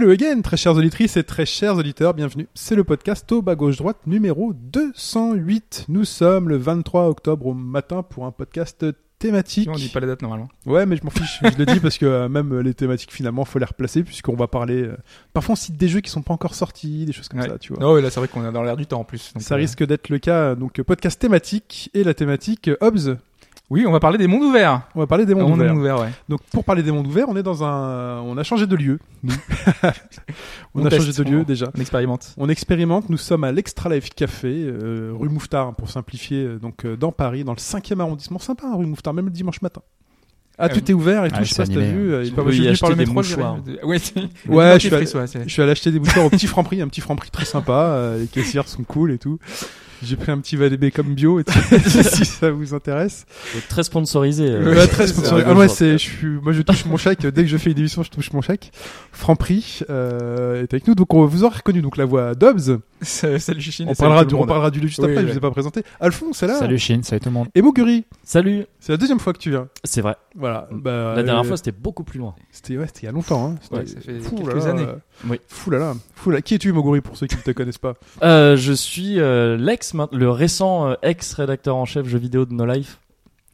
Hello again, très chères auditrices et très chers auditeurs, bienvenue. C'est le podcast au bas gauche droite numéro 208. Nous sommes le 23 octobre au matin pour un podcast thématique. On dit pas la date normalement. Ouais, mais je m'en fiche. je le dis parce que euh, même les thématiques finalement, faut les replacer puisqu'on va parler. euh, Parfois, on cite des jeux qui sont pas encore sortis, des choses comme Ouais. ça, tu vois. Non, ouais, là c'est vrai qu'on est dans l'air du temps en plus. donc, ça euh, risque d'être le cas. Donc, podcast thématique et la thématique Hobbs. Oui, on va parler des mondes ouverts. On va parler des mondes monde ouverts. ouvert, ouais. Donc pour parler des mondes ouverts, on est dans un, on a changé de lieu. nous. on, On a teste, changé de lieu on- déjà. On expérimente. On expérimente. Nous sommes à l'Extra Life Café, euh, rue Mouffetard pour simplifier, euh, donc euh, dans Paris, dans le 5e arrondissement. Sympa, hein, rue Mouffetard, même le dimanche matin. Ah, Euh, tout est ouvert et tout. ah, je sais pas si t'as vu. hein. euh, il peut- y acheter par le des métro. je mouchoirs. dirais. Ouais, Ouais, je suis, allé, je suis allé acheter des bouchons au petit Franprix, un petit Franprix très sympa. euh, les caissières sont cool et tout. J'ai pris un petit Valébé comme bio, et si ça vous intéresse. Très sponsorisé. euh, Ouais, très sponsorisé. Ah ouais, c'est, je suis, moi je touche mon chèque. Dès que je fais une émission, je touche mon chèque. Franprix euh, est avec nous, donc on vous aurez reconnu donc la voix d'Hobbs. c'est- Salut Chichine. On parlera tout du, le on monde. parlera du lieu juste Oui, après. Je vous ai pas présenté. Alphonse, c'est là. Salut Chine, salut tout le monde. Et Moguri, Salut. c'est la deuxième fois que tu viens. C'est vrai. Voilà. Bah, La dernière euh, fois, c'était beaucoup plus loin. c'était, ouais, c'était il y a longtemps. Hein. Ouais, ça fait Fou quelques là années. Oui. Fou là là. Fou là. Qui es-tu, Moguri, pour ceux qui ne te connaissent pas? Euh, je suis euh, l'ex, le récent euh, ex-rédacteur en chef jeux vidéo de No Life.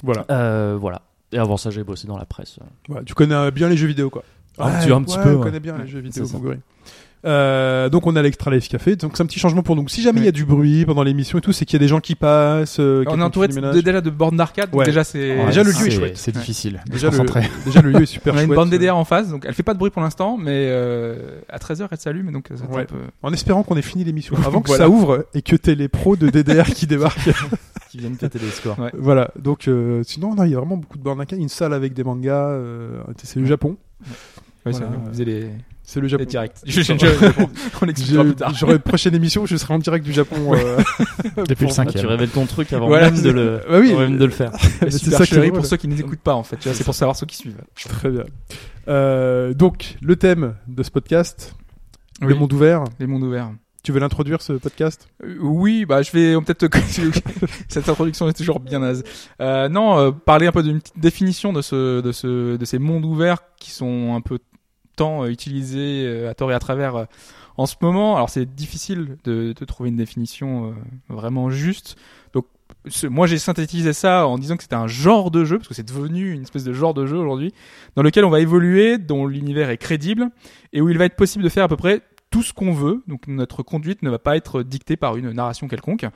Voilà. Euh, voilà. Et avant ça, j'ai bossé dans la presse. Tu connais euh, bien les jeux vidéo, quoi. Un petit- un petit peu, On ouais. connaît bien les Ouais, jeux vidéo. Euh, donc on a l'Extra Life Café, donc c'est un petit changement pour nous. Si jamais il y a Oui. du bruit pendant l'émission et tout, c'est qu'il y a des gens qui passent. euh, On est entouré de, déjà de bornes d'arcade. donc Ouais. Déjà, c'est. Déjà, le lieu est chouette. C'est difficile. Déjà le, concentrer. déjà le lieu est super On a une chouette. bande DDR en face, donc elle fait pas de bruit pour l'instant, mais euh, à 13h elle s'allume, donc ça Ouais. un peu. En espérant qu'on ait fini l'émission avant que Voilà. ça ouvre et que t'aies les pros de DDR qui débarquent. Qui viennent péter les scores. Ouais. voilà. Donc euh, sinon, non, il y a vraiment beaucoup de bornes d'arcade. Une salle avec des mangas. euh, c'est le Japon. Ouais, Voilà. ça, vous faisez les, C'est le les Japon. je- je- on l'expliquera plus tard. J'aurai une prochaine émission, je serai en direct du Japon. euh, Ah, pour- tu Ah Ah, révèles révèles ton truc avant Voilà, même de le, Bah oui. même de le faire. Les c'est super ça drôle. pour ceux qui ne nous écoutent pas en fait. Tu c'est pour savoir ceux qui suivent. Très bien. Euh, donc, le thème de ce podcast, le Oui, monde ouvert. les mondes ouverts. Tu veux l'introduire, ce podcast? Euh, oui, bah je vais peut-être cette introduction est toujours bien naze. Euh, non, euh, parler un peu d'une petite définition de ce de ce de ces mondes ouverts qui sont un peu tant euh, utilisés euh, à tort et à travers euh, en ce moment. Alors c'est difficile de, de trouver une définition vraiment juste. Donc moi j'ai synthétisé ça en disant que c'était un genre de jeu parce que c'est devenu une espèce de genre de jeu aujourd'hui dans lequel on va évoluer, dont l'univers est crédible et où il va être possible de faire à peu près tout ce qu'on veut. Donc notre conduite ne va pas être dictée par une narration quelconque.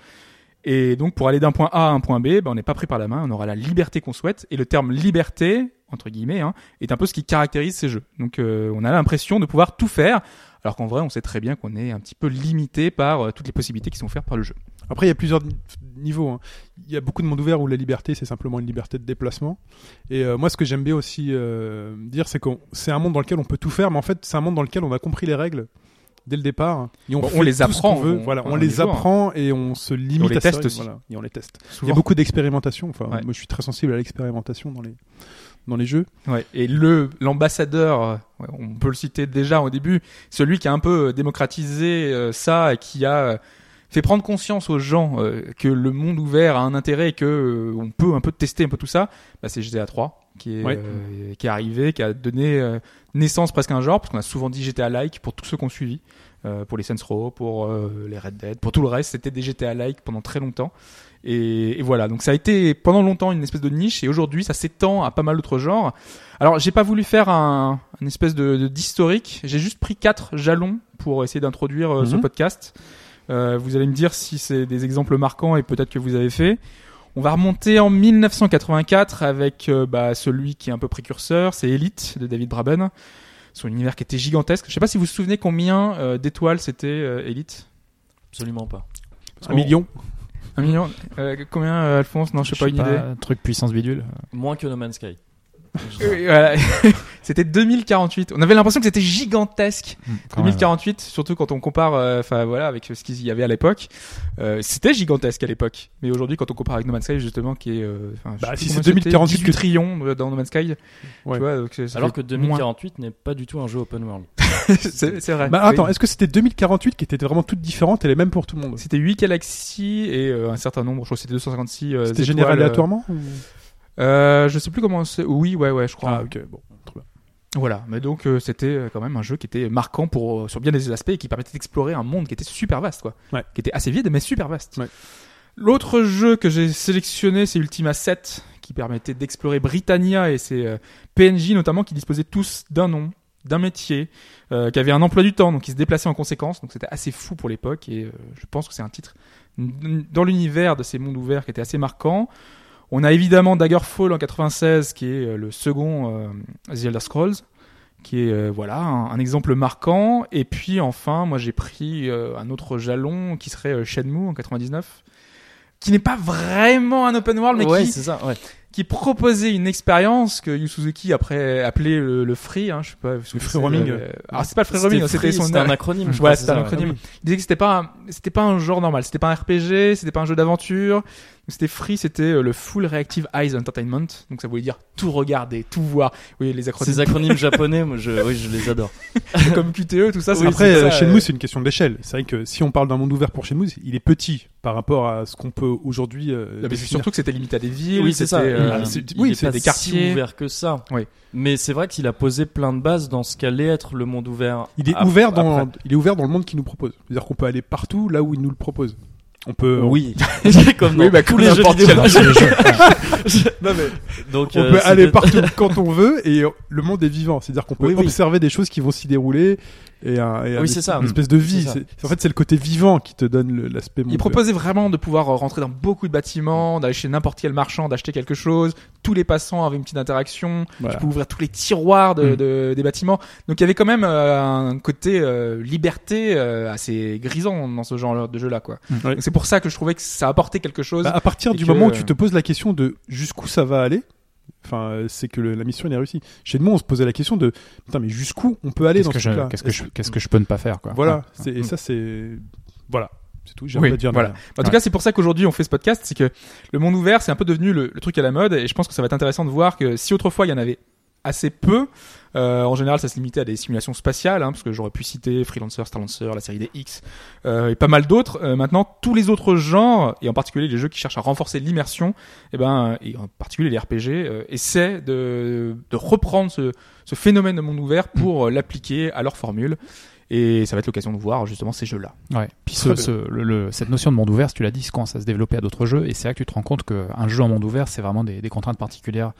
Et donc pour aller d'un point A à un point B, ben, on n'est pas pris par la main, on aura la liberté qu'on souhaite. Et le terme liberté, entre guillemets, hein, est un peu ce qui caractérise ces jeux. Donc euh, on a l'impression de pouvoir tout faire, alors qu'en vrai on sait très bien qu'on est un petit peu limité par euh, toutes les possibilités qui sont offertes par le jeu. Après, il y a plusieurs ni- niveaux. hein. Il y a beaucoup de mondes ouverts où la liberté, c'est simplement une liberté de déplacement. Et euh, moi, ce que j'aime bien aussi euh, dire, c'est que c'est un monde dans lequel on peut tout faire, mais en fait, c'est un monde dans lequel on a compris les règles dès le départ. Et on, Bon, on les apprend, veut. on- voilà, on, on les hein. apprend et on se limite les à teste règles, aussi. voilà. Et on les teste. Il y a beaucoup d'expérimentation. Enfin, Ouais. moi, je suis très sensible à l'expérimentation dans les dans les jeux. Ouais. Et le l'ambassadeur, euh, on peut le citer déjà au début, celui qui a un peu démocratisé euh, ça et qui a euh, fait prendre conscience aux gens euh, que le monde ouvert a un intérêt et que euh, on peut un peu tester un peu tout ça, bah, c'est GTA 3 qui est Ouais. euh, qui est arrivé, qui a donné euh, naissance presque à un genre parce qu'on a souvent dit GTA like pour tous ceux qu'on suivi. Euh, pour les Saints Row, pour euh, les Red Dead, pour tout le reste, c'était des GTA like pendant très longtemps. Et, et voilà, donc ça a été pendant longtemps une espèce de niche, et aujourd'hui ça s'étend à pas mal d'autres genres. Alors j'ai pas voulu faire un, un espèce de d'historique, j'ai juste pris quatre jalons pour essayer d'introduire euh, ce Mhm. podcast. Vous allez me dire si c'est des exemples marquants et peut-être que vous avez fait. On va remonter en 1984 avec bah, celui qui est un peu précurseur, c'est Elite de David Braben. Son univers qui était gigantesque. Je sais pas si vous vous souvenez combien euh, d'étoiles c'était euh, Elite. Absolument pas. Un million. Un million Euh, Combien, euh, Alphonse? Non, je sais pas une idée. Truc puissance bidule. Moins que No Man's Sky. Oui, voilà. C'était 2048. On avait l'impression que c'était gigantesque. Hum, quand même. 2048, surtout quand on compare, euh, enfin voilà, avec ce qu'il y avait à l'époque, euh, c'était gigantesque à l'époque. Mais aujourd'hui, quand on compare avec No Man's Sky, justement, qui est, euh, Bah, si c'est combien 2048 c'était, que- 18 trillions euh, dans No Man's Sky, Ouais. tu vois, donc Alors que moins. 2048 n'est pas du tout un jeu open world. c'est vrai. Bah Oui. attends, est-ce que c'était 2048 qui était vraiment toute différente et les mêmes pour tout le monde? C'était 8 galaxies et euh, un certain nombre, je crois que c'était 256. euh, C'était généré euh, aléatoirement ou- euh, Je sais plus comment c'est. Oui, ouais, ouais, je crois. Ah ok, bon. très bien. Voilà, mais donc euh, c'était euh, quand même un jeu qui était marquant pour euh, sur bien des aspects et qui permettait d'explorer un monde qui était super vaste, quoi. Ouais. Qui était assez vide mais super vaste. Ouais. L'autre jeu que j'ai sélectionné, c'est Ultima 7, qui permettait d'explorer Britannia et ses euh, PNJ notamment, qui disposaient tous d'un nom, d'un métier, euh, qui avaient un emploi du temps, donc qui se déplaçaient en conséquence. Donc c'était assez fou pour l'époque et euh, je pense que c'est un titre dans l'univers de ces mondes ouverts qui était assez marquant. On a évidemment Daggerfall en 96, qui est euh, le second euh, The Elder Scrolls, qui est euh, voilà un, un exemple marquant. Et puis enfin, moi j'ai pris euh, un autre jalon qui serait Shenmue en 99, qui n'est pas vraiment un open world, mais ouais, qui, c'est ça. Ouais. Qui proposait une expérience que Yu Suzuki après appelait le, le free, hein, je sais pas. Le free roaming. Euh, alors c'est pas le free roaming, c'était son c'était un acronyme. je Ouais, crois, c'était un ça, acronyme. Il disait que c'était pas, un- c'était pas un genre normal, c'était pas un RPG, c'était pas un jeu d'aventure. C'était free, c'était euh, le Full Reactive Eyes Entertainment. Donc ça voulait dire tout regarder, tout voir. Oui, les acronymes Ces acronymes japonais, moi, je, oui, je les adore. comme QTE, tout ça. c'est Après, c'est euh, ça, Shenmue, euh, c'est une question d'échelle. C'est vrai que si on parle d'un monde ouvert pour Shenmue, il est petit par rapport à ce qu'on peut aujourd'hui. euh, mais c'est surtout que c'était limité à des villes. Oui, c'est ça. Euh, Ah, Il- oui, est c'est pas des si quartiers. ouvert que ça. Oui. Mais c'est vrai qu'il a posé plein de bases dans ce qu'allait être le monde ouvert. Il est ouvert dans, après. il est ouvert dans le monde qu'il nous propose. C'est-à-dire qu'on peut aller partout là où il nous le propose. On peut, Oui, comme dans Oui, bah, tous comme les jeux n'importe vidéo. quel Non, mais Donc, on euh, peut aller partout quand on veut et euh, le monde est vivant. C'est-à-dire qu'on peut Oui, oui. observer des choses qui vont s'y dérouler et, un, et un- Oui, c'est ça. une espèce de vie. C'est ça. C'est- En fait, c'est le côté vivant qui te donne le- l'aspect Il proposait vraiment de pouvoir euh, rentrer dans beaucoup de bâtiments, d'aller chez n'importe quel marchand, d'acheter quelque chose. Tous les passants avaient une petite interaction. Voilà. Tu peux ouvrir tous les tiroirs de, Mm. de- des bâtiments. Donc il y avait quand même euh, un côté euh, liberté euh, assez grisant dans ce genre de jeu-là, quoi. Donc c'est pour ça que je trouvais que ça apportait quelque chose. Bah, à partir du que- moment où tu te poses la question de jusqu'où ça va aller, enfin, c'est que le- la mission elle est réussie. Chez nous, on se posait la question de putain, mais jusqu'où on peut aller Qu'est-ce dans que, ce truc-là qu'est-ce, que je, qu'est-ce que je peux ne pas faire quoi. Voilà, Ouais. et ça c'est voilà, c'est tout. J'ai Oui, dire. voilà. En tout Ouais. cas, c'est pour ça qu'aujourd'hui on fait ce podcast, c'est que le monde ouvert, c'est un peu devenu le, le truc à la mode, et je pense que ça va être intéressant de voir que si autrefois il y en avait assez peu, euh, en général ça se limitait à des simulations spatiales, hein, parce que j'aurais pu citer Freelancer, Starlancer, la série des X, euh, et pas mal d'autres. Euh, maintenant, tous les autres genres, et en particulier les jeux qui cherchent à renforcer l'immersion, et ben, et en particulier les RPG, euh, essaient de, reprendre ce, ce phénomène de monde ouvert pour l'appliquer à leur formule. Et ça va être l'occasion de voir justement ces jeux-là. Ouais. Puis ce, ce- le- le- cette notion de monde ouvert, si tu l'as dit, commence à se développer à d'autres jeux, et c'est là que tu te rends compte qu'un jeu en monde ouvert, c'est vraiment des, des contraintes particulières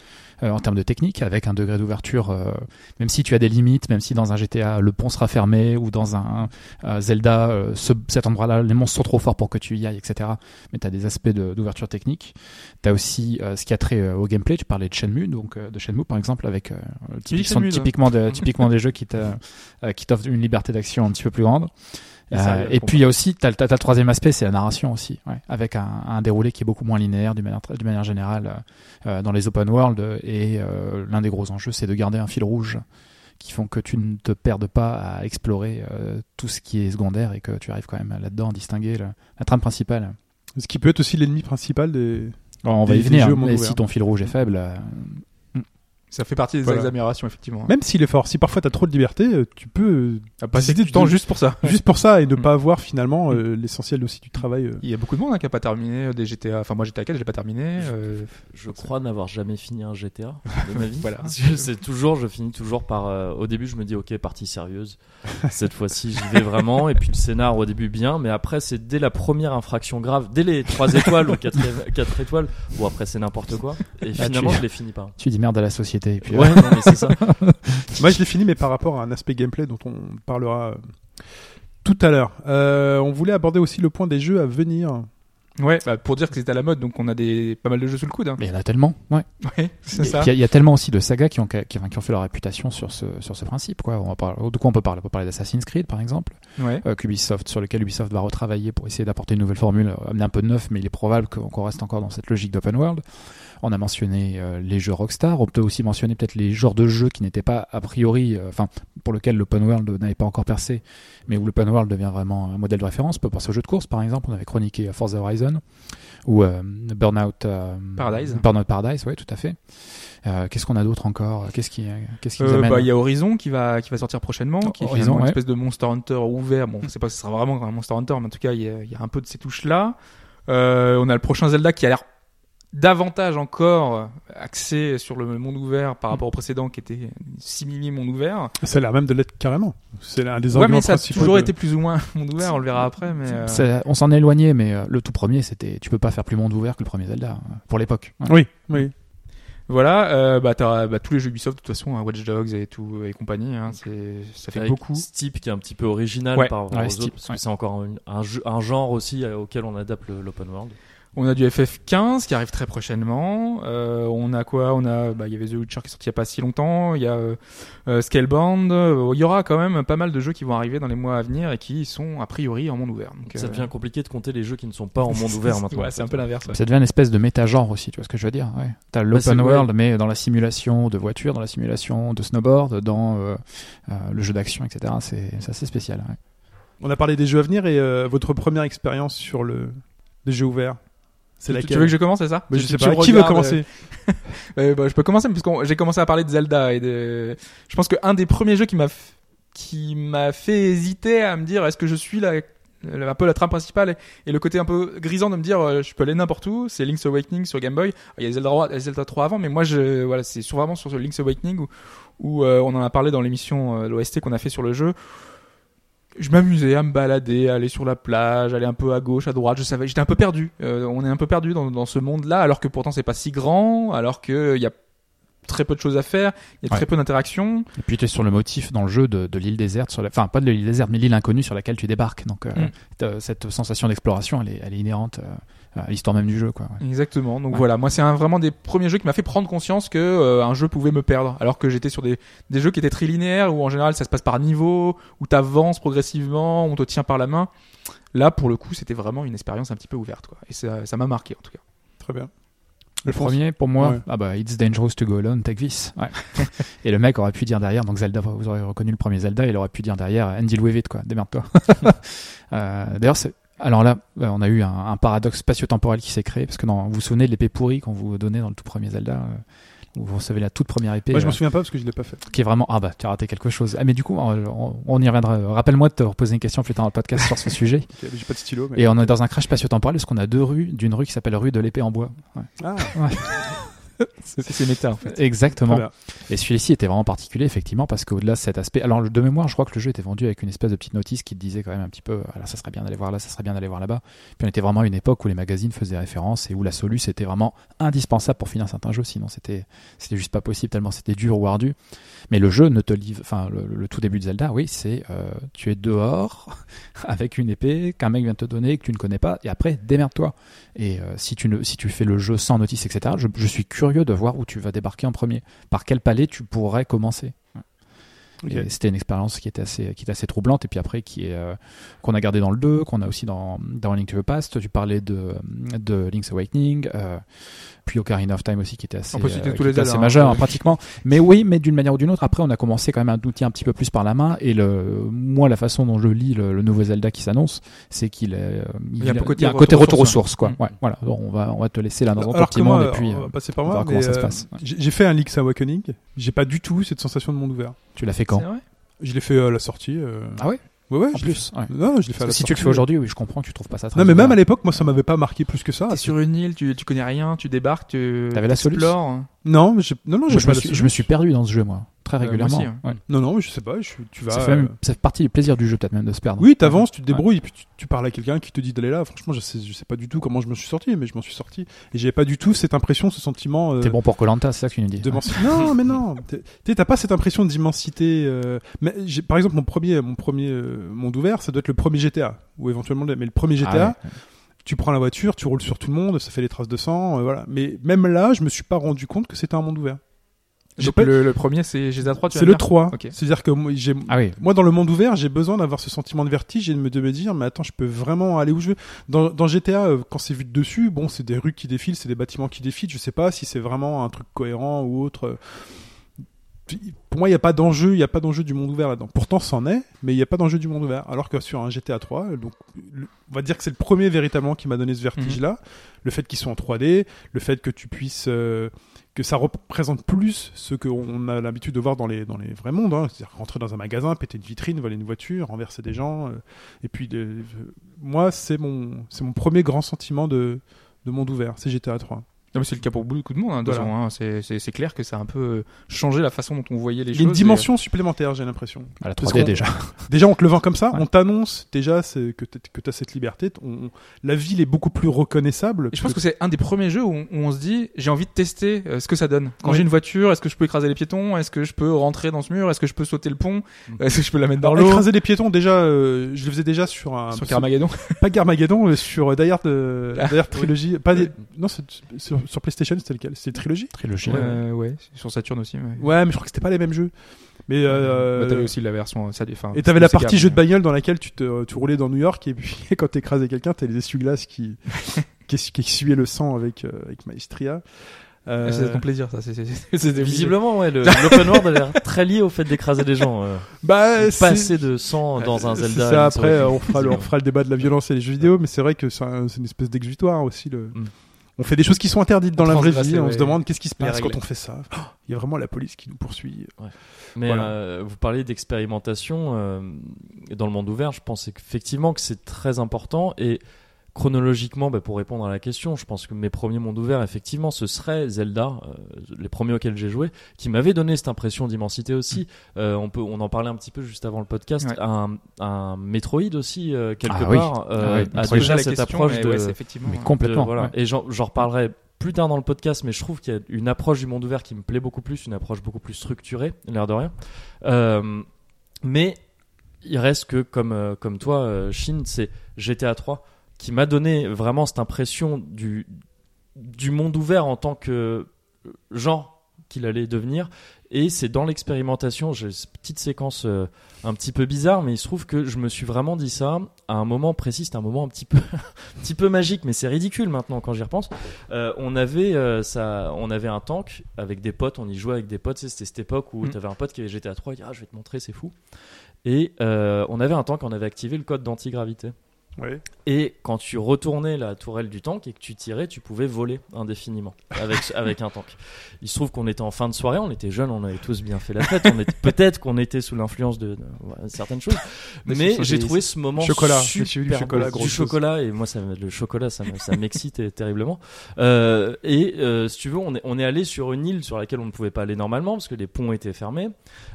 euh, en termes de technique, avec un degré d'ouverture, euh, même si tu as des limites, même si dans un GTA le pont sera fermé, ou dans un euh, Zelda, euh, ce- cet endroit-là, les monstres sont trop forts pour que tu y ailles, etc. Mais tu as des aspects de- d'ouverture technique. Tu as aussi euh, ce qui a trait euh, au gameplay, tu parlais de Shenmue, donc euh, de Shenmue par exemple, avec euh, typique- sont Shenmue, là. typiquement, de- typiquement des jeux euh, qui t'offrent une liberté d'action un petit peu plus grande. Et Euh, et puis il y a aussi, t'as, le troisième aspect, c'est la narration aussi, ouais, avec un, un déroulé qui est beaucoup moins linéaire d'une manière, d'une manière générale euh, dans les open world. Et euh, l'un des gros enjeux, c'est de garder un fil rouge qui font que tu ne te perdes pas à explorer euh, tout ce qui est secondaire et que tu arrives quand même là-dedans à distinguer le- la trame principale. Ce qui peut être aussi l'ennemi principal des. Alors, on va y venir, ouvert. si ton fil rouge est faible, euh, Ça fait partie des Voilà. améliorations, effectivement. Même s'il est fort, si parfois t'as trop de liberté, euh, tu peux à passer décider du temps de- juste pour ça. juste pour ça et ne Mm. pas avoir finalement euh, l'essentiel aussi du travail. euh. Il y a beaucoup de monde hein, qui a pas terminé euh, des GTA. Enfin, moi GTA 4, je l'ai pas terminé. euh, Je crois n'avoir jamais fini un GTA de ma vie. Voilà. C'est toujours, je finis toujours par. euh, au début, je me dis, ok, partie sérieuse. Cette fois-ci, j'y vais vraiment. Et puis le scénar au début bien, mais après, c'est dès la première infraction grave, dès les 3 étoiles ou 4, étoiles. Bon, après, c'est n'importe quoi. Et Ah, finalement, tu- je les finis pas. tu dis merde à la société. Et puis, Ouais, non, mais c'est ça. Moi, je l'ai fini, mais par rapport à un aspect gameplay dont on parlera euh, tout à l'heure. Euh, on voulait aborder aussi le point des jeux à venir. Ouais, bah, pour dire que c'est à la mode, donc on a des pas mal de jeux sous le coude. Hein. Mais il y en a tellement, ouais. Ouais, c'est Et ça. puis, Il y, a- il y a tellement aussi de sagas qui ont, qui, qui ont fait leur réputation sur ce, sur ce principe. Quoi. On va parler, de quoi on peut parler? On peut parler d'Assassin's Creed, par exemple, Ouais. euh, qu'Ubisoft, sur lequel Ubisoft va retravailler pour essayer d'apporter une nouvelle formule, euh, amener un peu de neuf, mais il est probable qu'on reste encore dans cette logique d'open world. On a mentionné euh, les jeux Rockstar. On peut aussi mentionner peut-être les genres de jeux qui n'étaient pas a priori, euh, enfin, pour lequel l'open world n'avait pas encore percé, mais où l'open world devient vraiment un modèle de référence. On peut penser aux jeux de course, par exemple. On avait chroniqué Forza Horizon ou euh, Burnout euh, Paradise. Burnout Paradise, oui, tout à fait. Euh, qu'est-ce qu'on a d'autre encore? Qu'est-ce qui, qu'est-ce qui Euh, amène bah, il y a Horizon qui va qui va sortir prochainement, qui est une espèce de Monster Hunter ouvert. Bon, c'est pas, ce sera vraiment un Monster Hunter, mais en tout cas, il y a, il y a un peu de ces touches là. Euh, on a le prochain Zelda qui a l'air davantage encore axé sur le monde ouvert par rapport au précédent qui était simili monde ouvert. Ça a l'air même de l'être carrément. C'est l'un des Ouais, arguments mais ça a toujours de- été plus ou moins monde ouvert. On le verra après, mais euh, On s'en est éloigné, mais euh, le tout premier, c'était, tu peux pas faire plus monde ouvert que le premier Zelda euh, pour l'époque. Ouais. Oui, oui. voilà. Euh, bah, t'as bah, tous les jeux Ubisoft de toute façon, hein, Watch Dogs et tout et compagnie. Hein, c'est ça fait Avec beaucoup. Steep qui est un petit peu original Ouais. par rapport Ouais, aux Steep, autres, parce ouais. que c'est encore un, un jeu- un genre aussi euh, auquel on adapte l'open world. On a du FF15 qui arrive très prochainement. Euh, on a quoi? On a, bah, il y avait The Witcher qui est sorti il y a pas si longtemps. Il y a euh, euh, Scalebound. Euh, Il y aura quand même pas mal de jeux qui vont arriver dans les mois à venir et qui sont a priori en monde ouvert. Donc, Ça euh, devient compliqué de compter les jeux qui ne sont pas en monde ouvert maintenant. Ouais, c'est un peu l'inverse. ouais. Ça devient une espèce de méta-genre aussi, tu vois ce que je veux dire ouais. T'as l'open world, mais dans la simulation de voiture, dans la simulation de snowboard, dans euh, euh, le jeu d'action, etc. C'est c'est assez spécial. ouais. On a parlé des jeux à venir et euh, votre première expérience sur le des jeux ouverts. C'est Tu- laquelle Tu veux que je commence, c'est ça? Bah, Je sais pas. Qui veut regardes, commencer? Euh, bah, je peux commencer parce que j'ai commencé à parler de Zelda et de. Je pense qu'un des premiers jeux qui m'a f- qui m'a fait hésiter à me dire est-ce que je suis la un peu la trame principale et, le côté un peu grisant de me dire euh, je peux aller n'importe où c'est Link's Awakening sur Game Boy il y a Zelda 3, il y a Zelda 3 avant mais moi je voilà c'est sur, vraiment sur ce Link's Awakening où, où euh, on en a parlé dans l'émission euh, l'OST qu'on a fait sur le jeu je m'amusais à me balader, à aller sur la plage, aller un peu à gauche, à droite. Je savais, j'étais un peu perdu. Euh, on est un peu perdu dans, dans ce monde-là, alors que pourtant c'est pas si grand, alors que il y a très peu de choses à faire, il y a Ouais. très peu d'interactions. Et puis tu es sur le motif dans le jeu de, de l'île déserte, sur la... enfin pas de l'île déserte, mais l'île inconnue sur laquelle tu débarques. Donc euh, Mm. cette sensation d'exploration, elle est, elle est inhérente euh, l'histoire même du jeu. Quoi, ouais. Exactement. Donc Ouais. voilà, moi c'est un, vraiment des premiers jeux qui m'a fait prendre conscience que euh, un jeu pouvait me perdre, alors que j'étais sur des, des jeux qui étaient très linéaires où en général ça se passe par niveau, où t'avances progressivement, on te tient par la main. Là pour le coup c'était vraiment une expérience un petit peu ouverte quoi. Et ça ça m'a marqué en tout cas. Très bien. Le premier, pour moi, Ouais. ah bah, It's dangerous to go alone, take this. Ouais. et le mec aurait pu dire derrière, donc Zelda, vous aurez reconnu le premier Zelda, il aurait pu dire derrière, and deal with it, quoi, démerde-toi. euh, D'ailleurs, c'est- alors là, euh, on a eu un, un paradoxe spatio-temporel qui s'est créé, parce que dans, vous vous souvenez de l'épée pourrie qu'on vous donnait dans le tout premier Zelda, euh, où vous recevez la toute première épée, Moi, je euh, m'en souviens pas parce que je l'ai pas fait. qui est vraiment, ah bah, tu as raté quelque chose. Ah, mais du coup, on, y reviendra. Rappelle-moi de te reposer une question plus tard dans le podcast sur ce sujet. J'ai pas de stylo. Mais... Et on est dans un crash spatio-temporel, parce qu'on a deux rues, d'une rue qui s'appelle rue de l'épée en bois. Ouais. Ah, c'est méta en fait. Exactement. Et celui-ci était vraiment particulier, effectivement, parce qu'au-delà de cet aspect. Alors, de mémoire, je crois que le jeu était vendu avec une espèce de petite notice qui te disait quand même un petit peu alors ça serait bien d'aller voir là, ça serait bien d'aller voir là-bas. Puis on était vraiment à une époque où les magazines faisaient référence et où la solu c'était vraiment indispensable pour finir certains jeux, sinon c'était c'était juste pas possible tellement c'était dur ou ardu. Mais le jeu ne te livre. Enfin, le, le tout début de Zelda, oui, c'est euh, tu es dehors avec une épée qu'un mec vient te donner que tu ne connais pas et après démerde-toi. Et euh, si tu ne si tu fais le jeu sans notice, etc., je, je suis curieux de voir où tu vas débarquer en premier. Par quel palais tu pourrais commencer? Ok. Et C'était une expérience qui était assez, qui était assez troublante et puis après qui est euh, qu'on a gardé dans le 2, qu'on a aussi dans dans Link to the Past. Tu parlais de de Link's Awakening, euh, puis Ocarina of Time aussi qui était assez, On peut citer euh, tous qui les était Zelda, assez hein. majeur hein, pratiquement. Mais oui, mais d'une manière ou d'une autre. Après, on a commencé quand même à outil un petit peu plus par la main et le moi la façon dont je lis le, le nouveau Zelda qui s'annonce, c'est qu'il est euh, Il y a un côté un côté retour aux sources quoi. Mm. Ouais, voilà. Donc, on va on va te laisser là dans un petit monde et puis on euh, va passer par on va moi. voir comment ça se passe. J'ai fait un Link's Awakening. J'ai pas du tout cette sensation de monde ouvert. Tu l'as fait quand Je l'ai fait à la sortie. euh, Ah ouais? Ouais, ouais. En je plus. ouais. Non, je l'ai fait à la si tu le fais aujourd'hui, oui, je comprends que tu trouves pas ça très Non, mais même à l'époque, moi, ça m'avait pas marqué plus que ça. T'es sur une île, tu, tu connais rien, tu débarques, tu T'avais la explores. Non, non, non, Moi, je, pas me la suis, je solution. me suis perdu dans ce jeu, moi, très Euh, régulièrement. aussi, hein. Ouais. Non, non, mais je sais pas. Je, tu vas. ça, fait même, euh, ça fait partie du plaisir du jeu, peut-être même, de se perdre. Oui, t'avances, tu te Ouais. débrouilles, puis tu, tu parles à quelqu'un qui te dit d'aller là. Franchement, je sais, je sais pas du tout comment je me suis sorti, mais je m'en suis sorti. Et j'avais pas du tout cette impression, ce sentiment. euh, T'es bon pour Colanta, c'est ça que tu nous dis. Non, mais non. T'as pas cette impression d'immensité. euh, Mais j'ai- par exemple, mon premier, mon premier euh, monde ouvert, ça doit être le premier GTA ou éventuellement, le- mais le premier Ah GTA. ouais. tu prends la voiture, tu roules sur tout le monde, ça fait des traces de sang, euh, voilà. Mais même là, je me suis pas rendu compte que c'était un monde ouvert. J'ai Donc pas- le, le premier, c'est GTA 3, tu C'est le dire 3. Ok. C'est-à-dire que moi, j'ai, Ah oui. moi, dans le monde ouvert, j'ai besoin d'avoir ce sentiment de vertige et de me, de me dire, mais attends, je peux vraiment aller où je veux. Dans, dans GTA, euh, quand c'est vu de dessus, bon, c'est des rues qui défilent, c'est des bâtiments qui défilent. Je sais pas si c'est vraiment un truc cohérent ou autre. Pour moi, il n'y a pas d'enjeu, il n'y a pas d'enjeu du monde ouvert là-dedans. Pourtant, c'en est, mais il n'y a pas d'enjeu du monde ouvert. Alors que sur un GTA 3, euh, donc, on va dire que c'est le premier véritablement qui m'a donné ce vertige-là. Le fait qu'ils soient en 3D, le fait que tu puisses, euh, que ça représente plus ce qu'on a l'habitude de voir dans les, vrais mondes. hein. C'est-à-dire rentrer dans un magasin, péter une vitrine, voler une voiture, renverser des gens. euh, et puis, euh, moi, c'est mon, c'est mon premier grand sentiment de, de monde ouvert. C'est GTA 3. Non, mais c'est le cas pour beaucoup de monde, hein, de Voilà. hein. C'est- c'est c'est clair que ça a un peu euh, changé la façon dont on voyait les Il y choses. a une dimension supplémentaire, j'ai l'impression. À la Parce 3D qu'on- déjà. Déjà, on te le vend comme ça, Ouais. on t'annonce déjà c'est- que tu as cette liberté. On- la ville est beaucoup plus reconnaissable. Et je pense que c'est un des premiers jeux où on, où on se dit j'ai envie de tester euh, ce que ça donne. Quand Oui. j'ai une voiture, est-ce que je peux écraser les piétons? Est-ce que je peux rentrer dans ce mur? Est-ce que je peux sauter le pont? Est-ce que je peux la mettre dans l'eau? Écraser des piétons, déjà, euh, je le faisais déjà sur un. Sur Carmageddon Pas Carmageddon, euh, sur Die Hard, euh, Ah, Trilogy. Pas des-. Non, c'est- sur, sur PlayStation, c'était lequel? C'était Trilogy? Trilogie. Euh, Ouais, sur Saturn aussi. Ouais. Ouais, mais je crois que c'était pas les mêmes jeux. Mais. Euh, Bah, t'avais aussi la version. Ça, enfin, Et t'avais la partie jeu de bagnole dans laquelle tu, te, tu roulais dans New York et puis quand t'écrasais quelqu'un, t'as les essuie-glaces qui, qui, qui essuyaient le sang avec, euh, avec Maestria. Euh, Ah, C'est ton plaisir, ça. c'est- Visiblement, ouais, l'open world a l'air très lié au fait d'écraser des gens. euh. bah, pas c'est- assez de sang dans un c'est Zelda. ça, après, on fera, le, on fera le débat de la violence et les jeux vidéo, mais c'est vrai que c'est un- c'est une espèce d'exutoire aussi. Le... Mm. On fait des choses qui sont interdites dans On la vraie vie, on se demande qu'est-ce qui se passe quand on fait ça. Oh, Il y a vraiment la police qui nous poursuit. Mais Voilà. euh, vous parlez d'expérimentation euh, dans le monde ouvert. Je pense effectivement que c'est très important et chronologiquement, bah, pour répondre à la question, je pense que mes premiers mondes ouverts, effectivement, ce serait Zelda, euh, les premiers auxquels j'ai joué, qui m'avaient donné cette impression d'immensité aussi. Euh, on peut, on en parlait un petit peu juste avant le podcast. Ouais. Un, un Metroid aussi euh, quelque Ah oui. part euh, Ah oui, a déjà la cette question, approche mais de, ouais, effectivement. Mais ouais. complètement. de- voilà. ouais. Et j'en reparlerai plus tard dans le podcast, mais je trouve qu'il y a une approche du monde ouvert qui me plaît beaucoup plus, une approche beaucoup plus structurée, l'air de rien. Euh, mais il reste que, comme, comme toi, Shin, c'est GTA 3 qui m'a donné vraiment cette impression du, du monde ouvert en tant que genre qu'il allait devenir. Et c'est dans l'expérimentation, j'ai cette petite séquence euh, un petit peu bizarre, mais il se trouve que je me suis vraiment dit ça à un moment précis, c'était un moment un petit peu, un petit peu magique, mais c'est ridicule maintenant quand j'y repense. Euh, on avait euh, ça, on avait un tank avec des potes, on y jouait avec des potes. C'était cette époque où Mm. tu avais un pote qui avait GTA 3, il dit ah je vais te montrer, c'est fou. Et on avait un tank, on avait activé le code d'antigravité. Et quand tu retournais la tourelle du tank et que tu tirais, tu pouvais voler indéfiniment avec, avec un tank. Il se trouve qu'on était en fin de soirée, on était jeunes, on avait tous bien fait la fête. On était- Peut-être qu'on était sous l'influence de, de- certaines choses. Mais j'ai trouvé ce moment Chocolat, super du chocolat, beau. du chocolat et moi ça, le chocolat ça, ça m'excite terriblement. Euh, et euh, si tu veux, on est, on est allé sur une île sur laquelle on ne pouvait pas aller normalement parce que les ponts étaient fermés.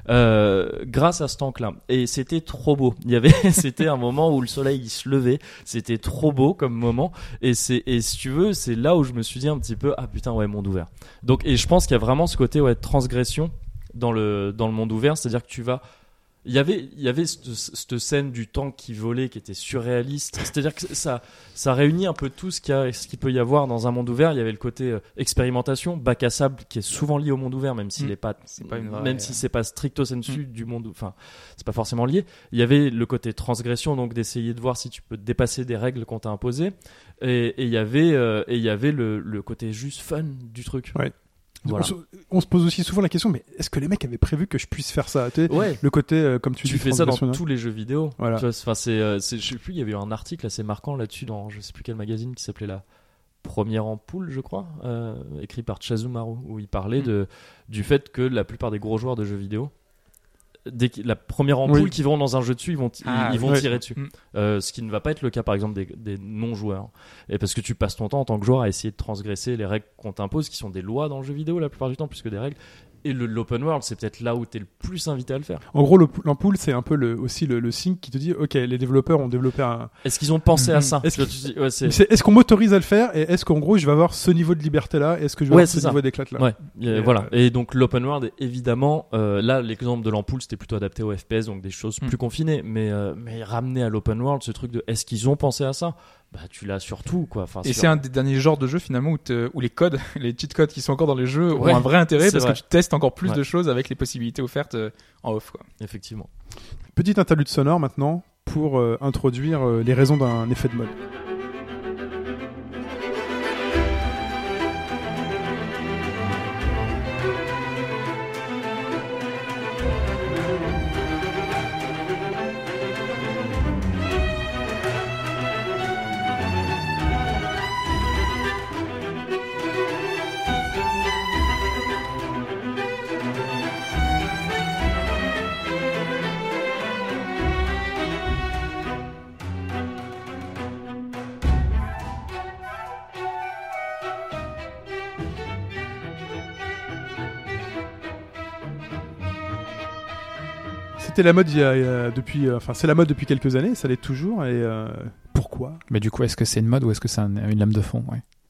Euh, grâce à ce tank-là. Et c'était trop beau. Il y avait, c'était un moment où le soleil il se levait. C'était trop beau comme moment. Et c'est, et si tu veux, c'est là où je me suis dit un petit peu, ah putain, ouais, monde ouvert. Donc, et je pense qu'il y a vraiment ce côté, ouais, transgression dans le, dans le monde ouvert. C'est-à-dire que tu vas, il y avait, il y avait cette, cette scène du tank qui volait qui était surréaliste. C'est-à-dire que ça, ça réunit un peu tout ce qu'il y a, ce qu'il peut y avoir dans un monde ouvert. Il y avait le côté euh, expérimentation, bac à sable, qui est souvent lié au monde ouvert, même s'il Mm. n'est pas, C'est pas une vraie- même si c'est pas stricto sensu du monde, enfin, c'est pas forcément lié. Il y avait le côté transgression, donc d'essayer de voir si tu peux dépasser des règles qu'on t'a imposées. Et, et il y avait, euh, et il y avait le, le côté juste fun du truc. Ouais. Voilà. On, se, on se pose aussi souvent la question, mais est-ce que les mecs avaient prévu que je puisse faire ça Tu sais, Ouais. Le côté, euh, comme tu, tu dis, fais ça dans tous les jeux vidéo. Voilà. Tu vois, c'est- Enfin, c'est, euh, c'est- je sais plus, il y avait eu un article assez marquant là-dessus dans je sais plus quel magazine qui s'appelait la première ampoule, je crois, euh, écrit par Chazumaru, où il parlait Mm. de du fait que la plupart des gros joueurs de jeux vidéo Dès la première ampoule Oui. qui vont dans un jeu dessus, ils vont, Ah, ils, ils vont ouais. tirer dessus. Mm. Euh, ce qui ne va pas être le cas, par exemple, des, des non-joueurs. Et parce que tu passes ton temps en tant que joueur à essayer de transgresser les règles qu'on t'impose, qui sont des lois dans le jeu vidéo la plupart du temps, plus que des règles. Et l'open world, c'est peut-être là où tu es le plus invité à le faire. En gros, le- l'ampoule, c'est un peu le, aussi le, le signe qui te dit, ok, les développeurs ont développé un. Est-ce qu'ils ont pensé à Mhm. ça Est-ce ouais, qu'on m'autorise à le faire et est-ce qu'en gros, je vais avoir ce niveau de liberté là Est-ce que je vais Ouais, avoir ce ça. niveau d'éclat là Ouais, a- Et, voilà. euh, Et donc l'open world, évidemment, euh, là l'exemple de l'ampoule, c'était plutôt adapté au FPS, donc des choses Mm. plus confinées. Mais, euh, mais ramener à l'open world, ce truc de est-ce qu'ils ont pensé à ça? Bah, tu l'as sur tout, quoi. Enfin, Et sur- c'est un des derniers genres de jeux finalement où, les codes, les cheat codes qui sont encore dans les jeux Ouais, ont un vrai intérêt parce vrai. que tu testes encore plus Ouais. de choses avec les possibilités offertes euh, en off. Quoi. Effectivement. Petite interlude sonore maintenant pour euh, introduire euh, les raisons d'un effet de mode. C'était la mode depuis, euh, c'est la mode depuis quelques années, ça l'est toujours. Et euh, pourquoi? Mais du coup, est-ce que c'est une mode ou est-ce que c'est un- une lame de fond?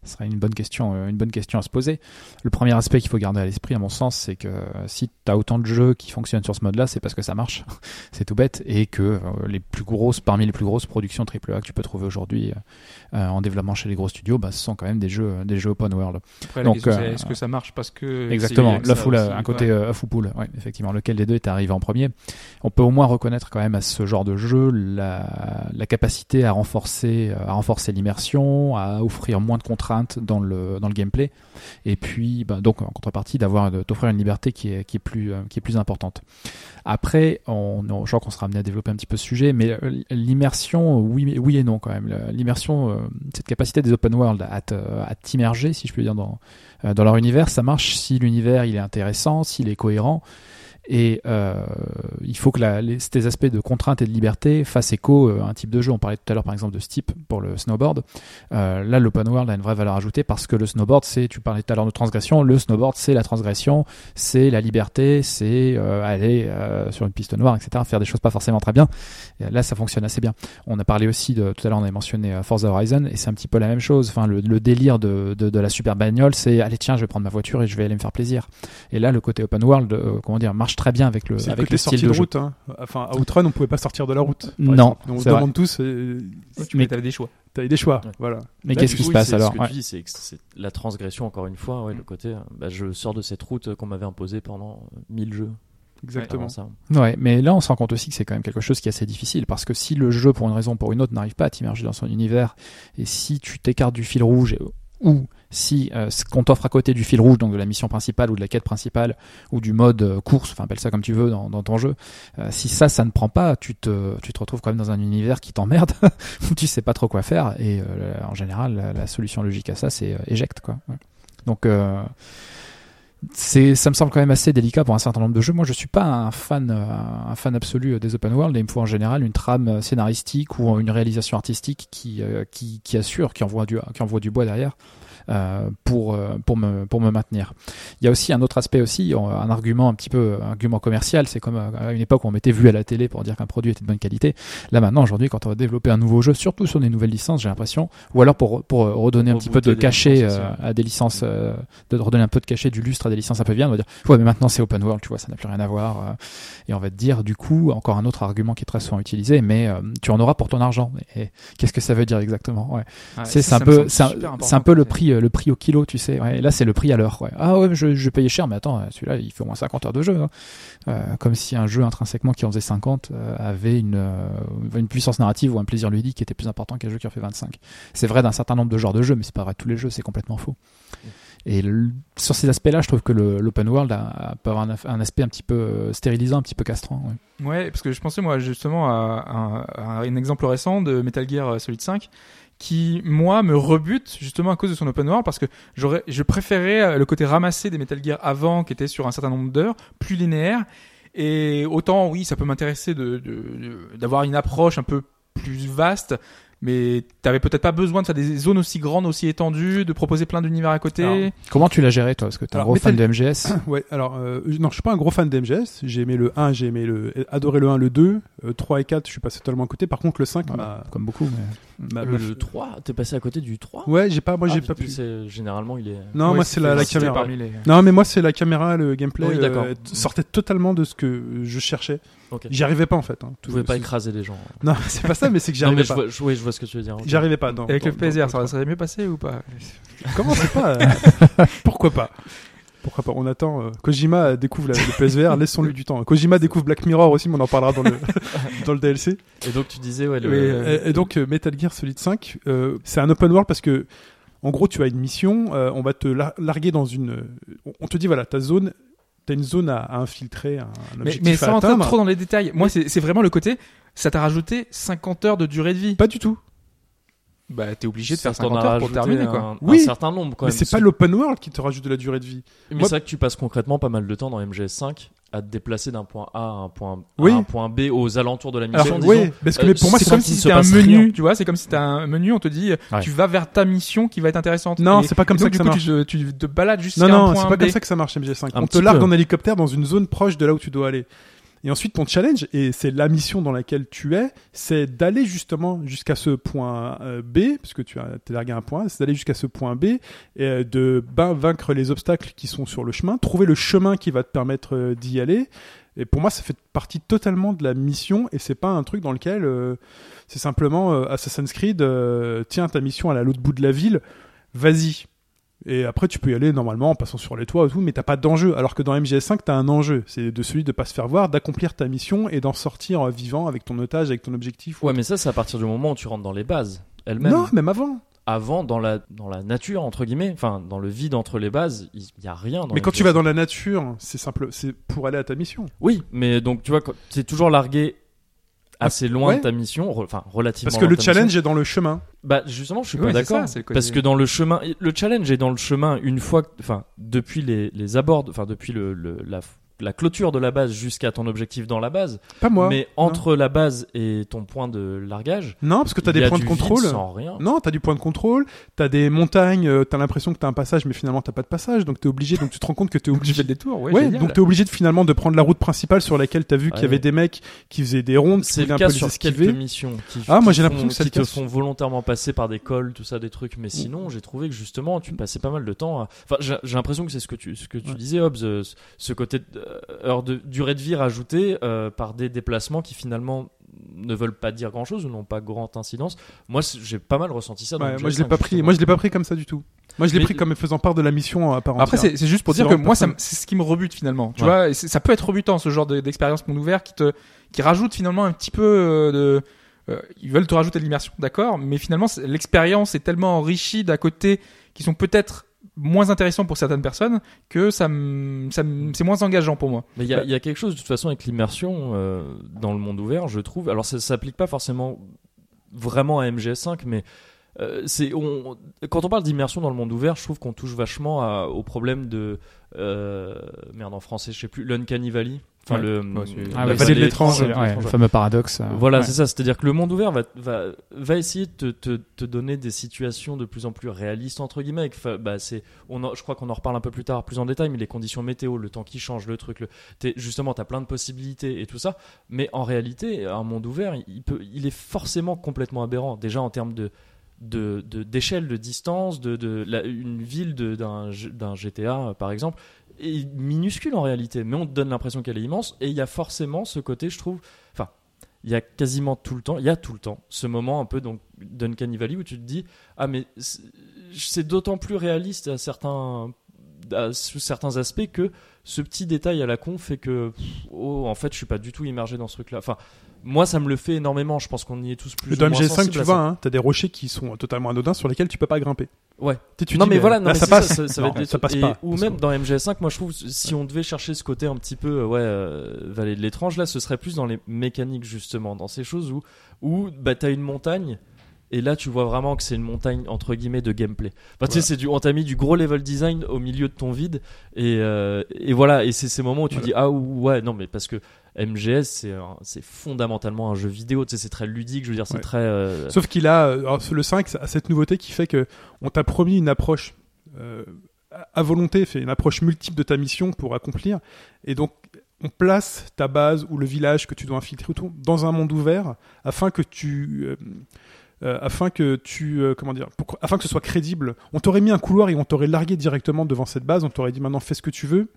Ce serait une bonne question, euh, une bonne question à se poser. Le premier aspect qu'il faut garder à l'esprit, à mon sens, c'est que euh, si tu as autant de jeux qui fonctionnent sur ce mode-là, c'est parce que ça marche. c'est tout bête et que euh, les plus grosses, parmi les plus grosses productions AAA que tu peux trouver aujourd'hui euh, en développement chez les gros studios, bah, ce sont quand même des jeux, des jeux open world. Après, Donc, euh, est-ce que ça marche parce que Exactement, la aussi, a un côté ouais. œuf ou poule, ouais, effectivement. Lequel des deux est arrivé en premier? On peut au moins reconnaître quand même à ce genre de jeu la, la capacité à renforcer, à renforcer l'immersion, à offrir moins de dans le dans le gameplay, et puis bah, donc en contrepartie d'avoir t'offrir une liberté qui est qui est plus euh, qui est plus importante. Après, on, on- je crois qu'on sera amené à développer un petit peu ce sujet, mais euh, l'immersion, oui, oui et non quand même. L'immersion, euh, cette capacité des open world à t'immerger, si je peux dire, dans dans leur univers, ça marche si l'univers il est intéressant, s'il est cohérent. Et euh, il faut que la, les, ces aspects de contrainte et de liberté fassent écho euh, à un type de jeu. On parlait tout à l'heure par exemple de Steep pour le snowboard. Euh, là, l'open world a une vraie valeur ajoutée parce que le snowboard, c'est, tu parlais tout à l'heure de transgression, le snowboard, c'est la transgression, c'est la liberté, c'est euh, aller euh, sur une piste noire, etc., faire des choses pas forcément très bien. Et là, ça fonctionne assez bien. On a parlé aussi de, tout à l'heure, on avait mentionné euh, Forza Horizon, et c'est un petit peu la même chose. Enfin, le, le délire de, de, de la super bagnole, c'est allez tiens, je vais prendre ma voiture et je vais aller me faire plaisir. Et là, le côté open world, comment dire, marche très bien avec le, C'est le avec le sortie style de, de, jeu. route. Hein. Enfin, à Outrun, on pouvait pas sortir de la route. Non, on se demande tous, euh, Ouais, tu Mais- avais des choix. t'as eu des choix. Ouais. Voilà. Mais qu'est-ce qui se passe alors Ce que Ouais. tu dis, c'est la transgression, encore une fois, ouais, le côté, euh, bah, je sors de cette route qu'on m'avait imposée pendant euh, 1000 jeux. Exactement. ça. Ouais, mais là on se rend compte aussi que c'est quand même quelque chose qui est assez difficile parce que si le jeu pour une raison ou pour une autre n'arrive pas à t'immerger dans son univers et si tu t'écartes du fil rouge et- ou si euh, ce qu'on t'offre à côté du fil rouge, donc de la mission principale ou de la quête principale ou du mode euh, course, enfin appelle ça comme tu veux dans, ton jeu, euh, si ça ça ne prend pas, tu te tu te retrouves quand même dans un univers qui t'emmerde où tu sais pas trop quoi faire et en général la, solution logique à ça c'est éjecte quoi. Donc ça me semble quand même assez délicat pour un certain nombre de jeux. Moi, je suis pas un fan un fan absolu des open world et il me faut en général une trame scénaristique ou une réalisation artistique qui qui, qui assure, qui envoie du qui envoie du bois derrière. Euh, pour euh, pour me pour me maintenir. Il y a aussi un autre aspect aussi, un argument un petit peu un argument commercial, c'est comme euh, à une époque où on mettait vu à la télé pour dire qu'un produit était de bonne qualité. Là maintenant aujourd'hui quand on va développer un nouveau jeu, surtout sur des nouvelles licences, j'ai l'impression ou alors pour pour redonner un petit peu de cachet à des licences euh, de redonner un peu de cachet du lustre à des licences un peu bien, on va dire ouais mais maintenant c'est open world, tu vois, ça n'a plus rien à voir euh, et on va te dire du coup encore un autre argument qui est très souvent utilisé mais euh, tu en auras pour ton argent. Et qu'est-ce que ça veut dire exactement Ouais. Ouais, C'est un peu, c'est un, peu le prix, le prix au kilo, tu sais. Là, c'est le prix à l'heure. Ah ouais, je, je payais cher, mais attends, euh, celui-là, il fait au moins 50 heures de jeu. hein. Euh, comme si un jeu intrinsèquement qui en faisait 50 euh, avait une, euh, une puissance narrative ou un plaisir ludique qui était plus important qu'un jeu qui en fait 25. C'est vrai d'un certain nombre de genres de jeux, mais c'est pas vrai de tous les jeux, c'est complètement faux. Et sur ces aspects-là, je trouve que l'open world a, a- peut avoir un, aspect un petit peu euh, stérilisant, un petit peu castrant. ouais. Ouais, parce que je pensais moi justement à, un- à un exemple récent de Metal Gear Solid 5 qui moi me rebute justement à cause de son open world parce que j'aurais je préférais euh, le côté ramassé des Metal Gear avant qui était sur un certain nombre d'heures, plus linéaire et autant oui, ça peut m'intéresser de de- de- d'avoir une approche un peu plus vaste mais t'avais peut-être pas besoin de faire des zones aussi grandes, aussi étendues, de proposer plein d'univers à côté. Alors, Comment tu l'as géré, toi? Parce que t'es un gros fan de MGS. Ouais, alors, euh, non, je suis pas un gros fan d'MGS. J'ai aimé le 1, j'ai aimé le, adoré le 1, le 2, euh, 3 et 4, je suis passé totalement à côté. Par contre, le 5 Ouais, m'a, comme beaucoup. Mais... Le, m'a- le 3, t'es passé à côté du 3 Ouais, j'ai pas, moi, Ah, j'ai du pas pu. c'est- Généralement, il est. Non, Ouais, moi, c'est la, caméra. parmi les- Non, mais moi, c'est la caméra, le gameplay. Oui, d'accord. euh, sortait totalement de ce que je cherchais. Ok. J'y arrivais pas, en fait. Hein. Tu pouvais pas écraser les gens. Non, c'est pas ça, mais c'est que j'y Non, mais arrivais je pas. vois, je, vois ce que tu veux dire. ok. J'arrivais pas. Dans, Avec dans- le PSR, dans- ça serait mieux passé ou pas? Comment c'est pas euh, Pourquoi pas? Pourquoi pas On attend. euh, Kojima découvre la- le PSVR, laissons-lui du temps. Kojima découvre Black Mirror aussi, mais on en parlera dans le dans le DLC. Et donc tu disais, ouais, le- euh, Et, et donc euh, Metal Gear Solid 5, euh, c'est un open world parce que en gros tu as une mission, euh, on va te lar- larguer dans une, on- te dit voilà ta zone, t'as une zone à, à infiltrer, un, un Mais, objectif mais à sans atteindre. trop dans les détails, moi c'est c'est vraiment le côté, ça t'a rajouté 50 heures de durée de vie. Pas du tout. Bah t'es obligé de faire t'en 50 a heures pour terminer un, quoi. un Oui, certain nombre quand Mais même. c'est pas l'open world qui te rajoute de la durée de vie. Mais Moi- c'est vrai que tu passes concrètement pas mal de temps dans MGS5 à te déplacer d'un point A à un point, Oui. à un point B aux alentours de la Alors, mission. oui, disons. parce que euh, mais pour moi c'est comme si c'était un menu, rien. tu vois, c'est comme si c'était un menu, on te dit, Ouais. tu vas vers ta mission qui va être intéressante. Non, c'est pas comme et ça donc, que du ça coup, marche. Tu, tu te balades jusqu'à Non, un non, point c'est pas B. comme ça que ça marche MGS5. Un On te largue peu. en hélicoptère dans une zone proche de là où tu dois aller. Et ensuite, ton challenge, et c'est la mission dans laquelle tu es, c'est d'aller justement jusqu'à ce point euh, B, puisque tu as largué un point, c'est d'aller jusqu'à ce point B, et euh, de ben, vaincre les obstacles qui sont sur le chemin, trouver le chemin qui va te permettre euh, d'y aller. Et pour moi, ça fait partie totalement de la mission, et c'est pas un truc dans lequel euh, c'est simplement Assassin's Creed, euh, tiens, ta mission est à l'autre bout de la ville, vas-y. Et après, tu peux y aller normalement en passant sur les toits et tout, mais t'as pas d'enjeu. Alors que dans MGS5, t'as un enjeu. C'est de celui de pas se faire voir, d'accomplir ta mission et d'en sortir euh, vivant avec ton otage, avec ton objectif. Ouais, mais ça, c'est à partir du moment où tu rentres dans les bases elles-mêmes. non, même avant. Avant, dans la, dans la nature, entre guillemets, enfin, dans le vide entre les bases, il y a rien. Dans mais quand MGS5. tu vas dans la nature, c'est simple, c'est pour aller à ta mission. Oui, mais donc, tu vois, t'es toujours largué assez loin ouais. de ta mission, re- enfin, relativement Parce que loin le mission. challenge est dans le chemin. Bah justement, je suis Oui, pas c'est ça, d'accord c'est le côté- parce que dans le chemin, le challenge est dans le chemin une fois, que- enfin depuis les, les abords, enfin depuis le, le- la, la clôture de la base jusqu'à ton objectif dans la base. Pas moi. Mais entre la base et ton point de largage, Non, parce que t'as des points de contrôle. sans rien. Non, t'as du point de contrôle, t'as des montagnes, euh, t'as l'impression que t'as un passage, mais finalement t'as pas de passage, donc t'es obligé, donc tu te rends compte que t'es obligé. des tours, ouais, Ouais, donc t'es obligé de finalement de prendre la route principale sur laquelle t'as vu qu'il y Ouais. avait des mecs qui faisaient des rondes, C'est le un cas peu les sur esquiver. quelques missions qui, Ah, moi, j'ai l'impression que c'est qui le te cas font volontairement passer par des cols, tout ça, des trucs. Mais sinon, j'ai trouvé que justement, tu passais pas mal de temps. À... Enfin, j'ai l'impression que c'est ce que tu, ce que tu disais, Hobbes, euh, ce- ce côté euh, heure de durée de vie rajoutée euh, par des déplacements qui finalement ne veulent pas dire grand chose ou n'ont pas grande incidence. Moi, j'ai pas mal ressenti ça. Dans Ouais, le moi je GS5, l'ai pas pris. justement. Moi je l'ai pas pris comme ça du tout. Moi je l'ai pris comme faisant part de la mission à part Après, entière. c'est c'est juste pour dire que moi, c'est ce qui me rebute finalement. Tu Ouais. vois, ça peut être rebutant ce genre de- d'expérience monde ouvert qui te, qui rajoute finalement un petit peu euh, de, euh, ils veulent te rajouter de l'immersion, d'accord, mais finalement l'expérience est tellement enrichie d'à côté qui sont peut-être moins intéressants pour certaines personnes que ça, ça me- c'est moins engageant pour moi. Mais il y, a- il y a quelque chose de toute façon avec l'immersion euh, dans le monde ouvert, je trouve. Alors ça s'applique pas forcément vraiment à MGS5, mais euh, c'est on, quand on parle d'immersion dans le monde ouvert, je trouve qu'on touche vachement à- au problème de euh, merde en français, je sais plus, l'Uncanny Valley. Enfin Ouais. le Ouais, Ah La vallée c'est- de l'étrange. ouais, le fameux paradoxe. euh, Voilà, c'est ça. C'est-à-dire que le monde ouvert va, va, va essayer de te, te, te donner des situations de plus en plus réalistes, entre guillemets. Enfin, bah, c'est, on en- je crois qu'on en reparle un peu plus tard, plus en détail, mais les conditions météo, le temps qui change, le truc, le, justement, tu as plein de possibilités et tout ça. Mais en réalité, un monde ouvert, il, peut, il est forcément complètement aberrant. Déjà en termes de de, de- d'échelle, de, distance, de, de la- une ville d'un, GTA euh, par exemple, minuscule en réalité, mais on te donne l'impression qu'elle est immense. Et il y a forcément ce côté, je trouve, enfin, il y a quasiment tout le temps, il y a tout le temps ce moment un peu donc d'Uncanny Valley où tu te dis ah mais c'est d'autant plus réaliste à certains sous certains aspects que ce petit détail à la con fait que pff, oh en fait je suis pas du tout immergé dans ce truc là enfin moi ça me le fait énormément je pense qu'on y est tous plus Dans ou moins MGS5, sensibles tu vois, hein, t'as des rochers qui sont totalement anodins sur lesquels tu peux pas grimper. Ouais. Tu, tu non dis, mais voilà, non, là mais ça passe. ça, ça Non, être passe pas. Ou même que- dans MGS5, moi je trouve si on devait chercher ce côté un petit peu euh, ouais euh, vallée de l'étrange là, ce serait plus dans les mécaniques justement, dans ces choses où où bah t'as une montagne. Et là, tu vois vraiment que c'est une montagne entre guillemets de gameplay. Enfin, tu sais, c'est du, on t'a mis du gros level design au milieu de ton vide, et, euh, et voilà. Et c'est ces moments où tu Voilà. dis ah ouais, non mais parce que MGS c'est fondamentalement un jeu vidéo. Tu sais, c'est très ludique. Je veux dire, c'est Ouais. très. euh, Sauf qu'il a, euh, alors, le 5 a cette nouveauté qui fait que on t'a promis une approche euh, à- volonté, fait une approche multiple de ta mission pour accomplir, et donc on place ta base ou le village que tu dois infiltrer dans un monde ouvert afin que tu euh, euh, afin que tu euh, comment dire pour- afin que ce soit crédible. On t'aurait mis un couloir et on t'aurait largué directement devant cette base, on t'aurait dit maintenant fais ce que tu veux.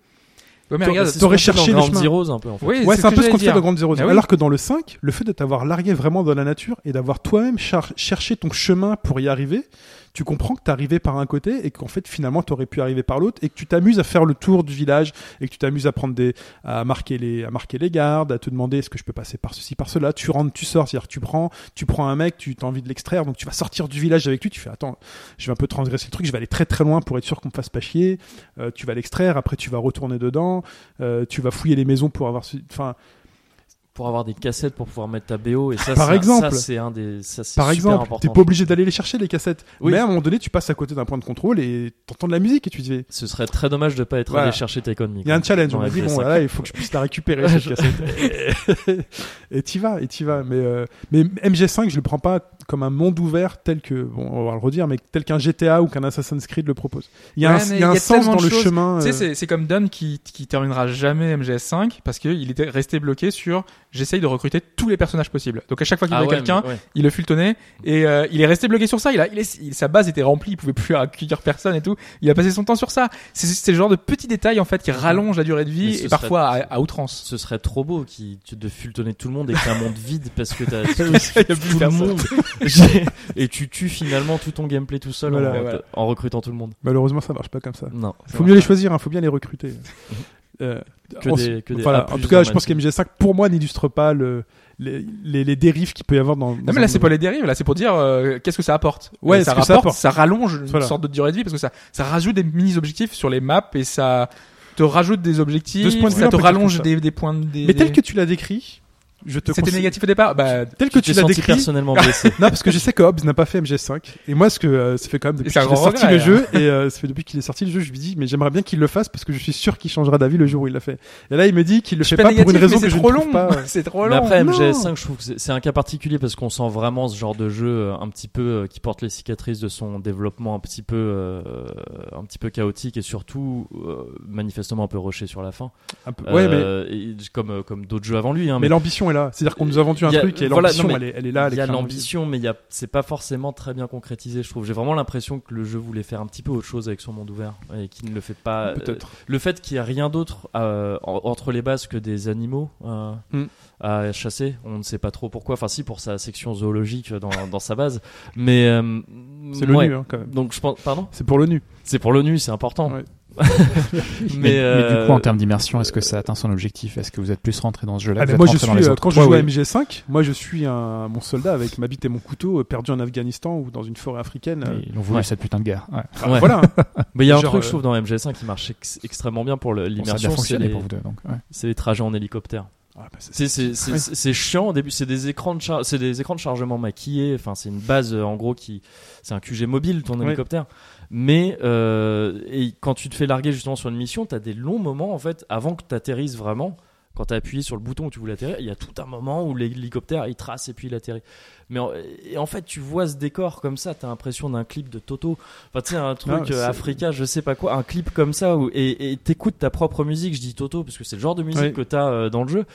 Ouais, mais T'aurais- regarde, dans cherché chemin. Zeroes un peu en fait. oui, Ouais, c'est un peu ce qu'on fait dans Grande Zero. Ah oui. Alors que dans le 5, le fait de t'avoir largué vraiment dans la nature et d'avoir toi-même cherché ton chemin pour y arriver, tu comprends que arrivé par un côté et qu'en fait finalement t'aurais pu arriver par l'autre et que tu t'amuses à faire le tour du village et que tu t'amuses à prendre des, à marquer les, à marquer les gardes, à te demander est-ce que je peux passer par ceci, par cela. Tu rentres, tu sors, c'est-à-dire tu prends, tu prends un mec, tu as envie de l'extraire, donc tu vas sortir du village avec lui, tu fais attends, je vais un peu transgresser le truc, je vais aller très très loin pour être sûr qu'on me fasse pas chier. Euh, tu vas l'extraire, après tu vas retourner dedans, euh, tu vas fouiller les maisons pour avoir, enfin Pour avoir des cassettes pour pouvoir mettre ta BO et ça, Par ça- exemple. ça, c'est un des, ça, c'est Par super exemple, important. t'es pas obligé d'aller les chercher les cassettes. Oui. Mais à un moment donné, tu passes à côté d'un point de contrôle et t'entends de la musique et tu te dis, Ce serait très dommage de pas être Voilà. allé chercher ta économie. il y a un challenge. On m'a dit FD5. bon, là, il faut que je puisse la récupérer cette cassette. et t'y vas, et t'y vas. Mais euh, mais MG5, je le prends pas comme un monde ouvert tel que, bon, on va le redire, mais tel qu'un GTA ou qu'un Assassin's Creed le propose. Il y a Ouais, un, il y a un y a sens dans le choses. chemin. Tu sais, euh, c'est- c'est comme Don qui, qui terminera jamais MGS5 parce qu'il était resté bloqué sur j'essaye de recruter tous les personnages possibles. Donc à chaque fois qu'il Ah voyait ouais, quelqu'un, ouais. il le fultonnait et euh, il est resté bloqué sur ça. Il a, il est, il- sa base était remplie, il pouvait plus accueillir personne et tout. Il a passé son temps sur ça. C'est c'est le genre de petits détails en fait qui rallongent la durée de vie et parfois à, à outrance. Ce serait trop beau qui de fultonner tout le monde et t'as un monde vide parce que t'as tout le personne. monde et tu tues finalement tout ton gameplay tout seul Voilà. en, Voilà. en recrutant tout le monde. Malheureusement, ça marche pas comme ça. Non. Faut mieux les choisir, hein, faut bien les recruter. Euh, Que ensuite- des- que des voilà. En tout cas, je dans pense Mansion. qu'MG5 pour moi n'illustre pas le, les, les, les dérives qu'il peut y avoir dans. Non mais là c'est pas les dérives, là c'est pour dire euh, qu'est-ce que ça apporte. Ouais, Et ça ça rapporte, apporte. ça rallonge une Voilà. sorte de durée de vie parce que ça ça rajoute des mini objectifs sur les maps et ça te rajoute des objectifs, De ce point de ça te rallonge des, des points de des, Mais tel des- que tu l'as décrit, je te C'était négatif au départ. Bah Tel que Tu tu l'as décrit. personnellement blessé. Non, parce que je sais que Hobbs n'a pas fait MGS5. Et moi, ce que euh, ça fait quand même depuis c'est un qu'il est grand sorti regret, le jeu, et euh, ça fait depuis qu'il est sorti le jeu, je lui dis, mais j'aimerais bien qu'il le fasse parce que je suis sûr qu'il changera d'avis le jour où il l'a fait. Et là, il me dit qu'il le je fait suis pas pour une négatif, raison mais que c'est je trop ne long. pas. euh, c'est trop Mais long. après Non. MGS5, je trouve que c'est c'est un cas particulier parce qu'on sent vraiment ce genre de jeu euh, un petit peu euh, qui porte les cicatrices de son développement un petit peu euh, un petit peu chaotique et surtout euh, manifestement un peu rushé sur la fin. Un peu. Ouais, mais, Euh, et comme euh, comme d'autres jeux avant lui. Hein, mais l'ambition est là. C'est-à-dire qu'on nous a vendu un a- truc et voilà, l'ambition, mais elle, est, elle est là. il y a l'ambition, mais il c'est pas forcément très bien concrétisé, je trouve. J'ai vraiment l'impression que le jeu voulait faire un petit peu autre chose avec son monde ouvert et qu'il ne le fait pas. visible. Peut-être. Euh, Le fait qu'il n'y a rien d'autre euh, en- entre les bases que des animaux euh, Hmm. À chasser, on ne sait pas trop pourquoi. Enfin, si pour sa section zoologique dans, dans sa base, mais euh, C'est l'ONU, ouais. hein, quand même. Donc je pense, pardon, C'est pour l'ONU. c'est pour l'ONU, c'est important. Ouais. mais, Mais, mais euh, du coup, en termes d'immersion, est-ce que ça atteint son objectif? Est-ce que vous êtes plus rentré dans ce jeu-là? Ah, êtes moi, je suis, dans les euh, autres quand je Ouais, joue à oui. MG5, moi, je suis un, mon soldat avec ma bite et mon couteau euh, perdu en Afghanistan ou dans une forêt africaine. euh, Ils ont voulu Ouais. cette putain de guerre. Ouais. ah, Ouais. Voilà. mais il y a un genre, truc, euh, je trouve, dans MGS5 qui marche ex- extrêmement bien pour le- Bon, ça a bien l'immersion, c'est fonctionné les, pour vous deux. Donc, les trajets en hélicoptère. Ah, bah, c'est- chiant au début. C'est des écrans de c'est des écrans de chargement maquillés. Enfin, c'est une base euh, en gros qui, c'est un QG mobile ton hélicoptère. Mais euh, et quand tu te fais larguer justement sur une mission, t'as des longs moments en fait avant que t'atterrisses vraiment. Quand t'as appuyé sur le bouton où tu voulais atterrir, il y a tout un moment où l'hélicoptère il trace et puis il atterrit. Mais en, et en fait, tu vois ce décor comme ça, t'as l'impression d'un clip de Toto. Enfin, tu sais, un truc Ah, euh, Africa, je sais pas quoi, un clip comme ça où, et t'écoutes ta propre musique. Je dis Toto parce que c'est le genre de musique Ouais. que t'as euh, dans le jeu.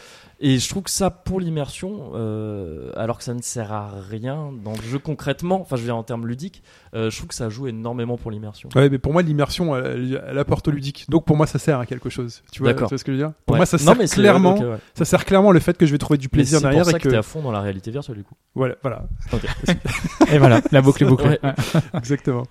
Et je trouve que ça, pour l'immersion, euh, alors que ça ne sert à rien dans le jeu concrètement, enfin je veux dire en termes ludiques, euh, je trouve que ça joue énormément pour l'immersion. Ouais, mais pour moi, l'immersion, elle, elle- elle apporte au ludique. Donc pour moi, ça sert à quelque chose. Tu vois, tu D'accord. vois ce que je veux dire? Pour Ouais. moi, ça sert mais c'est- clairement. ouais. Ça sert clairement le fait que je vais trouver du Mais plaisir c'est derrière pour ça et que, que t'es à fond dans la réalité virtuelle du coup. voilà, voilà, Et voilà, la boucle est bouclée. Ouais, exactement.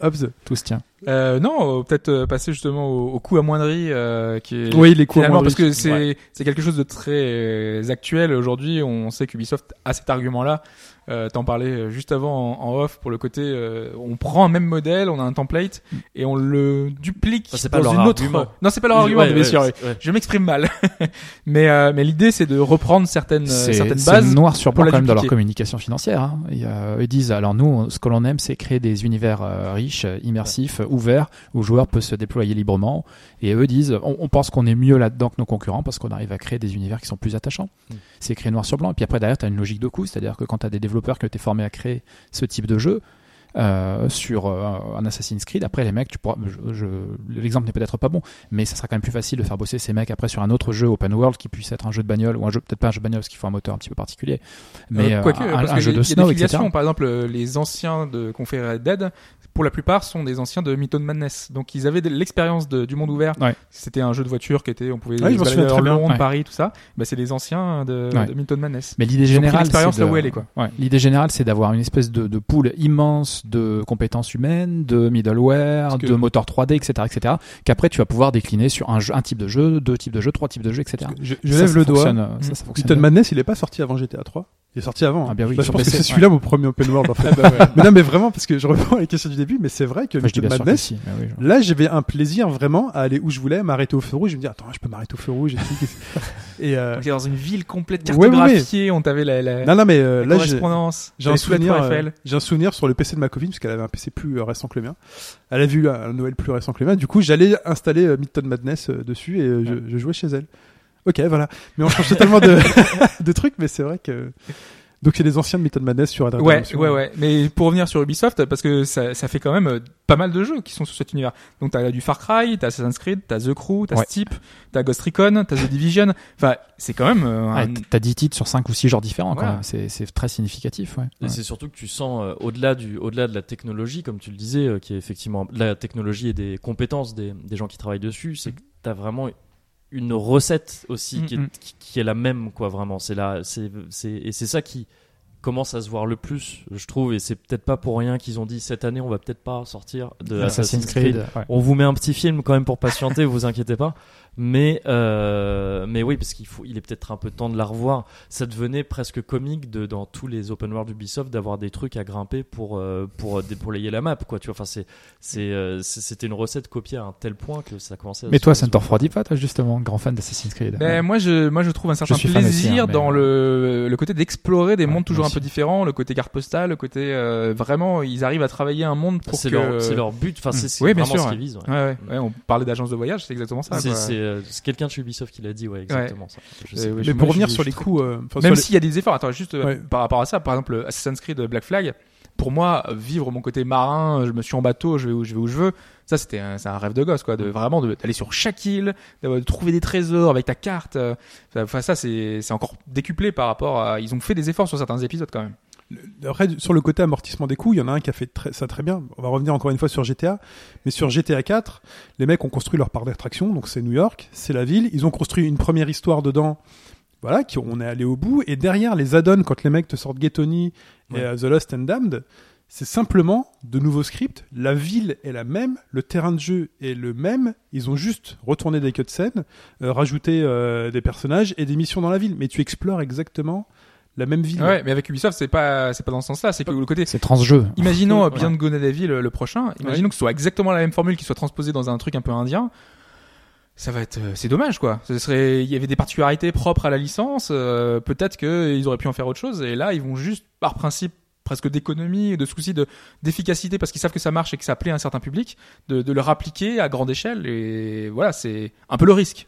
Hobbs. tout se tient. Euh, non, euh, peut-être euh, passer justement au, au coût amoindri euh, qui est Oui, les coups finalement parce que amoindris. c'est Ouais. c'est quelque chose de très euh, actuel aujourd'hui. On sait qu'Ubisoft a cet argument-là. Euh, T'en parlais euh, juste avant en, en off pour le côté euh, on prend un même modèle, on a un template et on le duplique Enfin, pas dans leur une autre. argument. Non, c'est pas leur argument, ouais, bien ouais, sûr. c'est- ouais. Je m'exprime mal, mais euh, mais l'idée c'est de reprendre certaines certaines bases. noir sur blanc la quand même dans leur communication financière. Hein. Et, ils disent alors nous, ce que l'on aime, c'est créer des univers riches, immersifs, ouverts, où le joueur peut se déployer librement. Et eux disent on, on pense qu'on est mieux là-dedans que nos concurrents parce qu'on arrive à créer des univers qui sont plus attachants. Mm. C'est écrit noir sur blanc. Et puis après derrière, tu as une logique de coût, c'est-à-dire que quand tu as des développeurs qui ont été formés à créer ce type de jeu, euh, sur euh, un Assassin's Creed. Après, les mecs, tu pourras, je, je- l'exemple n'est peut-être pas bon, mais ça sera quand même plus facile de faire bosser ces mecs après sur un autre jeu open world qui puisse être un jeu de bagnole ou un jeu, peut-être pas un jeu de bagnole parce qu'il faut un moteur un petit peu particulier, mais Euh, euh, quoique, un, parce un que jeu y de a snow, des etc. Par exemple, euh, les anciens de qu'on fait Red Dead, pour la plupart, sont des anciens de Mythos Madness. Donc, ils avaient de l'expérience de- du monde ouvert. Ouais. C'était un jeu de voiture qui était, on pouvait Ouais, se très bien. Londres, Ouais. Paris, tout ça. Bah, c'est les anciens de, Ouais. de Mythos Madness. Mais l'idée générale, c'est là de- où elle est, quoi. Ouais, l'idée générale, c'est d'avoir une espèce de, de pool immense de compétences humaines, de middleware, que- de moteur 3D, etc., etc., qu'après tu vas pouvoir décliner sur un, jeu, un type de jeu, deux types de jeux, trois types de jeux, etc. Je, je Ça, lève ça le doigt. euh, Ça, ça bien. Madness, il est pas sorti avant GTA 3. Il est sorti avant. Ah bien oui, Bah, je sur pense que c'est celui-là mon premier open world en fait. mais non, mais vraiment parce que je reprends les questions du début, mais c'est vrai que je sûr que Madness, si, oui, genre. Là, j'avais un plaisir vraiment à aller où je voulais, m'arrêter au feu rouge. Je me dis, attends, je peux m'arrêter au feu rouge et Et euh, dans une ville complète Ouais, ouais, ouais. cartographiée, on t'avait la, la, non, non, mais euh, la là, correspondance. j'ai un souvenir. Euh. J'ai un souvenir sur le PC de ma copine parce qu'elle avait un PC plus euh, récent que le mien. Elle a vu un Noël plus récent que le mien. Du coup, j'allais installer Midtown Madness dessus et je, je jouais chez elle. Ok, voilà. Mais on change totalement de, de trucs, mais c'est vrai que. Donc, c'est des anciens de Midtown Madness sur Red Dead Ouais, Redemption. ouais, ouais. Mais pour revenir sur Ubisoft, parce que ça, ça fait quand même euh, pas mal de jeux qui sont sur cet univers. Donc t'as du Far Cry, t'as Assassin's Creed, t'as The Crew, t'as Ouais. Steep, t'as Ghost Recon, t'as The Division. Enfin, c'est quand même euh, Ouais, un- T'as 10 titres sur 5 ou 6 genres différents, quoi. C'est, c'est très significatif, ouais. Et Ouais. c'est surtout que tu sens euh, au-delà du, au-delà de la technologie, comme tu le disais, euh, qui est effectivement la technologie et des compétences des, des gens qui travaillent dessus, c'est que tu as vraiment une recette aussi qui, est, Mhm. qui, qui est la même, quoi, vraiment. C'est là, c'est, c'est, et c'est ça qui commence à se voir le plus, je trouve. Et c'est peut-être pas pour rien qu'ils ont dit cette année, on va peut-être pas sortir de Assassin's Creed, ouais. on vous met un petit film quand même pour patienter, vous inquiétez pas. Mais euh, mais oui, parce qu'il faut, il est peut-être un peu temps de la revoir. Ça devenait presque comique de dans tous les open world Ubisoft d'avoir des trucs à grimper pour euh, pour déployer la map, quoi. Tu vois, enfin c'est c'est euh, c'était une recette copiée à un tel point que ça commençait. à Mais toi, ça ne te refroidit pas, toi, justement, grand fan d'Assassin's Creed. Ben, moi, je, moi, je trouve un certain plaisir aussi, hein, mais- dans le, le côté d'explorer des Ouais, mondes toujours un peu aussi. différents, le côté carte postale, le côté euh, vraiment, ils arrivent à travailler un monde pour C'est que. leur c'est leur but. Enfin, c'est c'est Oui, bien vraiment sûr, ce ouais. qu'ils visent. ouais. Ouais, ouais, ouais, on parlait d'agence de voyage, c'est exactement ça. C'est quoi. c'est, euh, c'est quelqu'un de chez Ubisoft qui l'a dit, ouais, exactement ça. Je sais Euh, ouais, Mais pour revenir sur les euh, sur Même les- s'il y a des efforts, attends, juste Ouais. par rapport à ça, par exemple, Assassin's Creed Black Flag, pour moi, vivre mon côté marin, je me suis en bateau, je vais où je, vais où je veux, ça c'était un, un rêve de gosse, quoi, de vraiment d'aller sur chaque île, de, trouver des trésors avec ta carte. euh, Enfin, ça, c'est encore décuplé par rapport à. Ils ont fait des efforts sur certains épisodes quand même. Après, sur le côté amortissement des coûts, il y en a un qui a fait très- ça très bien. On va revenir encore une fois sur GTA. Mais sur GTA 4, les mecs ont construit leur parc d'attraction. Donc c'est New York, c'est la ville. Ils ont construit une première histoire dedans. Voilà, qui, on est allé au bout. Et derrière, les add-ons, quand les mecs te sortent Ghetto-Knee et Ouais. euh, The Lost and Damned, c'est simplement de nouveaux scripts. La ville est la même, le terrain de jeu est le même. Ils ont juste retourné des cutscenes, euh, rajouté euh, des personnages et des missions dans la ville. Mais tu explores exactement la même ville. Ouais, mais avec Ubisoft, c'est pas c'est pas dans ce sens-là, c'est que le côté C'est transjeu. Imaginons Ouais. euh, Beyond Good and Evil, le, le prochain. Imaginons que ce soit exactement la même formule qui soit transposée dans un truc un peu indien. Ça va être, euh, c'est dommage quoi. Ce serait, il y avait des particularités propres à la licence. euh, Peut-être qu'ils auraient pu en faire autre chose. Et là, ils vont juste par principe presque d'économie, de souci de d'efficacité parce qu'ils savent que ça marche et que ça plaît à un certain public, de, de le rappliquer à grande échelle. Et voilà, c'est un peu le risque.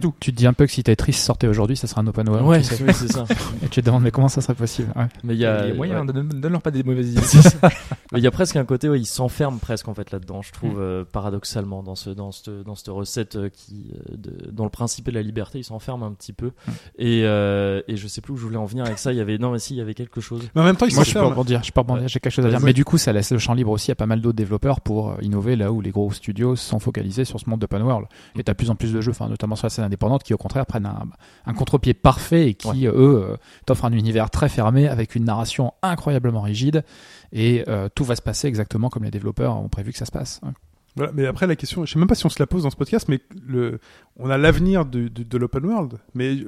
Tout. Tu te dis un peu que si Tetris sortait aujourd'hui, ça serait un open world. Ouais, tu sais. oui, c'est ça. Et tu te demandes, mais comment ça serait possible Ouais. Mais il y a moyen, ouais. donne- donne-leur pas des mauvaises idées. Mais il y a presque un côté, ouais, il s'enferme presque en fait là-dedans, je Mm. trouve euh, paradoxalement dans ce dans cette dans cette recette euh, qui euh, de, dans le principe et la liberté, il s'enferme un petit peu. Mm. Et euh, et je sais plus où je voulais en venir avec ça. Il y avait non mais si il y avait quelque chose. Mais en même temps, ils Moi, je peux s'enferment. rebondir, je peux rebondir, j'ai quelque chose à dire. Mais du coup, ça laisse le champ libre aussi à pas mal d'autres développeurs pour innover là où les gros studios sont focalisés sur ce monde d'open world. Et t'as de plus en plus de jeux, enfin, notamment sur qui au contraire prennent un, un contre-pied parfait et qui, eux, euh, t'offrent un univers très fermé avec une narration incroyablement rigide. Et euh, tout va se passer exactement comme les développeurs ont prévu que ça se passe. Ouais. Voilà, mais après la question, je sais même pas si on se la pose dans ce podcast, mais le, on a l'avenir de, de, de l'open world, mais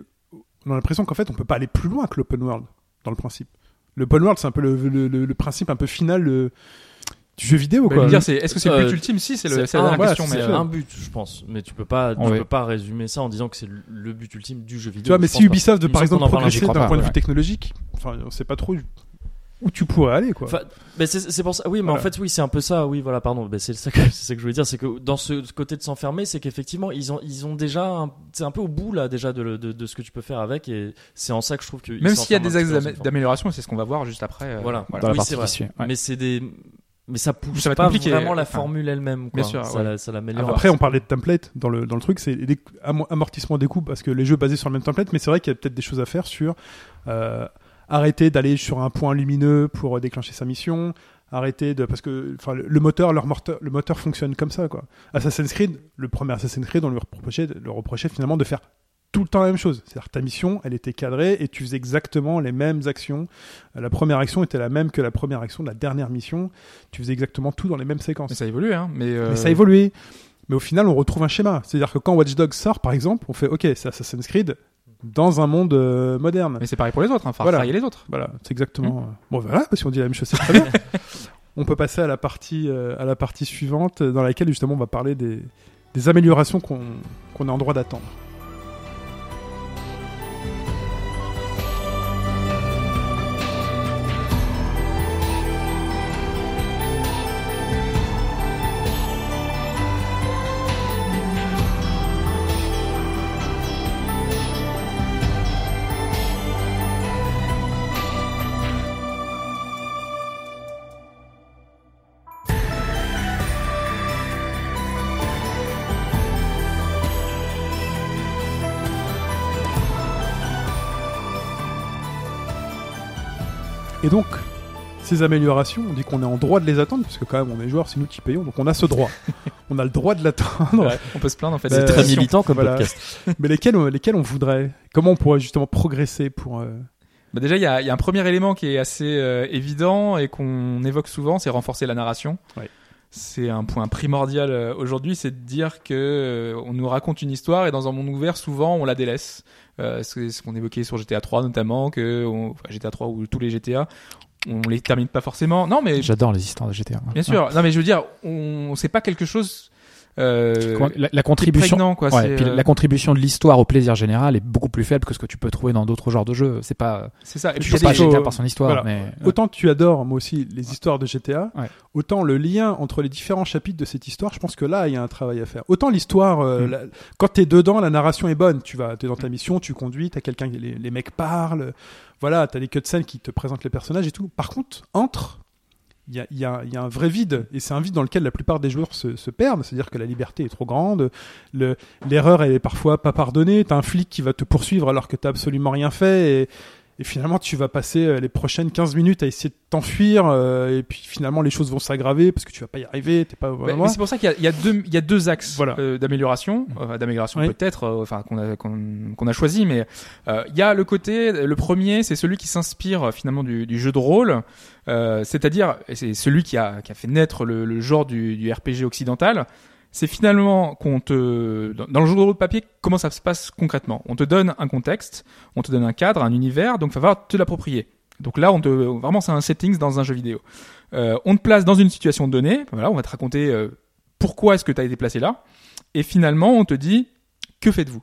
on a l'impression qu'en fait on peut pas aller plus loin que l'open world dans le principe. L'open world c'est un peu le, le, principe un peu final du jeu vidéo Bah, quoi. dire, c'est, est-ce que c'est le Euh, but ultime Si, c'est, le, c'est c'est la un- voilà, question. c'est Mais ça. euh, un but, je pense, mais tu peux pas, tu Ouais. peux pas résumer ça en disant que c'est le, but ultime du jeu vidéo. tu vois, mais si. Ubisoft veut par exemple un progresser d'un pas, point de ouais. vue technologique, enfin on sait pas trop où tu pourrais aller quoi. Enfin, mais c'est c'est pour ça. Oui, mais Voilà. en fait, oui, c'est un peu ça. Oui, voilà, pardon. C'est ça que c'est ça que je voulais dire, c'est que dans ce côté de s'enfermer, c'est qu'effectivement, ils ont ils ont déjà, un- c'est un peu au bout là déjà de, de, de ce que tu peux faire avec, et c'est en ça que je trouve que même s'il y a des un axes d'amélioration, c'est ce qu'on va voir juste après. euh, Voilà. Dans la Oui, c'est vrai. ouais. Mais c'est des mais ça pousse Ça va pas compliqué, vraiment la enfin, formule elle-même. quoi. bien sûr, ça, ouais. la- ça l'améliore. Après, on parlait de template dans le, dans le truc, c'est amortissement des coûts parce que les jeux basés sur le même template, mais c'est vrai qu'il y a peut-être des choses à faire sur euh, arrêter d'aller sur un point lumineux pour euh, déclencher sa mission, arrêter de parce que enfin le, le moteur, leur moteur, le moteur fonctionne comme ça quoi. Assassin's Creed, le premier Assassin's Creed, on lui reprochait, le reprochait finalement de faire tout le temps la même chose. C'est-à-dire que ta mission, elle était cadrée et tu faisais exactement les mêmes actions. La première action était la même que la première action de la dernière mission. Tu faisais exactement tout dans les mêmes séquences. Mais ça évolue, hein. Mais, euh, Mais ça a évolué. Mais au final, on retrouve un schéma. C'est-à-dire que quand Watch Dogs sort, par exemple, on fait OK, c'est Assassin's Creed dans un monde euh, moderne. Mais c'est pareil pour les autres, hein. Far Voilà. Et les autres. Voilà, c'est exactement. Mmh. euh, Bon, voilà, si on dit la même chose, c'est très bien. on peut passer à la partie, euh, à la partie suivante, dans laquelle justement on va parler des, des améliorations qu'on qu'on est en droit d'attendre. Et donc, ces améliorations, on dit qu'on est en droit de les attendre, parce que quand même, on est joueur, c'est nous qui payons, donc on a ce droit. on a le droit de l'attendre. Ouais, on peut se plaindre en fait. Bah, C'est très militant comme voilà. podcast. Mais lesquels, on- lesquels on voudrait? Comment on pourrait justement progresser pour. euh, Bah déjà, il y a, il y a un premier élément qui est assez euh, évident et qu'on évoque souvent, c'est renforcer la narration. Ouais. C'est un point primordial euh, aujourd'hui, c'est de dire que euh, on nous raconte une histoire et dans un monde ouvert, souvent, on la délaisse. Euh, c'est ce qu'on évoquait sur GTA 3 notamment, que on, enfin, GTA 3 ou tous les GTA, on les termine pas forcément. Non, mais J'adore les histoires de GTA. bien sûr. Non, mais je veux dire, on c'est pas quelque chose. Euh, La, contribution, prégnant, quoi. ouais, c'est, puis euh, la contribution de l'histoire au plaisir général est beaucoup plus faible que ce que tu peux trouver dans d'autres genres de jeux. C'est pas, c'est ça. Et puis, pas GTA par son histoire, voilà. mais Autant tu adores, moi aussi, les histoires de GTA, Ouais. autant le lien entre les différents chapitres de cette histoire, je pense que là, il y a un travail à faire. Autant l'histoire, euh, Mm. la- quand t'es dedans, la narration est bonne. Tu vas, t'es dans ta mission, tu conduis, t'as quelqu'un, les, les mecs parlent, voilà, t'as les cutscenes qui te présentent les personnages et tout. Par contre, entre, il y a, y, y a un vrai vide, et c'est un vide dans lequel la plupart des joueurs se, se perdent, c'est-à-dire que la liberté est trop grande, le- l'erreur elle est parfois pas pardonnée, t'as un flic qui va te poursuivre alors que t'as absolument rien fait, et, et finalement tu vas passer euh, les prochaines 15 minutes à essayer de t'enfuir, euh, et puis finalement les choses vont s'aggraver parce que tu vas pas y arriver, t'es pas... C'est pour ça qu'il y y a deux, il y a deux axes Voilà. euh, d'amélioration, euh, d'amélioration Oui. peut-être, enfin qu'on a qu'on a choisi, mais il y a le côté, le premier, c'est celui qui s'inspire finalement du, du jeu de rôle, euh, c'est-à-dire c'est celui qui a, qui a fait naître le, le genre du, du RPG occidental. C'est finalement qu'on te dans le jeu de papier comment ça se passe concrètement? On te donne un contexte, on te donne un cadre, un univers, donc il va falloir te l'approprier. Donc là, on te vraiment c'est un settings dans un jeu vidéo. Euh, on te place dans une situation donnée. Voilà, on va te raconter euh, pourquoi est-ce que tu as été placé là. Et finalement, on te dit que faites-vous?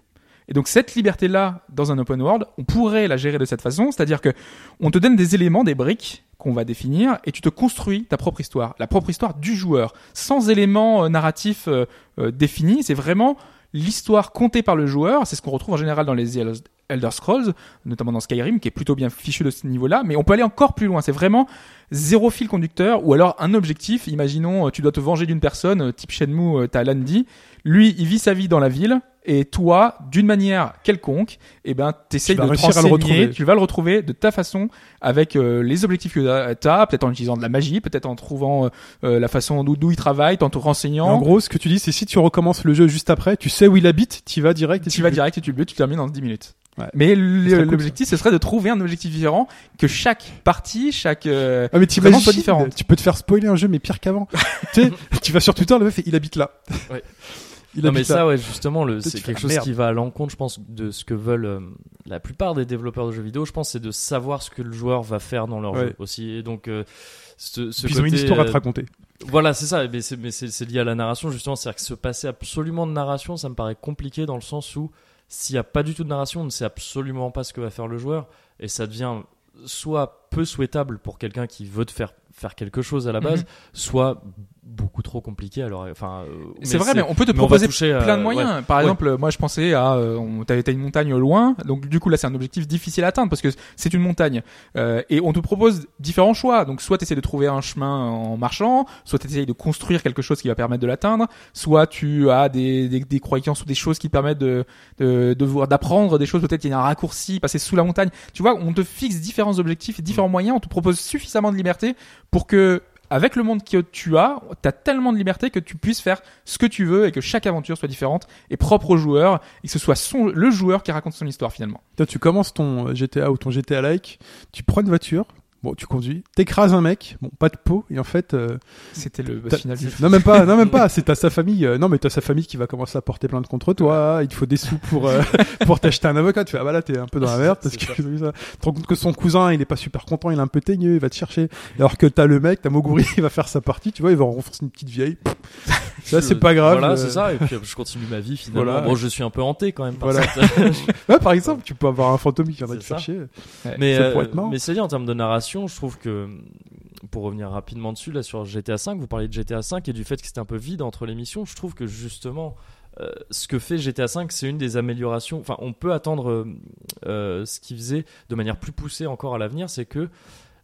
Et donc cette liberté-là, dans un open world, on pourrait la gérer de cette façon, c'est-à-dire que on te donne des éléments, des briques qu'on va définir, et tu te construis ta propre histoire, la propre histoire du joueur, sans éléments euh, narratifs euh, euh, définis. C'est vraiment l'histoire contée par le joueur. C'est ce qu'on retrouve en général dans les Elder- Scrolls, notamment dans Skyrim, qui est plutôt bien fichu de ce niveau-là. Mais on peut aller encore plus loin. C'est vraiment zéro fil conducteur ou alors un objectif. Imaginons, euh, tu dois te venger d'une personne, type Shenmue, t'as Landy. Lui, il vit sa vie dans la ville. Et toi, d'une manière quelconque, eh ben, t'essayes de te retrouver. tu vas le retrouver de ta façon, avec euh, les objectifs que t'as, peut-être en utilisant de la magie, peut-être en trouvant euh, euh, la façon d'où il travaille, en te renseignant. En gros, ce que tu dis, c'est si tu recommences le jeu juste après, tu sais où il habite, tu vas direct et tu vas direct et tu le tu termines en 10 minutes. Ouais. Mais cool, l'objectif, ce serait de trouver un objectif différent, que chaque partie, chaque... euh, Ah mais soit différente. tu peux te faire spoiler un jeu mais pire qu'avant. tu sais, tu vas sur Twitter, le mec il habite là. Ouais. Il Non mais ça ouais justement le c'est quelque chose merde. qui va à l'encontre je pense de ce que veulent euh, la plupart des développeurs de jeux vidéo. Je pense c'est de savoir ce que le joueur va faire dans leur Ouais. jeu aussi. Et donc euh, ce, ce Puis ils ont une côté, histoire à euh, te raconter. voilà c'est ça. Mais c'est mais c'est c'est lié à la narration justement. C'est-à-dire que se passer absolument de narration ça me paraît compliqué dans le sens où s'il n'y a pas du tout de narration on ne sait absolument pas ce que va faire le joueur. Et ça devient soit peu souhaitable pour quelqu'un qui veut te faire faire quelque chose à la base, soit beaucoup trop compliqué. Alors, enfin, euh, C'est vrai, mais on peut te proposer euh, plein de moyens. ouais. Par Ouais. exemple, moi je pensais à, euh, on- t'as t'as une montagne au loin, donc du coup là c'est un objectif difficile à atteindre parce que c'est une montagne Euh, et on te propose différents choix. Donc soit tu essaies de trouver un chemin en marchant, soit tu essayes de construire quelque chose qui va permettre de l'atteindre, soit tu as des, des, des croyances ou des choses qui te permettent de de, de voir d'apprendre des choses. Peut-être il y a un raccourci, passer sous la montagne. Tu vois, on te fixe différents objectifs et différents moyens. On te propose suffisamment de liberté pour que avec le monde que tu as, tu as tellement de liberté que tu puisses faire ce que tu veux et que chaque aventure soit différente et propre au joueur et que ce soit son, le joueur qui raconte son histoire finalement. Toi, tu commences ton euh, GTA ou ton GTA like, tu prends une voiture, bon, tu conduis, t'écrases un mec, bon, pas de peau, et en fait, euh, C'était le final du non même pas, non même pas, c'est t'as sa famille, euh, non mais t'as sa famille qui va commencer à porter plainte contre toi, il te faut des sous pour euh, pour t'acheter un avocat, tu fais ah bah là t'es un peu dans la merde parce que ça. tu te rends compte que son cousin il est pas super content, il est un peu teigneux, il va te chercher, alors que t'as le mec, t'as Moguri, il va faire sa partie, tu vois, il va renforcer une petite vieille, ça c'est pas grave. Voilà, euh, c'est ça. Et puis euh, je continue ma vie finalement. Voilà. Bon, je suis un peu hanté quand même par Voilà. cette- Ouais, par exemple, tu peux avoir un fantôme qui viendra te chier. mais Ça euh, pourrait être marrant. mais c'est dit en termes de narration, je trouve que pour revenir rapidement dessus là sur GTA 5, vous parlez de GTA 5 et du fait que c'était un peu vide entre les missions. Je trouve que justement euh, ce que fait GTA 5, c'est une des améliorations. Enfin, on peut attendre euh, euh, ce qu'il faisait de manière plus poussée encore à l'avenir, c'est que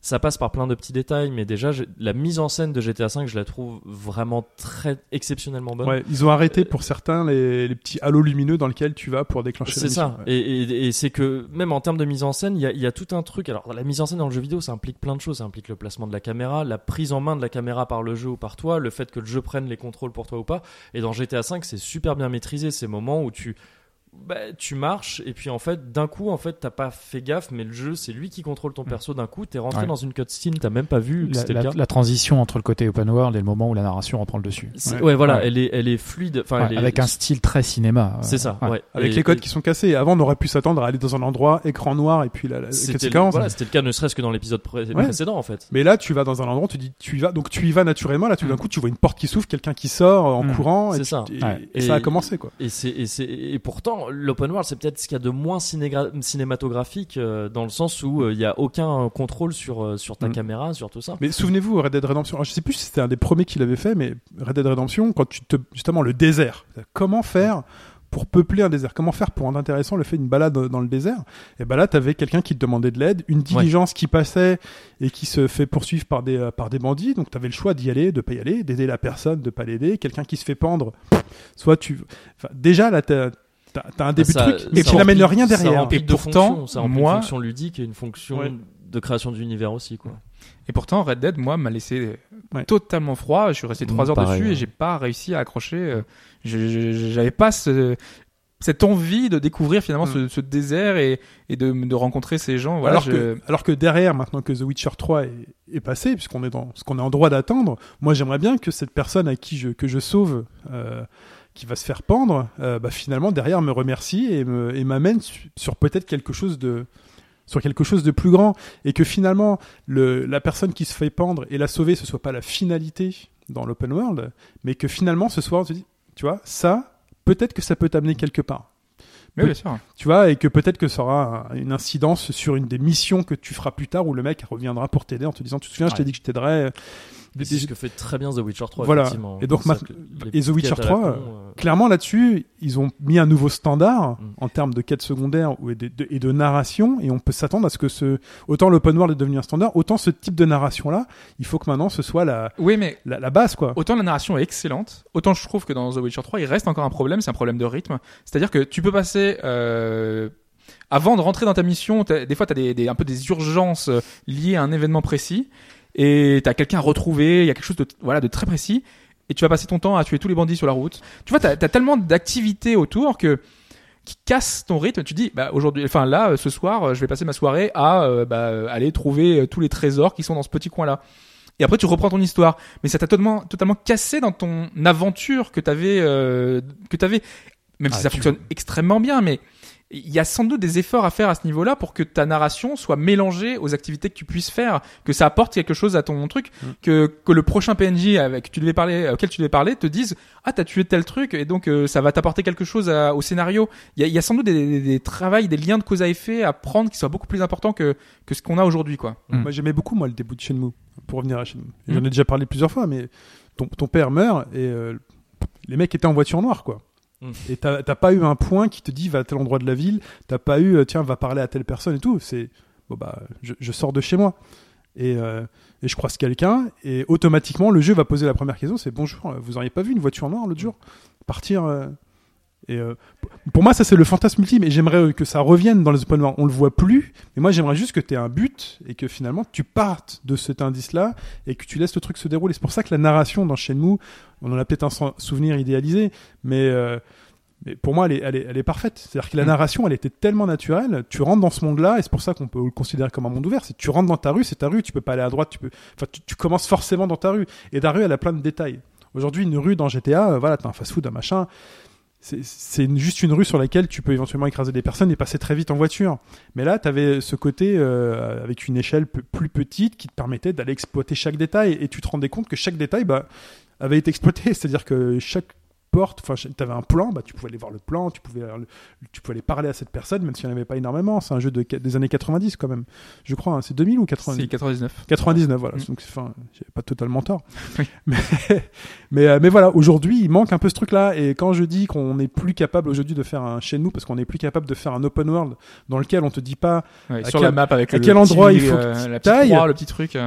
ça passe par plein de petits détails, mais déjà la mise en scène de GTA 5, je la trouve vraiment très exceptionnellement bonne. Ouais, ils ont arrêté pour certains les, les petits halos lumineux dans lesquels tu vas pour déclencher C'est ça. ouais. Et, et, et c'est que même en termes de mise en scène, il y a, y a tout un truc. Alors la mise en scène dans le jeu vidéo, ça implique plein de choses. Ça implique le placement de la caméra, la prise en main de la caméra par le jeu ou par toi, le fait que le jeu prenne les contrôles pour toi ou pas. Et dans GTA 5, c'est super bien maîtrisé ces moments où tu bah, tu marches et puis en fait d'un coup en fait t'as pas fait gaffe mais le jeu c'est lui qui contrôle ton perso d'un coup t'es rentré Ouais. dans une cutscene t'as même pas vu que La, c'était la- le cas la transition entre le côté open world et le moment où la narration reprend le dessus. Ouais. ouais, voilà Ouais. elle est elle est fluide enfin Ouais, elle est- avec un style très cinéma. c'est ça Ouais. ouais. Avec Et- les codes et- qui sont cassés. Avant, on aurait pu s'attendre à aller dans un endroit, écran noir, et puis la, la c'était le, séquence. voilà, c'était le cas ne serait-ce que dans l'épisode pré- Ouais. précédent en fait Mais là, tu vas dans un endroit, tu dis, tu y vas, donc tu y vas naturellement. Là, tout d'un coup, tu vois une porte qui s'ouvre, quelqu'un qui sort en Mm. courant, et, ça. et, ça a commencé, quoi. Et, c'est, et, c'est, l'open world, c'est peut-être ce qu'il y a de moins cinématographique euh, dans le sens où euh, il n'y a aucun euh, contrôle sur, euh, sur ta Mm. caméra, sur tout ça. Mais souvenez-vous, Red Dead Redemption, alors, je sais plus si c'était un des premiers qui l'avait fait, mais Red Dead Redemption, quand tu te, justement, le désert. Comment faire pour peupler un désert Comment faire pour rendre intéressant le fait d'une balade dans le désert Et ben là, t'avais quelqu'un qui te demandait de l'aide, une diligence qui passait et qui se fait poursuivre par des, euh, par des bandits. Donc t'avais le choix d'y aller, de pas y aller, d'aider la personne, de pas l'aider. Quelqu'un qui se fait pendre, soit tu, enfin, déjà là, t'as, un début Ça- de truc et tu n'amènes rien derrière. Et de pourtant, ça moi- une fonction ludique et une fonction Ouais. de création d'univers aussi. Quoi. Et pourtant, Red Dead, moi, m'a laissé Ouais. totalement froid. Je suis resté trois Mm, heures pareil, dessus ouais. et j'ai pas réussi à accrocher. euh, J'avais pas ce- cette envie de découvrir finalement Mm. ce, ce désert et, et de, de rencontrer ces gens. Voilà, alors, je- que, alors que derrière, maintenant que The Witcher 3 est, est passé, puisqu'on est dans ce qu'on est en droit d'attendre, moi j'aimerais bien que cette personne à qui je, que je sauve, euh, qui va se faire pendre, euh, bah, finalement derrière me remercie et m'amène su- sur peut-être quelque chose de sur quelque chose de plus grand et que finalement le, la personne qui se fait pendre et la sauver ce soit pas la finalité dans l'open world mais que finalement ce soir on se dit tu vois ça peut-être que ça peut t'amener quelque part Oui, bien sûr. tu vois, et que peut-être que ça aura un- une incidence sur une des missions que tu feras plus tard où le mec reviendra pour t'aider en te disant, tu te souviens, je t'ai dit que je t'aiderais. C'est ce que fait très bien The Witcher 3. Voilà. effectivement. Et donc, les et The Witcher quêtes à la 3, con, euh, euh, Clairement là-dessus, ils ont mis un nouveau standard Mm. en termes de quêtes secondaires et de, de- et de narration, et on peut s'attendre à ce que ce, autant l'open world est devenu un standard, autant ce type de narration-là, il faut que maintenant ce soit la, Oui, mais la, la base, quoi. Autant la narration est excellente, autant je trouve que dans The Witcher 3, il reste encore un problème, c'est un problème de rythme. C'est-à-dire que tu peux passer... Euh, avant de rentrer dans ta mission, des fois tu as des, des- un peu des urgences euh, liées à un événement précis, et tu as quelqu'un à retrouver, il y a quelque chose de, voilà, de très précis, et tu vas passer ton temps à tuer tous les bandits sur la route. Tu vois, tu as, tellement d'activités autour que qui casse ton rythme. Tu dis, bah aujourd'hui, enfin là, euh, ce soir, euh, je vais passer ma soirée à euh, bah, aller trouver tous les trésors qui sont dans ce petit coin-là. Et après, tu reprends ton histoire. Mais ça t'a totalement, totalement cassé dans ton aventure que t'avais, euh, que t'avais. Même Ah, si ça tu- fonctionne extrêmement bien, mais il y a sans doute des efforts à faire à ce niveau-là pour que ta narration soit mélangée aux activités que tu puisses faire, que ça apporte quelque chose à ton truc, Mm. que, que le prochain PNJ avec tu devais parler, auquel tu devais parler te dise ah t'as tué tel truc et donc euh, ça va t'apporter quelque chose à- au scénario. Il y a, il y a sans doute des, des, des travails, des liens de cause à effet à prendre qui soient beaucoup plus importants que que ce qu'on a aujourd'hui quoi. Mm. Moi j'aimais beaucoup moi le début de Shenmue. pour revenir à chez nous. Mm. J'en ai déjà parlé plusieurs fois, mais ton, ton père meurt et euh, les mecs étaient en voiture noire, quoi. Et t'as pas eu un point qui te dit va à tel endroit de la ville, t'as pas eu euh, tiens va parler à telle personne et tout. C'est bon bah je, sors de chez moi. Et, euh, et je croise quelqu'un et automatiquement le jeu va poser la première question c'est bonjour euh, vous auriez pas vu une voiture noire l'autre jour? Partir et euh, pour moi ça c'est le fantasme ultime et j'aimerais euh, que ça revienne dans les open world on le voit plus mais moi j'aimerais juste que tu aies un but et que finalement tu partes de cet indice là et que tu laisses le truc se dérouler c'est pour ça que la narration dans Shenmue on en a peut-être un sou- souvenir idéalisé mais euh, mais pour moi, elle est, elle est, elle est parfaite. C'est-à-dire que la Mm. narration, elle était tellement naturelle. Tu rentres dans ce monde-là, et c'est pour ça qu'on peut le considérer comme un monde ouvert. C'est tu rentres dans ta rue, c'est ta rue. Tu peux pas aller à droite. Tu peux, enfin, tu, tu commences forcément dans ta rue. Et ta rue, elle a plein de détails. Aujourd'hui, une rue dans GTA, euh, voilà, t'as un fast-food, un machin. C'est- juste une rue sur laquelle tu peux éventuellement écraser des personnes et passer très vite en voiture. Mais là, tu avais ce côté euh, avec une échelle plus petite qui te permettait d'aller exploiter chaque détail. Et tu te rendais compte que chaque détail bah, avait été exploité. C'est-à-dire que chaque porte, enfin, tu avais un plan, bah, tu pouvais aller voir le plan, tu pouvais, euh, tu pouvais aller parler à cette personne, même s'il n'y en avait pas énormément. C'est un jeu de, des années 90 quand même. Je crois, hein. c'est 2000 ou 90 C'est 99. 99, voilà. Mm. Donc, enfin, j'ai pas totalement tort. Oui. Mais, mais, euh, mais voilà, aujourd'hui, il manque un peu ce truc-là. Et quand je dis qu'on n'est plus capable aujourd'hui de faire un chez nous, parce qu'on n'est plus capable de faire un open world dans lequel on te dit pas, Ouais, À sur quel- la map avec à le quel petit, endroit il faut que euh, tu la petite croix, le petit truc.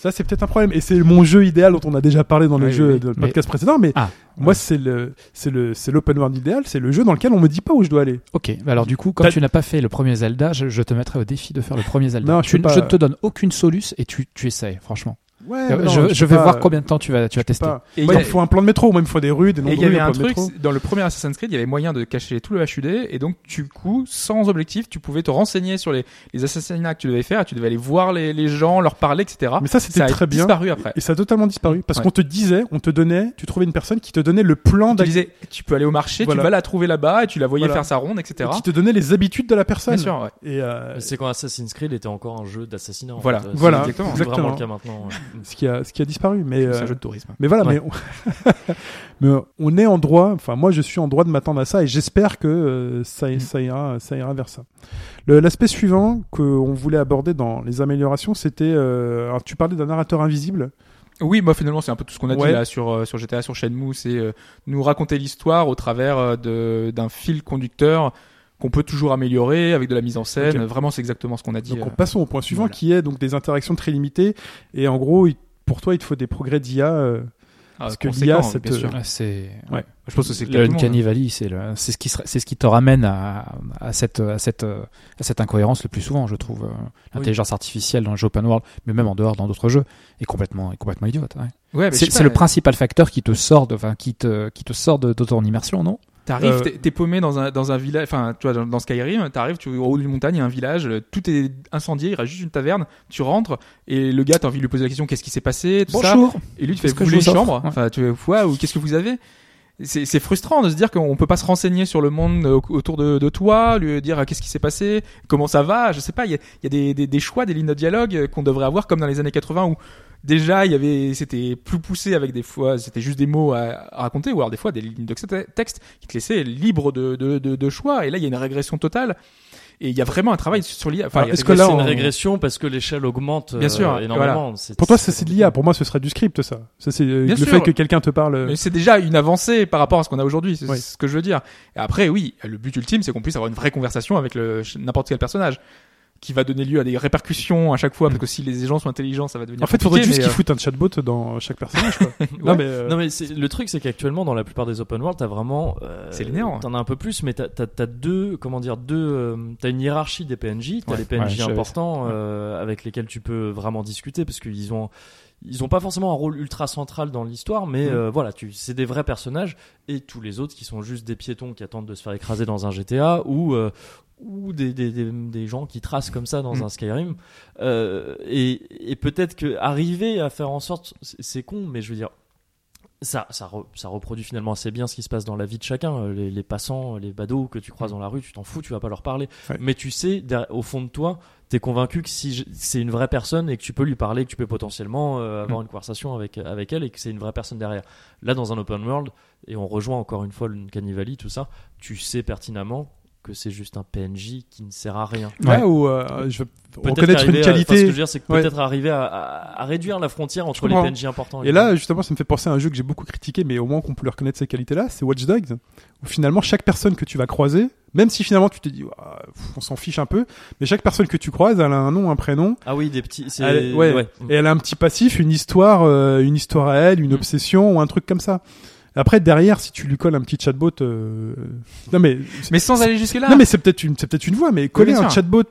Ça c'est peut-être un problème. Et c'est mon jeu idéal dont on a déjà parlé dans le Oui, jeu oui. de le Mais- podcast précédent. Mais Ah, moi, c'est le, c'est le, c'est l'open world idéal. C'est le jeu dans lequel on me dit pas où je dois aller. Ok, bah alors du coup, T'as- tu n'as pas fait le premier Zelda, je, je te mettrai au défi de faire le premier Zelda. Non, je tu, peux pas. je ne te donne aucune soluce et tu, tu essayes, franchement. Ouais, Euh, non, je, je vais pas- voir combien de temps tu vas, tu vas tester. pas. Et il a- faut un plan de métro, moi il me faut des rues, des noms Et de il y avait un truc, dans le premier Assassin's Creed, il y avait moyen de cacher tout le HUD, et donc, du coup, sans objectif, tu pouvais te renseigner sur les, les assassinats que tu devais faire, tu devais aller voir les, les gens, leur parler, etc. Mais ça, c'était ça a très bien. disparu après. Et ça a totalement disparu. Parce Ouais. qu'on te disait, on te donnait, tu trouvais une personne qui te donnait le plan Tu disais, tu peux aller au marché, Voilà. tu vas la trouver là-bas, et tu la voyais Voilà. faire sa ronde, etc. qui te donnait les habitudes de la personne. Bien sûr, ouais. Et euh, C'est quand Assassin's Creed était encore un jeu d'assassinat. en Voilà. fait. Voilà, exactement. vraiment le cas maintenant. Ce qui a, ce qui a disparu. Mais, C'est euh, un jeu de tourisme. mais voilà, Ouais. mais, on... mais on est en droit, enfin moi je suis en droit de m'attendre à ça et j'espère que euh, ça, Mm. ça, ira, ça ira vers ça. L'aspect suivant qu'on voulait aborder dans les améliorations, c'était, euh, alors tu parlais d'un narrateur invisible. Oui, moi finalement c'est un peu tout ce qu'on a Ouais. dit là sur euh, sur GTA, sur Shenmue, c'est euh, nous raconter l'histoire au travers euh, de d'un fil conducteur qu'on peut toujours améliorer avec de la mise en scène. Vraiment, c'est exactement ce qu'on a dit. Donc euh. on passons au point suivant voilà. qui est donc des interactions très limitées et en gros pour toi il te faut des progrès d'IA. euh, Ah, parce que l'IA, cette- bien sûr. Ouais, c'est Ouais. Je pense que c'est le Valley, c'est le, c'est ce qui serait- c'est ce qui te ramène à, à cette à cette à cette incohérence le plus souvent, je trouve. euh, L'intelligence artificielle dans le jeu open world, mais même en dehors dans d'autres jeux, est complètement est complètement idiote. ouais. Ouais, C'est c'est le principal facteur qui te sort de, enfin, qui te qui te sort de, de ton immersion, non? T'arrives, Euh, t'es- t'es paumé dans un dans un village, enfin, tu vois, dans, dans Skyrim, t'arrives, tu es au haut d'une montagne, il y a un village, tout est incendié, il reste juste une taverne, tu rentres et le gars, t'as envie de lui poser la question, qu'est-ce qui s'est passé, tout ça, et lui, tu fais, vous voulez une chambre Ouais. Enfin, tu fais, ou qu'est-ce que vous avez? C'est c'est frustrant de se dire qu'on peut pas se renseigner sur le monde euh, autour de, de toi, lui dire qu'est-ce qui s'est passé, comment ça va, je sais pas, il y a, il y a des, des, des choix, des lignes de dialogue euh, qu'on devrait avoir comme dans les années 80 où déjà il y avait c'était plus poussé avec des fois c'était juste des mots à, à raconter ou alors des fois des lignes de texte qui te laissaient libre de, de, de, de choix et là il y a une régression totale et il y a vraiment un travail sur l'IA. Enfin, Alors, il y a est-ce que là, c'est on- une régression parce que l'échelle augmente Bien euh, sûr, énormément? C'est- Pour toi ça c'est de l'IA, pour moi ce serait du script ça. Ça c'est euh, le sûr. fait que quelqu'un te parle. Mais c'est déjà une avancée par rapport à ce qu'on a aujourd'hui, c'est Oui. ce que je veux dire. Et après, oui, le but ultime, c'est qu'on puisse avoir une vraie conversation avec le n'importe quel personnage, qui va donner lieu à des répercussions à chaque fois, parce que si les gens sont intelligents, ça va devenir. En fait, il faudrait juste qu'ils foutent un chatbot dans chaque personnage. Quoi. euh, Non mais euh, Non mais c'est- le truc c'est qu'actuellement dans la plupart des open world t'as vraiment euh, C'est linéaire, hein. t'en as un peu plus mais t'as t'as t'as deux comment dire deux euh, t'as une hiérarchie des PNJ t'as Ouais, les PNJ ouais, importants euh, avec lesquels tu peux vraiment discuter parce qu'ils ont ils ont pas forcément un rôle ultra central dans l'histoire mais Mhm. euh, voilà tu c'est des vrais personnages et tous les autres qui sont juste des piétons qui attendent de se faire écraser dans un GTA ou euh, ou des, des, des, des gens qui tracent comme ça dans Mhm. un Skyrim euh, et, et peut-être que arriver à faire en sorte c'est con mais je veux dire ça, ça, re- ça reproduit finalement assez bien ce qui se passe dans la vie de chacun. Euh, Les, les passants, les badauds que tu croises dans la rue, tu t'en fous, tu vas pas leur parler. Ouais. Mais tu sais, au fond de toi, t'es convaincu que si c'est une vraie personne et que tu peux lui parler, que tu peux potentiellement euh, avoir une conversation avec, avec elle et que c'est une vraie personne derrière. Là, dans un open world, et on rejoint encore une fois le Canny Valley, tout ça, tu sais pertinemment que c'est juste un PNJ qui ne sert à rien. Là où euh, je veux Peut-être reconnaître une arriver à- enfin, ce que je qualité. veux dire, c'est que Ouais. peut-être arriver à, à- à réduire la frontière entre les. PNJ importants. Et là, justement, ça me fait penser à un jeu que j'ai beaucoup critiqué, mais au moins qu'on peut lui reconnaître ces qualités-là, c'est Watch Dogs, où finalement chaque personne que tu vas croiser, même si finalement tu te dis, on s'en fiche un peu, mais chaque personne que tu croises, elle a un nom, un prénom, ah oui, des petits. c'est- Elle- ouais. et elle a un petit passif, une histoire, euh, une histoire à elle, une Mm. obsession ou un truc comme ça. Après derrière, si tu lui colles un petit chatbot, euh... non mais Mais sans aller jusque là. non mais c'est peut-être une c'est peut-être une voix, mais coller bien un chatbot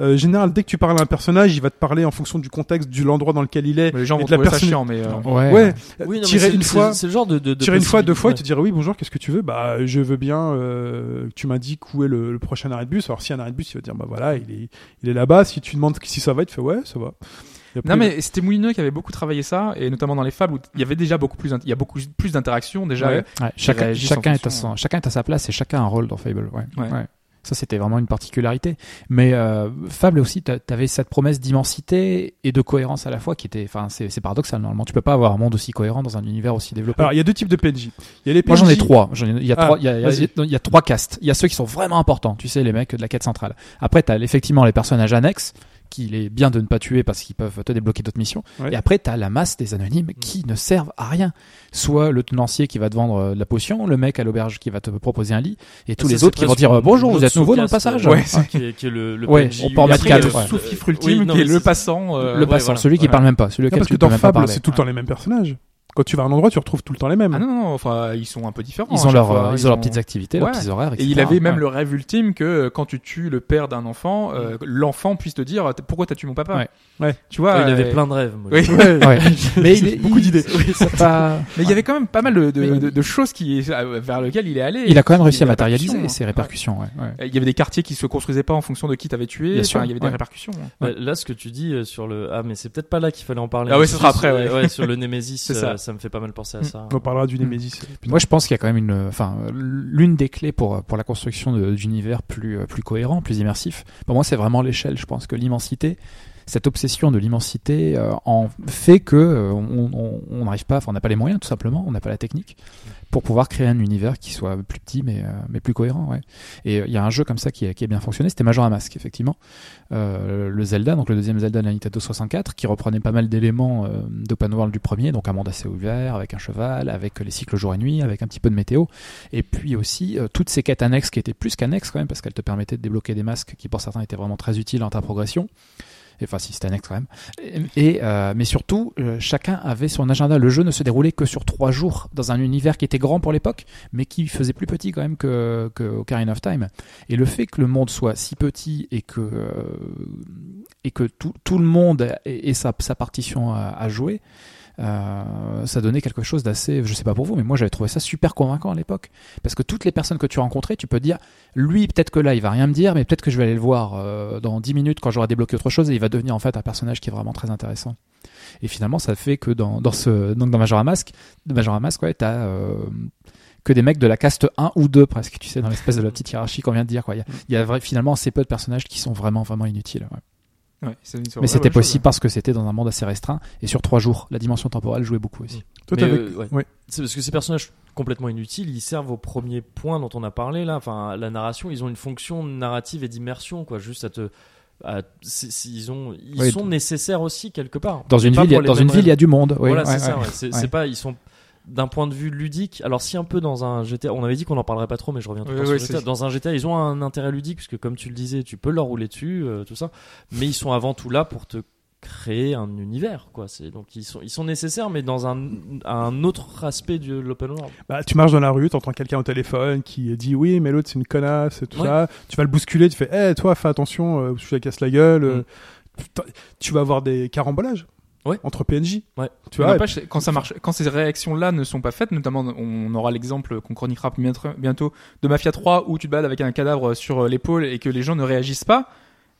euh, général dès que tu parles à un personnage, il va te parler en fonction du contexte, de l'endroit dans lequel il est. les gens et vont de la trouver ça personne- chiant, mais. euh, Ouais. Ouais, Oui, non, mais tirer c'est- une c'est- fois, C'est le genre de. de, de tirer une fois, deux fois, il te dirait oui bonjour, qu'est-ce que tu veux? Bah je veux bien euh, que tu m'indiques où est le, le prochain arrêt de bus. Alors si y a un arrêt de bus, il va te dire bah voilà, il est il est là-bas. Si tu demandes si ça va, il te fait ouais, ça va. Non mais c'était Moulineux qui avait beaucoup travaillé ça et notamment dans les fables où il y avait déjà beaucoup plus il y a beaucoup plus d'interactions déjà Ouais. Ouais, chacun, chacun, est à son, chacun est à sa place et chacun a un rôle dans Fable. Ouais. Ouais. Ouais. Ça, c'était vraiment une particularité. Mais euh, Fable aussi, t'a- t'avais cette promesse d'immensité et de cohérence à la fois qui était. Enfin, c'est paradoxal. Normalement, tu peux pas avoir un monde aussi cohérent dans un univers aussi développé. alors il y a deux types de PNJ. Il y a les PNJ. Moi, j'en ai trois. J'en ai- Il y a Ah, trois. Il y a, il y a- vas-y. il y a trois castes. Il y a ceux qui sont vraiment importants. Tu sais, les mecs de la quête centrale. Après, t'as effectivement les personnages annexes qu'il est bien de ne pas tuer parce qu'ils peuvent te débloquer d'autres missions. Ouais. Et après, t'as la masse des anonymes qui ne servent à rien. Soit le tenancier qui va te vendre euh, de la potion, le mec à l'auberge qui va te proposer un lit, et tous Ça, les autres qui vont dire euh, bonjour, vous êtes nouveau dans le passage. euh, Ouais. Qui est, qui est le, le Ouais, PNJ on peut en mettre quatre, le sous-fifre Oui, ultime non, qui est le passant euh, le ouais, passant, voilà. celui qui Ouais. parle même pas, celui Non, parce tu que dans Fable, parler. c'est tout le temps les mêmes personnages. Quand tu vas à un endroit, tu retrouves tout le temps les mêmes. Ah non, non, enfin, ils sont un peu différents. Ils à ont, leur, fois. euh, ils ont leurs petites activités, Ouais. leurs petits horaires, Et etc. il avait même Ouais. le rêve ultime que euh, quand tu tues le père d'un enfant, euh, l'enfant puisse te dire pourquoi t'as tué mon papa? Ouais. Ouais. Tu vois. Ouais, il avait euh, plein de rêves. moi. Oui. Ouais. Ouais. Mais il est- Beaucoup d'idées. oui, pas- Mais il y avait quand même pas mal de, de, de- de choses qui, vers lesquelles il est allé. Il a quand même réussi à matérialiser répercussions, ses répercussions. Hein. Il y avait des quartiers qui se construisaient pas en fonction de qui t'avais tué. Bien sûr, il y avait des répercussions. hein. Bah, là, ce que tu dis euh, sur le. Ah, mais c'est peut-être pas là qu'il fallait en parler. Ah ouais, ce sera après, ouais. sur le C'est ça. Euh, ça me fait pas mal penser à Mm. ça. On parlera du Nemesis. Moi, je pense qu'il y a quand même une, enfin, l'une des clés pour pour la construction d'univers plus euh, plus cohérent, plus immersif. Pour moi, c'est vraiment l'échelle. Je pense que l'immensité, cette obsession de l'immensité, euh, en fait que euh, on on- on n'arrive pas, enfin, on n'a pas les moyens, tout simplement, on n'a pas la technique pour pouvoir créer un univers qui soit plus petit mais euh, mais plus cohérent. Ouais. Et euh, il y a un jeu comme ça qui a, qui a bien fonctionné, c'était Majora Mask, effectivement, Euh, le Zelda, donc le deuxième Zelda de la Nintendo 64, qui reprenait pas mal d'éléments euh, d'open world du premier, donc un monde assez ouvert, avec un cheval, avec les cycles jour et nuit, avec un petit peu de météo, et puis aussi toutes ces quêtes annexes qui étaient plus qu'annexes quand même, parce qu'elles te permettaient de débloquer des masques qui pour certains étaient vraiment très utiles dans ta progression. Et, Enfin, si c'était annexe quand même. Et, euh, mais surtout, euh, chacun avait son agenda. Le jeu ne se déroulait que sur trois jours dans un univers qui était grand pour l'époque, mais qui faisait plus petit quand même que, que of Time. Et le fait que le monde soit si petit et que euh, et que tout, tout le monde ait, sa, partition à jouer, euh, ça donnait quelque chose d'assez, je sais pas pour vous, mais moi j'avais trouvé ça super convaincant à l'époque, parce que toutes les personnes que tu rencontrais, tu peux dire, lui peut-être que là il va rien me dire, mais peut-être que je vais aller le voir euh, dans 10 minutes quand j'aurai débloqué autre chose, et il va devenir en fait un personnage qui est vraiment très intéressant. Et finalement, ça fait que dans, dans ce donc dans Majora Mask, Majora Mask, ouais, t'as euh, que des mecs de la caste 1 ou 2 presque, tu sais, dans l'espèce de la petite hiérarchie qu'on vient de dire. Quoi. Il y a, finalement assez peu de personnages qui sont vraiment vraiment inutiles. ouais. Ouais, c'est une- c'est Mais c'était possible parce que c'était dans un monde assez restreint et sur trois jours. La dimension temporelle jouait beaucoup aussi. Toi, Mais, t'avais- euh, ouais. ouais. C'est parce que ces personnages complètement inutiles, ils servent au premier point dont on a parlé là. Enfin, la narration, ils ont une fonction narrative et d'immersion, quoi. Juste à te. ils ont, ils Oui, sont nécessaires aussi quelque part. Dans une ville, il y a- pour les dans une ville, il y a du monde. Oui, voilà, ouais, c'est ça. ouais. ouais. C'est Ouais. c'est pas, ils sont d'un point de vue ludique. Alors si un peu dans un GTA, on avait dit qu'on en parlerait pas trop, mais je reviens tout Oui, oui, sur GTA. c'est- Dans un GTA, ils ont un intérêt ludique puisque comme tu le disais, tu peux leur rouler dessus, euh, tout ça. Mais ils sont avant tout là pour te créer un univers, quoi. C'est donc ils sont ils sont nécessaires, mais dans un un autre aspect de l'open world. Bah, tu marches dans la rue, t'entends quelqu'un au téléphone qui dit oui, mais l'autre c'est une connasse et tout Ouais. ça. Tu vas le bousculer, tu fais, eh, toi, fais attention, euh, je te casse la gueule. euh, Mm. tu vas avoir des carambolages. Ouais. Entre PNJ. Ouais. Tu vois. n'empêche, quand ça marche, quand ces réactions-là ne sont pas faites, notamment, on aura l'exemple qu'on chroniquera bientôt- bientôt de Mafia 3 où tu te balades avec un cadavre sur l'épaule et que les gens ne réagissent pas.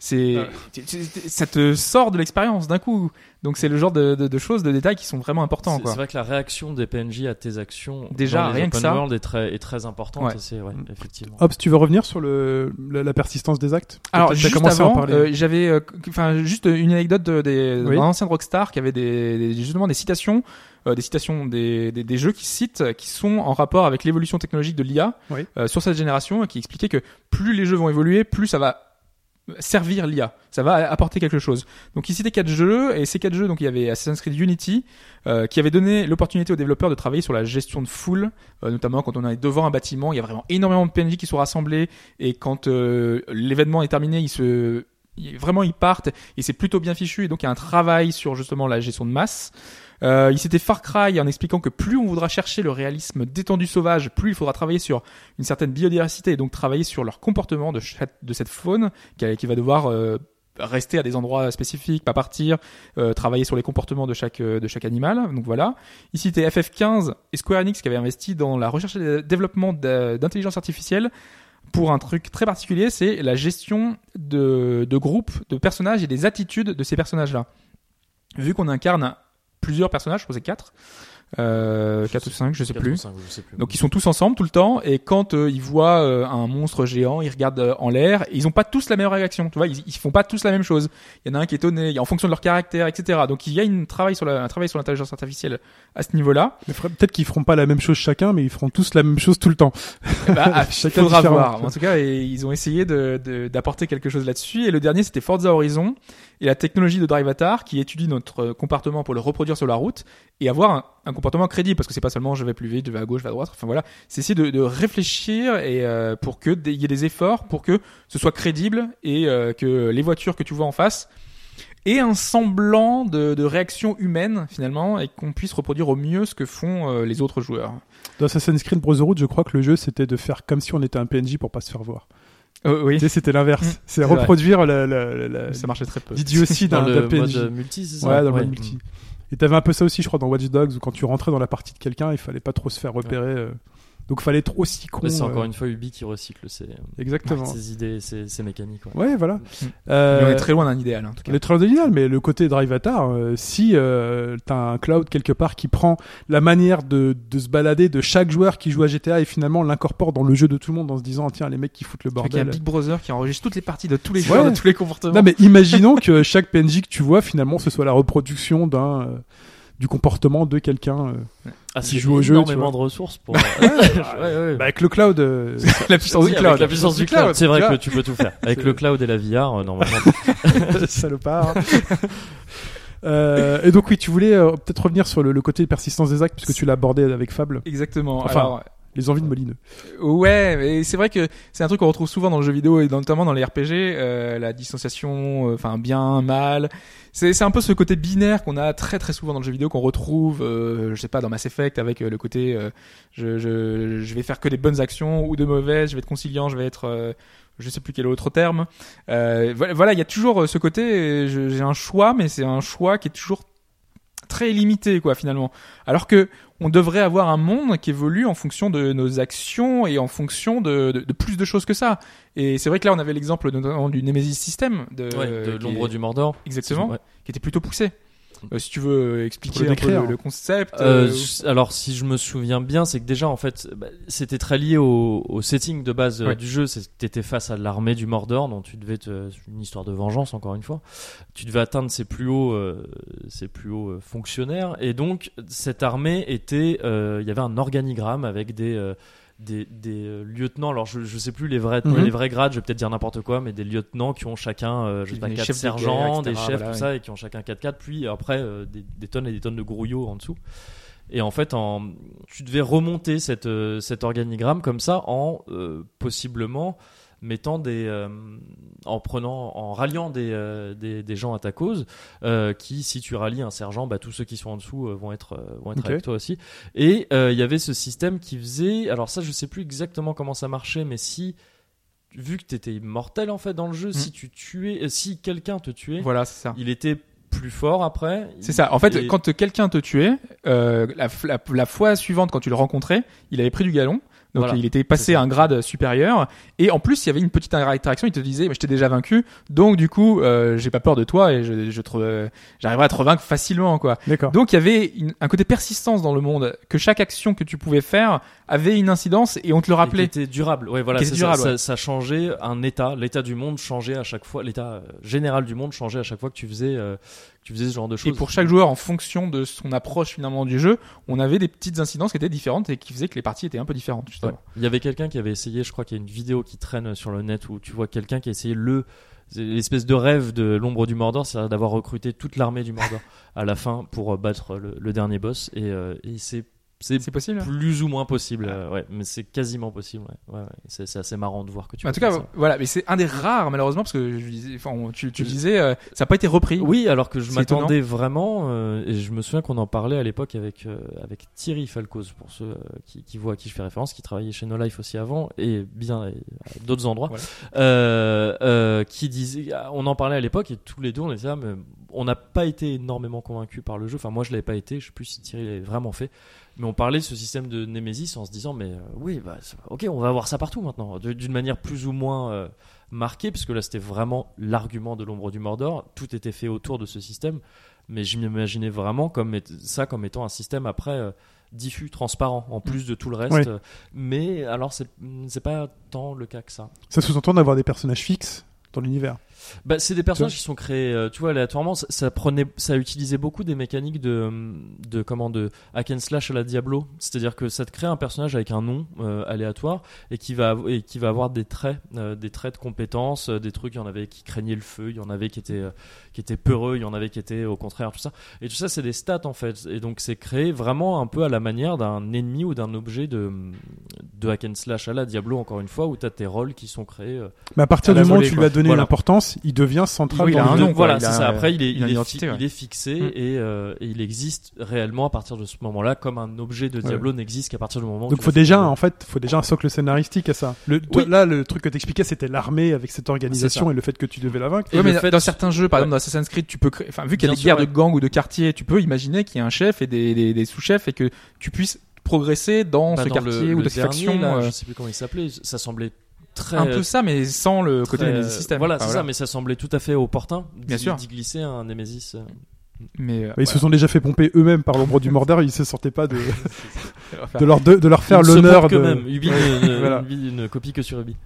C'est, Ouais. tu- tu- tu- ça te sort de l'expérience d'un coup. Donc c'est le genre de, de, de choses, de détails qui sont vraiment importants. C'est Quoi. c'est vrai que la réaction des PNJ à tes actions Déjà, dans les rien que ça. world est très, est très importante. Ouais. c'est- ouais, effectivement. Hop, tu veux revenir sur le, la, la persistance des actes? Alors juste commencé à en avant, parler. euh, j'avais, euh, enfin juste une anecdote de, des Oui. d'un ancien rockstar qui avait des, des- justement des citations, euh, des citations des, des, des jeux qui citent, euh, qui sont en rapport avec l'évolution technologique de l'IA Oui. euh, sur cette génération, et qui expliquait que plus les jeux vont évoluer, plus ça va servir l'IA, ça va apporter quelque chose. Donc il citait quatre jeux et ces quatre jeux, donc il y avait Assassin's Creed Unity euh, qui avait donné l'opportunité aux développeurs de travailler sur la gestion de foule, euh, notamment quand on est devant un bâtiment, il y a vraiment énormément de PNJ qui sont rassemblés et quand euh, l'événement est terminé, ils se vraiment ils partent et c'est plutôt bien fichu et donc il y a un travail sur justement la gestion de masse. Euh, il s'était Far Cry en expliquant que plus on voudra chercher le réalisme détendu sauvage, plus il faudra travailler sur une certaine biodiversité et donc travailler sur leur comportement de, cette faune qui, va devoir euh, rester à des endroits spécifiques, pas partir, euh, travailler sur les comportements de chaque euh, de chaque animal. Donc voilà. Ici c'était FF15 et Square Enix qui avait investi dans la recherche et le développement d'intelligence artificielle pour un truc très particulier, c'est la gestion de, de groupes, de personnages et des attitudes de ces personnages-là. Vu qu'on incarne plusieurs personnages, je crois que c'est quatre, euh, quatre ou cinq, je sais plus. ou cinq, je sais plus. Donc ils sont tous ensemble tout le temps et quand euh, ils voient euh, un monstre géant, ils regardent euh, en l'air. et Ils ont pas tous la même réaction, tu vois. Ils, ils font pas tous la même chose. Il y en a un qui est étonné, il y a- en fonction de leur caractère, etc. Donc il y a une travail sur la, un travail sur l'intelligence artificielle à ce niveau-là. Peut-être qu'ils feront pas la même chose chacun, mais ils feront tous la même chose tout le temps. Bah, ah, Chacun faudra voir. En tout cas, et ils ont essayé de- de- d'apporter quelque chose là-dessus. Et le dernier, c'était Forza Horizon et la technologie de Drivatar qui étudie notre euh, comportement pour le reproduire sur la route et avoir un, comportement crédible parce que c'est pas seulement je vais plus vite, je vais à gauche, je vais à droite. Enfin voilà, c'est essayer de, réfléchir et euh, pour que il y ait des efforts pour que ce soit crédible et euh, que les voitures que tu vois en face aient un semblant de, de réaction humaine finalement et qu'on puisse reproduire au mieux ce que font les autres joueurs. Dans Assassin's Creed Brotherhood, je crois que le jeu c'était de faire comme si on était un PNJ pour pas se faire voir. Euh, oui, Tu sais, c'était l'inverse. Mm. C'est reproduire la, la, la, la- ça marchait très peu. l'idiotie dans d'un le d'un PNJ. mode multi, c'est ça Ouais, dans le Ouais. mode multi. Et t'avais un peu ça aussi, je crois, dans Watch Dogs, où quand tu rentrais dans la partie de quelqu'un, il fallait pas trop se faire repérer. euh. Donc fallait être aussi con. Ouais, c'est euh, encore une fois Ubi qui recycle ses, Exactement. ses idées, ses, ses mécaniques. Ouais. Ouais, voilà. Mm. Euh, Mais on est très loin d'un idéal, en tout cas. Le très idéal, mais le côté Drive Avatar, euh, si euh, t'as un cloud quelque part qui prend la manière de, de se balader de chaque joueur qui joue à GTA et finalement l'incorpore dans le jeu de tout le monde en se disant tiens les mecs qui foutent le crois qu'il y a bordel. Big Brother qui enregistre toutes les parties de tous les Ouais. joueurs, de tous les comportements. Non mais imaginons que chaque PNJ que tu vois finalement ce soit la reproduction d'un euh, du comportement de quelqu'un. euh. Ah, Qui joue au jeu, tu énormément vois. de ressources pour. ouais, ouais. Bah, avec le cloud, euh, la puissance Oui, du avec cloud. la puissance du cloud. C'est vrai tu que tu peux tout faire. Avec le cloud et la VR, euh, normalement. salopard. Euh, et donc oui, tu voulais euh, peut-être revenir sur le, le côté persistance des actes puisque tu l'as abordé avec Fable, Exactement. Enfin, Alors, les envies de Molineux. ouais, mais c'est vrai que c'est un truc qu'on retrouve souvent dans le jeu vidéo et notamment dans les RPG, euh, la distanciation, euh, enfin bien, mal. C'est un peu ce côté binaire qu'on a très très souvent dans le jeu vidéo qu'on retrouve, euh, je sais pas, dans Mass Effect avec euh, le côté euh, je, je je vais faire que des bonnes actions ou de mauvaises, je vais être conciliant, je vais être je sais plus quel autre terme. Voilà, il y a toujours ce côté. J'ai un choix, mais c'est un choix qui est toujours très limité, quoi, finalement. Alors que on devrait avoir un monde qui évolue en fonction de nos actions et en fonction de, de, de plus de choses que ça. Et c'est vrai que là, on avait l'exemple notamment du Nemesis System, de, Ouais, de l'ombre du Mordor. exactement, Ouais. qui était plutôt poussé. Euh, si tu veux euh, expliquer le un peu le, le concept. Euh, euh, alors si je me souviens bien, c'est que déjà en fait, bah, c'était très lié au, au setting de base euh, Ouais. du jeu. C'est que t'étais face à l'armée du Mordor, dont tu devais te, une histoire de vengeance encore une fois. Tu devais atteindre ses plus hauts, euh, ses plus hauts euh, fonctionnaires, et donc cette armée était, euh, il y avait un organigramme avec des euh, des, des euh, lieutenants, alors je, je sais plus les vrais, Mhm. les vrais grades, je vais peut-être dire n'importe quoi, mais des lieutenants qui ont chacun, euh, je sais pas, Des quatre chefs de sergents, guerre, des chefs, voilà, tout ça, et qui ont chacun 4-4, puis après euh, des, des tonnes et des tonnes de grouillots en dessous. Et en fait, en, tu devais remonter cette, euh, cet organigramme comme ça en euh, possiblement mettant des, euh, en prenant, en ralliant des, euh, des, des gens à ta cause, euh, qui, si tu rallies un sergent, bah, tous ceux qui sont en dessous euh, vont être, euh, vont être avec toi aussi. Et euh, il y avait ce système qui faisait, alors ça, je sais plus exactement comment ça marchait, mais si vu que t'étais immortel en fait dans le jeu, si tu tuais, si quelqu'un te tuait, voilà, c'est ça. il était plus fort après. C'est ça. En fait, Et- quand quelqu'un te tuait, euh, la, la, la fois suivante, quand tu le rencontrais, il avait pris du galon. Donc Voilà, il était passé à un grade supérieur. Et en plus, il y avait une petite interaction. Il te disait, mais je t'ai déjà vaincu, donc du coup, euh, j'ai pas peur de toi et je, je te, j'arriverai à te revaincre facilement, quoi. D'accord. Donc il y avait une- un côté persistance dans le monde, que chaque action que tu pouvais faire avait une incidence et on te le rappelait. était durable. Ouais, voilà, c'est durable, Ça, ouais. ça changeait un état. L'état du monde changeait à chaque fois. L'état euh, général du monde changeait à chaque fois que tu faisais, euh, tu faisais ce genre de Et choses. pour chaque joueur, en fonction de son approche finalement du jeu, on avait des petites incidences qui étaient différentes et qui faisaient que les parties étaient un peu différentes. Ouais. Il y avait quelqu'un qui avait essayé, je crois qu'il y a une vidéo qui traîne sur le net où tu vois quelqu'un qui a essayé le l'espèce de rêve de l'ombre du Mordor, c'est d'avoir recruté toute l'armée du Mordor à la fin pour euh, battre le, le dernier boss et, euh, et c'est c'est possible. hein plus ou moins possible, euh, ouais, mais c'est quasiment possible. Ouais. Ouais. C'est, assez marrant de voir que tu. En tout cas, ça. voilà, mais c'est un des rares malheureusement parce que je disais, enfin, on- tu, tu disais, euh, ça n'a pas été repris. Oui, alors que je m'attendais vraiment, euh, et je me souviens qu'on en parlait à l'époque avec euh, avec Thierry Falcoz pour ceux qui, qui voient à qui je fais référence, qui travaillait chez No Life aussi avant et bien d'autres endroits, euh, euh, qui disait, on en parlait à l'époque et tous les deux on était là, mais on n'a pas été énormément convaincus par le jeu. Enfin moi je l'avais pas été, je sais plus si Thierry l'avait vraiment fait, mais on parlait de ce système de Nemesis en se disant mais euh, oui bah ok on va avoir ça partout maintenant, d'une manière plus ou moins euh, marquée, parce que là c'était vraiment l'argument de l'ombre du Mordor, tout était fait autour de ce système, mais je m'imaginais vraiment comme ça comme étant un système après euh, diffus, transparent, en plus de tout le reste. Ouais. Mais alors c'est pas tant le cas que ça. Ça sous-entend d'avoir des personnages fixes dans l'univers. Bah, c'est des personnages qui sont créés, euh, tu vois, aléatoirement. Ça, ça prenait, ça utilisait beaucoup des mécaniques de, de comment, de hack and slash à la Diablo. C'est-à-dire que ça te crée un personnage avec un nom euh, aléatoire et qui va, et qui va avoir des traits, euh, des traits de compétences, des trucs. Il y en avait qui craignaient le feu, il y en avait qui étaient, qui étaient peureux, il y en avait qui étaient au contraire, tout ça. Et tout ça, c'est des stats en fait. Et donc, c'est créé vraiment un peu à la manière d'un ennemi ou d'un objet de, de hack and slash à la Diablo, encore une fois, où tu as tes rôles qui sont créés. Mais à partir À du moment où tu lui as donné Voilà. Il devient central Oui, il dans a un nom, voilà, c'est ça. Après, il est, il a il une est, identité, fi- ouais. il est fixé Mm. et, euh, et il existe réellement à partir de ce moment-là, comme un objet de Diablo n'existe qu'à partir du moment. où Donc tu faut déjà, en fait, faut déjà un socle scénaristique à ça. Le, Oui. Là, le truc que t'expliquais, c'était l'armée avec cette organisation et le fait que tu devais la vaincre. Et Ouais, le mais fait- dans certains jeux, par Ouais. exemple dans Assassin's Creed, tu peux créer, enfin vu qu'il y a des guerres de gangs ou de quartiers, tu peux imaginer qu'il y a un chef et des, des, des sous-chefs et que tu puisses progresser dans Bah, ce dans quartier le, ou le de cette faction. là, euh, je sais plus comment il s'appelait. Ça semblait très un peu ça, mais sans le côté très- Nemesis. Voilà, Enfin, c'est ça, mais ça semblait tout à fait opportun Bien d'y- sûr. d'y glisser un Nemesis. euh, Mais euh, Ils se sont déjà fait pomper eux-mêmes par l'ombre du Mordor, ils se sortaient pas de, de, leur, de, de leur faire l'honneur de... même. Ubi ne, ne- Voilà. Ubi ne copie que sur Ubi.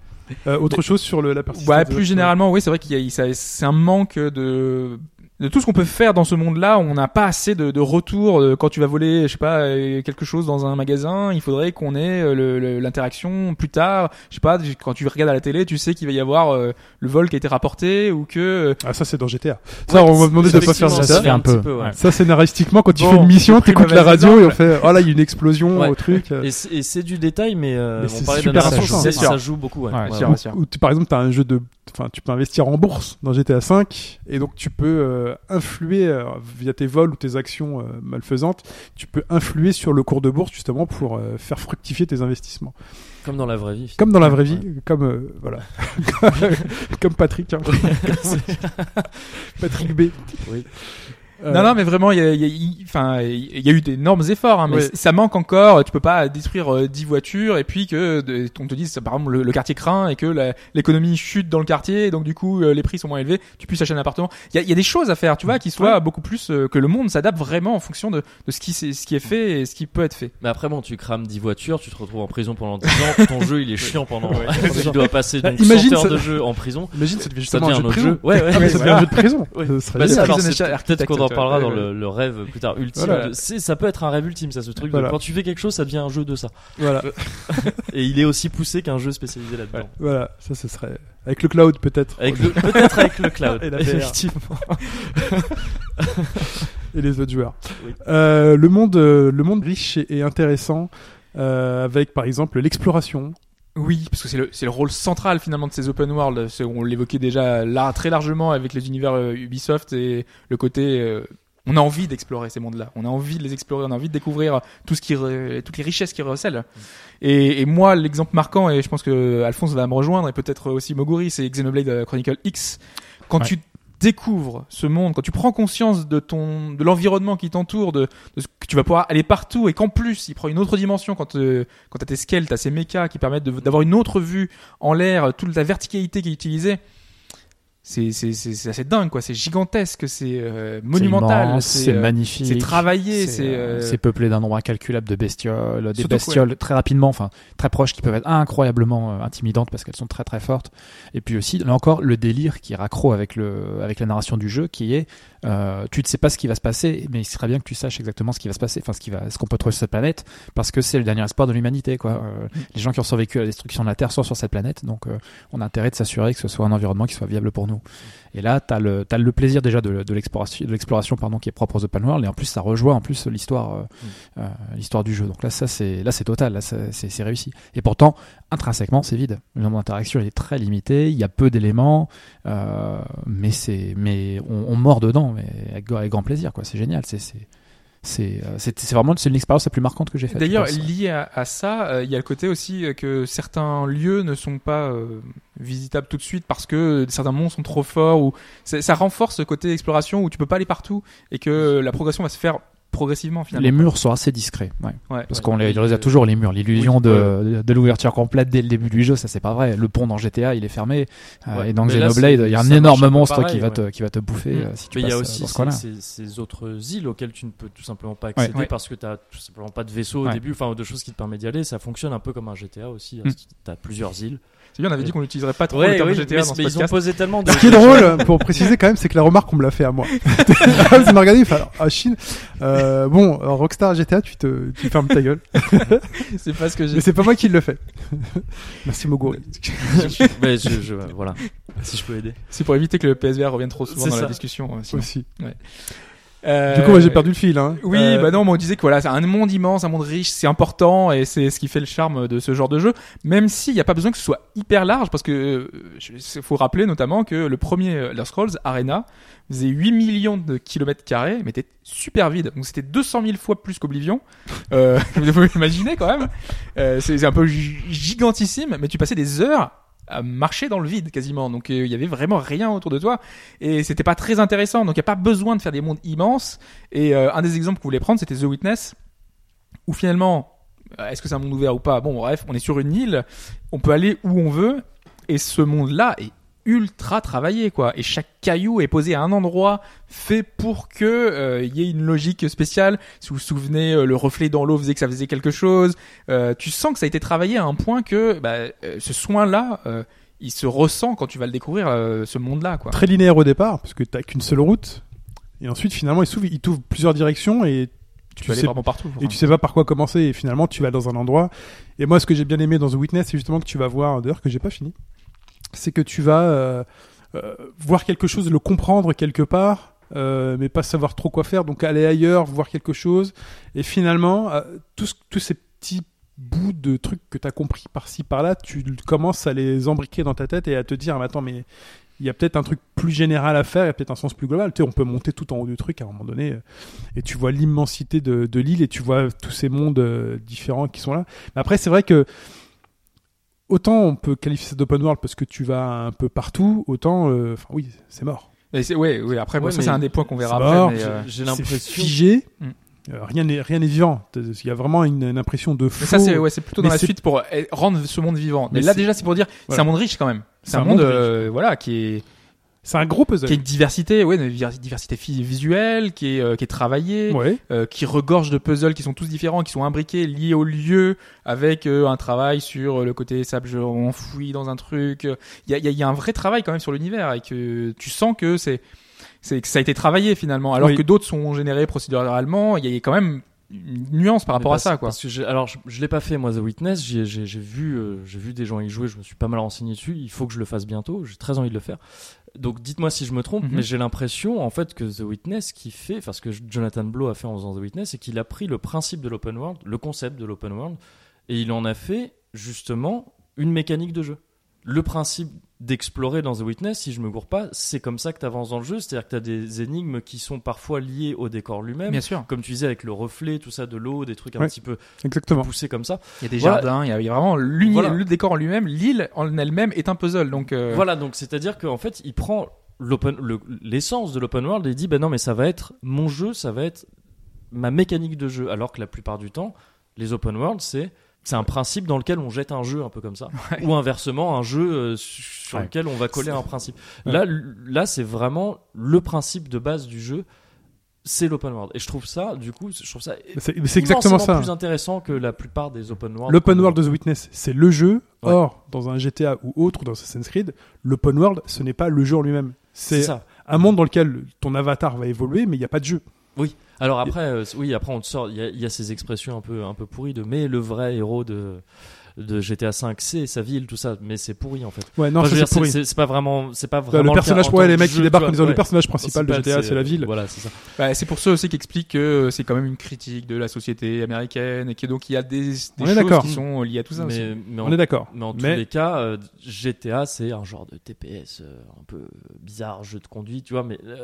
Euh, autre chose sur le, la persistance. Ouais, de- plus généralement, oui, c'est vrai qu'il y a, c'est un manque de de tout ce qu'on peut faire dans ce monde-là. On n'a pas assez de, de retour euh, quand tu vas voler, je sais pas, euh, quelque chose dans un magasin. Il faudrait qu'on ait euh, le- le- l'interaction plus tard. Je sais pas, quand tu regardes à la télé, tu sais qu'il va y avoir euh, le vol qui a été rapporté ou que Ah, ça c'est dans GTA. Ça, on m'a demandé de pas faire ça ça. se fait un petit peu, ouais. ouais. Ça, scénaristiquement, quand tu Bon, fais une mission, t'écoutes la radio et on fait, oh là, il y a une explosion Ouais. au truc. Et c'est du détail, mais, euh, Mais on parlait de ça, joue beaucoup. Ouais. Ouais, Ouais, ouais. Ou par exemple, tu as un jeu de. Enfin, tu peux investir en bourse dans GTA V et donc tu peux euh, influer euh, via tes vols ou tes actions euh, malfaisantes. Tu peux influer sur le cours de bourse justement pour euh, faire fructifier tes investissements. Comme dans la vraie vie. Comme dans la vraie Ouais. vie, comme euh, voilà, comme Patrick, hein. Patrick B. Oui. Euh, Non, non, mais vraiment, il y a, il y a- il- enfin, il y a eu d'énormes efforts, hein, mais Ouais. ça manque encore. Tu peux pas détruire euh, 10 voitures et puis que de- on te dise, par exemple, le, le quartier craint et que l'économie chute dans le quartier, et donc du coup, euh, les prix sont moins élevés. Tu puisses acheter un appartement. Il y a, il y a des choses à faire, tu vois, qui soient beaucoup plus euh, que le monde s'adapte vraiment en fonction de, de ce qui, s'est- ce qui est fait et ce qui peut être fait. Mais après, bon, tu crames 10 voitures, tu te retrouves en prison pendant 10 ans, ton jeu il est chiant pendant. tu dois passer Bah, donc imagine 100 heures ça- de jeu en prison. Imagine, ça devient Ça justement devient un un jeu de autre prison. jeu. Ouais, ouais, Ah, mais ouais, ça devient un jeu de prison. Bah, peut-être qu'on en vois. parlera dans le, le rêve plus tard ultime. Voilà. de- ça peut être un rêve ultime, ça, ce truc. de Voilà. quand tu fais quelque chose, ça devient un jeu de ça. Voilà, Et il est aussi poussé qu'un jeu spécialisé là-dedans. voilà, ça, ce serait avec le cloud peut-être. Avec le- Peut-être avec le cloud. Et la effectivement. et les autres joueurs. Oui. Euh, le monde, euh, le monde riche et, et intéressant, euh, avec par exemple l'exploration. Oui, parce que c'est le, c'est le rôle central finalement de ces open world. On l'évoquait déjà là très largement avec les univers euh, Ubisoft et le côté. euh, on a envie d'explorer ces mondes-là. On a envie de les explorer. On a envie de découvrir tout ce qui, toutes les richesses qui recèlent. Et, et moi, l'exemple marquant, et je pense que Alphonse va me rejoindre, et peut-être aussi Moguri, c'est Xenoblade Chronicle X. Quand Ouais. tu découvres ce monde, quand tu prends conscience de ton, de l'environnement qui t'entoure, de, ce que tu vas pouvoir aller partout, et qu'en plus il prend une autre dimension quand euh, quand t'as tes scales, t'as ces mechas qui permettent d'avoir une autre vue en l'air, toute la verticalité qui est utilisée. C'est assez dingue quoi, c'est gigantesque, c'est euh, monumental, c'est euh, magnifique. c'est travaillé, C'est euh, peuplé d'un nombre incalculable de bestioles, des bestioles très rapidement, enfin très proches, qui peuvent être incroyablement euh, intimidantes parce qu'elles sont très très fortes. Et puis aussi, là encore, le délire qui raccro avec le avec la narration du jeu, qui est, euh, tu ne sais pas ce qui va se passer, mais il serait bien que tu saches exactement ce qui va se passer, enfin ce qui va, ce qu'on peut trouver sur cette planète, parce que c'est le dernier espoir de l'humanité, quoi. Euh, les gens qui ont survécu à la destruction de la Terre sont sur cette planète, donc euh, on a intérêt de s'assurer que ce soit un environnement qui soit viable pour nous. Et là, t'as le, t'as le plaisir déjà de, de l'exploration, pardon, qui est propre aux open world, et en plus ça rejoint en plus l'histoire, euh, euh, l'histoire du jeu. Donc là, ça c'est, là c'est total, là c'est, réussi. Et pourtant, intrinsèquement, c'est vide. Le nombre d'interactions est très limité, il y a peu d'éléments, euh, mais c'est, mais on, on mord dedans, mais avec, avec grand plaisir, quoi. C'est génial, c'est, c'est, c'est, euh, c'est, vraiment c'est l'expérience la plus marquante que j'ai faite. D'ailleurs, lié à, à ça, euh, il y a le côté aussi euh, que certains lieux ne sont pas euh, visitables tout de suite parce que certains monstres sont trop forts ou ça, ça renforce ce côté exploration où tu peux pas aller partout et que la progression va se faire progressivement finalement. les murs sont assez discrets, ouais. Ouais. Parce Ouais, qu'on les, a euh, toujours les murs. L'illusion oui, de, de l'ouverture complète dès le début du jeu, ça c'est pas vrai. Le pont dans GTA, il est fermé. Euh, Ouais. et dans Xenoblade, c'est- il y a un énorme monstre pareil, qui va ouais. te qui va te bouffer Mm. euh, si tu Mais il y a passes aussi ce ces, coin-là. ces- ces autres îles auxquelles tu ne peux tout simplement pas accéder Ouais. parce que tu tout simplement pas de vaisseau au Ouais. début, enfin de choses qui te permettent d'y aller. Ça fonctionne un peu comme un GTA aussi. Mm. Tu as plusieurs îles. C'est bien, on avait dit qu'on n'utiliserait pas trop le terme GTA mais, dans ce mais ils ont posé tellement de. Ce qui est drôle, pour préciser quand même, c'est que la remarque, on me l'a fait à moi. Ils m'ont regardé, il fait, alors, ah, Chine, euh, bon, alors, Rockstar GTA, tu te, tu fermes ta gueule. C'est pas ce que j'ai. Mais c'est pas moi qui le fais. Merci Moguri. Mais je, je- voilà. Si je peux aider. C'est pour éviter que le PSVR revienne trop souvent C'est dans la discussion. euh, sinon. Aussi. Euh, Du coup, moi, j'ai perdu le fil, hein. Oui, Euh, bah non, mais on disait que voilà, c'est un monde immense, un monde riche, c'est important et c'est ce qui fait le charme de ce genre de jeu. Même s'il n'y a pas besoin que ce soit hyper large, parce que il faut rappeler notamment que le premier euh, Elder Scrolls Arena faisait 8 millions de kilomètres carrés, mais était super vide. Donc c'était 200 000 fois plus qu'Oblivion. Euh, vous pouvez imaginer quand même. Euh, c'est un peu gi- gigantissime, mais tu passais des heures à marcher dans le vide quasiment. Donc euh, il y avait vraiment rien autour de toi et c'était pas très intéressant. Donc il y a pas besoin de faire des mondes immenses. Et euh, un des exemples qu'on voulait prendre, c'était The Witness, où finalement, euh, est-ce que c'est un monde ouvert ou pas? Bon, bref, on est sur une île, on peut aller où on veut, et ce monde-là est ultra travaillé quoi. Et chaque caillou est posé à un endroit fait pour que euh, il y ait une logique spéciale. Si vous vous souvenez euh, le reflet dans l'eau faisait que ça faisait quelque chose. Euh, tu sens que ça a été travaillé à un point que bah, euh, ce soin là il se ressent quand tu vas le découvrir euh, ce monde là quoi. Très linéaire au départ, parce que t'as qu'une seule route. Et ensuite, finalement, il s'ouvre, il t'ouvre plusieurs directions et tu peux aller sais- vraiment partout et tu sais pas par quoi commencer. Et finalement tu vas dans un endroit. Et moi ce que j'ai bien aimé dans The Witness c'est justement que tu vas voir d'ailleurs que j'ai pas fini c'est que tu vas euh, euh, voir quelque chose le comprendre quelque part euh, mais pas savoir trop quoi faire donc aller ailleurs voir quelque chose et finalement euh, tous tous ces petits bouts de trucs que tu as compris par-ci par-là tu commences à les embriquer dans ta tête et à te dire mais attends mais il y a peut-être un truc plus général à faire, a peut-être un sens plus global. Tu sais, on peut monter tout en haut du truc à un moment donné, euh, et tu vois l'immensité de, de l'île et tu vois tous ces mondes différents qui sont là. Mais après, c'est vrai que autant on peut qualifier ça d'open world parce que tu vas un peu partout, autant, euh, enfin oui, c'est mort. Et c'est- ouais, ouais, après, bon, Ouais, ça, mais c'est un des points qu'on verra c'est après. mort, mais, J'ai- euh, J'ai C'est l'impression. figé. Mm. Euh, rien n'est rien n'est vivant. Il y a vraiment une, une impression de mais faux. ça, c'est ouais, c'est plutôt dans Mais la c'est- suite pour euh, rendre ce monde vivant. Mais, Mais là, c'est- déjà, c'est pour dire, c'est Voilà. un monde riche quand même. C'est C'est un, un monde, monde euh, voilà, qui est, C'est un gros puzzle. qui a une diversité, ouais, une diver- diversité visuelle, qui est, euh, qui est travaillée, Ouais. euh, qui regorge de puzzles qui sont tous différents, qui sont imbriqués, liés au lieu, avec euh, un travail sur le côté sable enfoui dans un truc. Il y a, il y a- il y a un vrai travail quand même sur l'univers et que tu sens que c'est, c'est que ça a été travaillé finalement, alors Oui. que d'autres sont générés procéduralement. Il y a quand même une nuance par rapport parce- à ça, quoi. Parce que j'ai- alors je, je l'ai pas fait moi The Witness, j'ai j'ai- j'ai vu euh, j'ai vu des gens y jouer, je me suis pas mal renseigné dessus, il faut que je le fasse bientôt, j'ai très envie de le faire. Donc dites-moi si je me trompe, Mhm. mais j'ai l'impression en fait que The Witness qui fait, enfin ce que Jonathan Blow a fait en faisant The Witness, c'est qu'il a pris le principe de l'open world, le concept de l'open world, et il en a fait justement une mécanique de jeu. Le principe d'explorer dans The Witness, si je me gourre pas, c'est comme ça que tu avances dans le jeu, c'est-à-dire que tu as des énigmes qui sont parfois liées au décor lui-même, Bien sûr. comme tu disais avec le reflet, tout ça de l'eau, des trucs un Ouais. petit peu Exactement. poussés comme ça. Il y a des Voilà. jardins, il y a, il y a vraiment Voilà. le décor en lui-même, l'île en elle-même est un puzzle. Donc, euh, Voilà, donc c'est-à-dire qu'en fait, il prend l'open, le- l'essence de l'open world est dit, ben non, mais ça va être mon jeu, ça va être ma mécanique de jeu. Alors que la plupart du temps, les open world, c'est c'est un principe dans lequel on jette un jeu un peu comme ça, ou inversement un jeu euh, sur Ouais. lequel on va coller un principe. Là, là, c'est vraiment le principe de base du jeu. C'est l'open world et je trouve ça du coup je trouve ça C'est exactement ça. plus intéressant que la plupart des open world L'open world de The Witness, c'est le jeu. Ouais. Or, dans un GTA ou autre, dans Assassin's Creed, l'open world, ce n'est pas le jeu en lui-même. c'est un monde dans lequel ton avatar va évoluer, mais il n'y a pas de jeu. Alors après, euh, oui, après on te sort, il y, y a ces expressions un peu, un peu pourries de mais le vrai héros de, de GTA V, c'est sa ville, tout ça, mais c'est pourri en fait. Ouais, non, Enfin, je veux ça, dire, c'est pourri. c'est c'est pas vraiment, c'est pas Bah, vraiment le personnage, ouais, les mecs qui débarquent en disant le personnage principal de GTA, c'est la ville. Voilà, c'est ça. Bah, c'est pour ça aussi qu'explique que c'est quand même une critique de la société américaine et que donc il y a des, des choses d'accord. qui sont liées à tout ça aussi. Mais, mais en, On est d'accord. mais en tous Mais- les cas, euh, GTA c'est un genre de TPS euh, un peu bizarre, jeu de conduite, tu vois. Mais euh,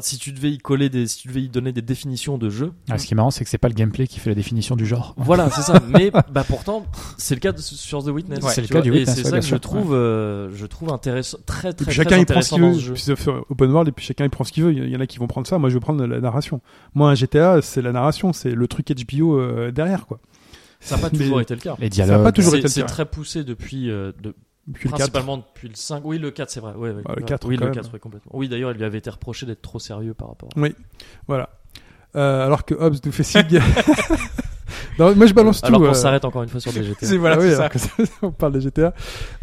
si tu devais y coller des, si tu devais y donner des définitions de jeu, Ah, ce qui est marrant, c'est que c'est pas le gameplay qui fait la définition du genre. Voilà, c'est ça. Mais bah pourtant, c'est le cas de- sur The Witness. Ouais, c'est le cas vois. du Et Witness, c'est ouais, ça que je trouve, euh, je trouve intéressant, très Et très, puis très chacun il prend ce intéressant qu'il veut. Puis c'est open world et puis chacun il prend ce qu'il veut. Il y en a qui vont prendre ça. Moi je veux prendre la narration. Moi un GTA c'est la narration, c'est le truc HBO euh, derrière quoi. Ça n'a pas toujours été le cas. Les Ça a dialogues. pas toujours C'est été le c'est cas. très poussé depuis, euh, de, Depuis le 4. principalement depuis le 5. Oui, le 4, c'est vrai. Ouais, ouais, Ah, le ouais. 4, oui, le même. 4, ouais, complètement. Oui, d'ailleurs, il lui avait été reproché d'être trop sérieux par rapport. Voilà. Euh, alors que Hobbs nous fait signe. non, moi je balance tout. Alors qu'on euh. s'arrête encore une fois sur des GTA. C'est voilà, Ah oui, c'est alors ça. ça, on parle des GTA.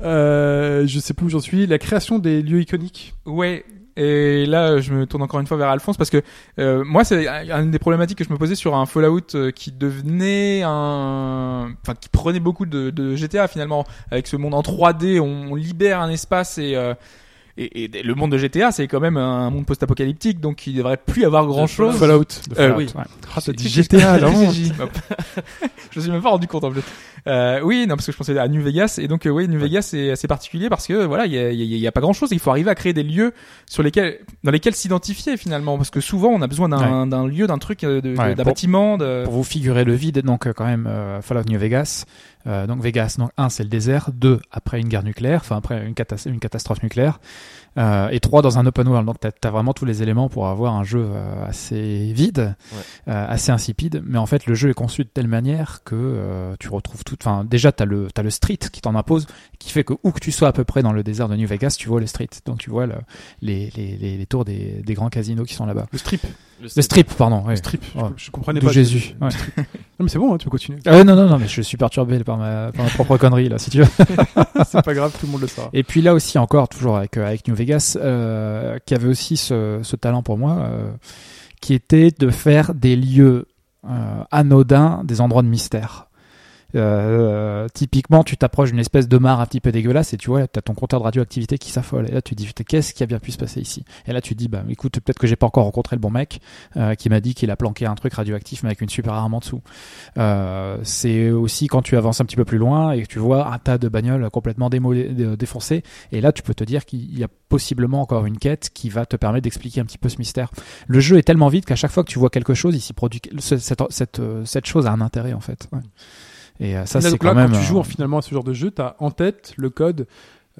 Euh, je sais plus où j'en suis. La création des lieux iconiques. Ouais. Et là, je me tourne encore une fois vers Alphonse parce que euh, moi, c'est une des problématiques que je me posais sur un Fallout euh, qui devenait un, enfin, qui prenait beaucoup de, de GTA finalement avec ce monde en 3D. On, on libère un espace et euh, et, et le monde de GTA, c'est quand même un monde post-apocalyptique, donc il devrait plus avoir grand chose. Fallout. Euh, oui. ouais. Dit GTA là. je me suis même pas rendu compte en fait. Euh, oui, non parce que je pensais à New Vegas et donc euh, oui, New Vegas c'est assez particulier parce que voilà, il y a, il y a- il y a pas grand chose. Il faut arriver à créer des lieux sur lesquels, dans lesquels s'identifier finalement, parce que souvent on a besoin d'un lieu, d'un truc, euh, d'un bâtiment. De... Pour vous figurer le vide, donc euh, quand même Fallout New Vegas. Euh, donc Vegas, donc un c'est le désert, deux après une guerre nucléaire, enfin après une, catas- une catastrophe nucléaire, euh, et trois dans un open world. Donc t'as as vraiment tous les éléments pour avoir un jeu euh, assez vide, euh, assez insipide. Mais en fait le jeu est conçu de telle manière que euh, tu retrouves tout. Enfin déjà t'as le t'as le street qui t'en impose, qui fait que où que tu sois à peu près dans le désert de New Vegas, tu vois le street. Donc tu vois le- les, les, les, les tours des, des grands casinos qui sont là-bas. Le strip. Le strip, pardon. Le strip. Je- Ouais. Je, comprenais D'où pas. Jésus. Ouais. Non mais c'est bon, hein, tu peux continuer. Ah ouais, non, non, non, mais je suis perturbé par ma, par ma propre connerie, là, si tu veux. c'est pas grave, tout le monde le saura. Et puis là aussi, encore, toujours avec, euh, avec New Vegas, euh, qui avait aussi ce, ce talent pour moi, euh, qui était de faire des lieux euh, anodins, des endroits de mystère. Euh, typiquement, tu t'approches d'une espèce de mare un petit peu dégueulasse et tu vois, t'as ton compteur de radioactivité qui s'affole. Et là, tu te dis, qu'est-ce qui a bien pu se passer ici? Et là, tu te dis, bah, écoute, peut-être que j'ai pas encore rencontré le bon mec euh, qui m'a dit qu'il a planqué un truc radioactif mais avec une super arme en dessous. Euh, c'est aussi quand tu avances un petit peu plus loin et que tu vois un tas de bagnoles complètement défoncées. Et là, tu peux te dire qu'il y a possiblement encore une quête qui va te permettre d'expliquer un petit peu ce mystère. Le jeu est tellement vite qu'à chaque fois que tu vois quelque chose, il s'y produit ce- cette, cette, euh, cette chose a un intérêt en fait. Et euh, ça, c'est donc quand là, même. quand tu euh, joues finalement à ce genre de jeu, t'as en tête le code,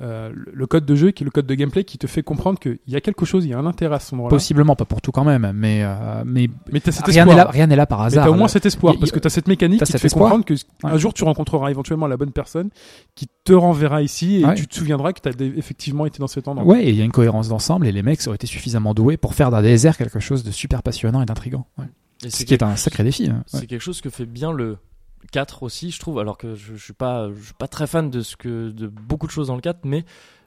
euh, le code de jeu qui est le code de gameplay qui te fait comprendre qu'il y a quelque chose, il y a un intérêt à ce moment-là. Possiblement, pas pour tout quand même, mais, euh, mais Mais t'as cet rien n'est espoir. là, rien n'est là par Mais hasard. t'as au moins cet espoir y- parce que t'as cette mécanique qui te fait espoir. comprendre que un Ouais. jour tu rencontreras éventuellement la bonne personne qui te renverra ici et Ouais. tu te souviendras que t'as dé- effectivement été dans cet endroit. Ouais, et il y a une cohérence d'ensemble et les mecs ont été suffisamment doués pour faire d'un désert quelque chose de super passionnant et d'intrigant. Ouais. Ce c'est qui est un sacré défi. hein. C'est quelque chose que fait bien le 4 aussi, je trouve, alors que je, je suis pas, je suis pas très fan de ce que, de beaucoup de choses dans le 4, mais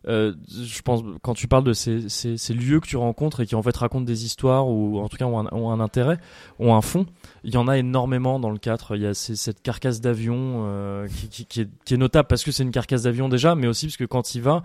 euh, je pense quand tu parles de ces, ces, ces lieux que tu rencontres et qui en fait racontent des histoires ou en tout cas ont un, ont un intérêt, ont un fond, il y en a énormément dans le 4. Il y a ces- cette carcasse d'avion euh, qui, qui, qui est, qui est notable parce que c'est une carcasse d'avion déjà, mais aussi parce que quand il va,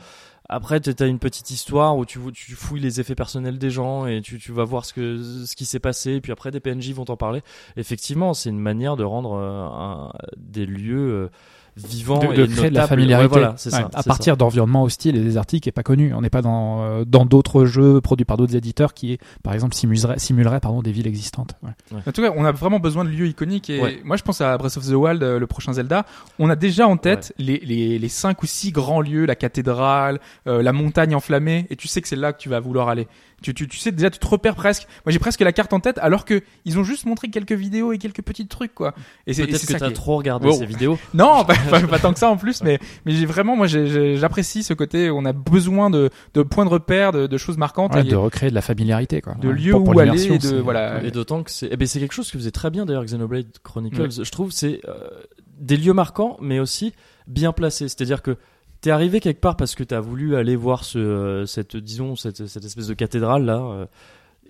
après, tu as une petite histoire où tu, fouilles les effets personnels des gens et tu, vas voir ce, que, ce qui s'est passé. Et puis après, des PNJ vont t'en parler. Effectivement, c'est une manière de rendre euh, des lieux euh, vivant de, et de créer de la familiarité Ouais, voilà, c'est Ouais, ça. à partir d'environnements hostiles et désertiques et pas connus. On n'est pas dans euh, dans d'autres jeux produits par d'autres éditeurs qui, par exemple, simuleraient, simuleraient pardon, des villes existantes. Ouais. En tout cas, on a vraiment besoin de lieux iconiques. Et Ouais. moi, je pense à Breath of the Wild, euh, le prochain Zelda. On a déjà en tête les, les, les cinq ou six grands lieux, la cathédrale, euh, la montagne enflammée, et tu sais que c'est là que tu vas vouloir aller. Tu, tu, tu sais déjà, tu te repères presque. Moi, j'ai presque la carte en tête, alors que ils ont juste montré quelques vidéos et quelques petits trucs, quoi. Et c'est Peut-être que t'as qui trop regardé Wow. ces vidéos. Non, pas, pas- pas tant que ça en plus, mais mais j'ai vraiment, moi, j'apprécie ce côté. On a besoin de, de points de repère, de, de choses marquantes, Ouais, et de recréer de la familiarité. Quoi. de Ouais, lieux où aller, et de voilà. Et d'autant que c'est, eh ben c'est quelque chose que faisait très bien d'ailleurs Xenoblade Chronicles. Je trouve c'est euh, des lieux marquants, mais aussi bien placés. C'est-à-dire que t'es arrivé quelque part parce que t'as voulu aller voir ce, euh, cette, disons, cette, cette espèce de cathédrale là.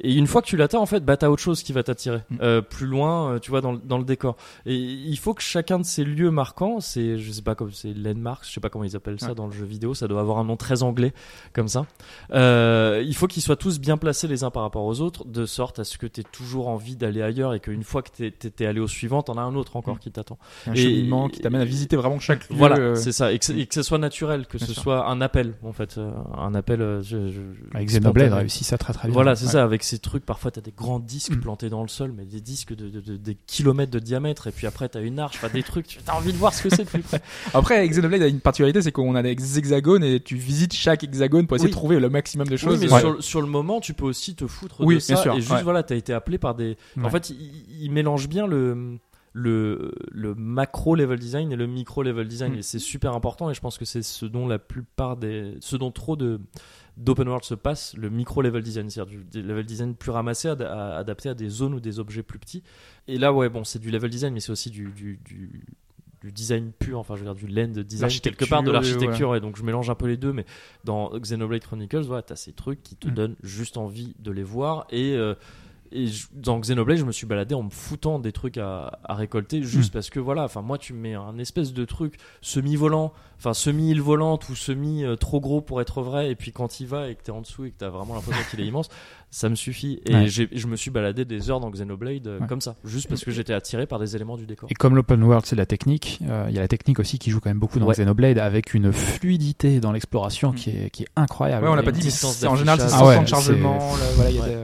Et une fois que tu l'atteins, en fait, bah t'as autre chose qui va t'attirer Mm. euh, plus loin, euh, tu vois, dans, le- dans le décor. Et il faut que chacun de ces lieux marquants, c'est, je sais pas comme c'est landmarks, je sais pas comment ils appellent ça Ouais. dans le jeu vidéo, ça doit avoir un nom très anglais comme ça. Euh, il faut qu'ils soient tous bien placés les uns par rapport aux autres, de sorte à ce que tu aies toujours envie d'aller ailleurs et qu'une fois que tu es, allé au suivant, t'en as un autre encore qui t'attend. un Et- cheminement qui t'amène à visiter vraiment chaque lieu. Voilà, euh, c'est ça, et que, et que ce soit naturel, que Bien ce sûr. soit un appel en fait, euh, un appel. je- je- Avec Xenoblade réussit ça très très bien. Voilà, c'est Ouais. ça, avec ces trucs, parfois t'as des grands disques Mm. plantés dans le sol, mais des disques de, de- de- des kilomètres de diamètre, et puis après t'as une arche, enfin des trucs, tu as envie de voir ce que c'est de plus près. Après, Xenoblade a une particularité, c'est qu'on a des hexagones et tu visites chaque hexagone pour essayer Oui. de trouver le maximum de Oui, choses. mais Ouais. sur, sur le moment, tu peux aussi te foutre Oui, de ça, sûr, et juste ouais. voilà, t'as été appelé par des. En fait, il, il mélange bien le le, le macro level design et le micro level design Mm. et c'est super important et je pense que c'est ce dont la plupart des ce dont trop de d'open world se passe le micro level design c'est-à-dire du level design plus ramassé ad- adapté à des zones ou des objets plus petits et là ouais bon c'est du level design mais c'est aussi du, du, du du design pur, enfin je veux dire du land design quelque part de l'architecture et donc je mélange un peu les deux mais dans Xenoblade Chronicles voilà t'as ces trucs qui te Mm. donnent juste envie de les voir et euh, et je- dans Xenoblade, je me suis baladé en me foutant des trucs à, à récolter juste Mm. parce que voilà, enfin moi tu me mets un espèce de truc semi-volant, enfin semi-île volante ou semi euh, trop gros pour être vrai et puis quand il va et que t'es en dessous et que t'as vraiment l'impression qu'il est immense, ça me suffit et Ouais. je me suis baladé des heures dans Xenoblade euh, Ouais. comme ça, juste parce que j'étais attiré par des éléments du décor. Et comme l'open world, c'est de la technique, euh, il y a la technique aussi qui joue quand même beaucoup dans Ouais. Xenoblade avec une fluidité dans l'exploration qui est, qui est incroyable. Ouais, on l'a pas dit, mais c'est- en général, c'est sans Ah ouais, temps de chargement. là, voilà, il y a Ouais. des-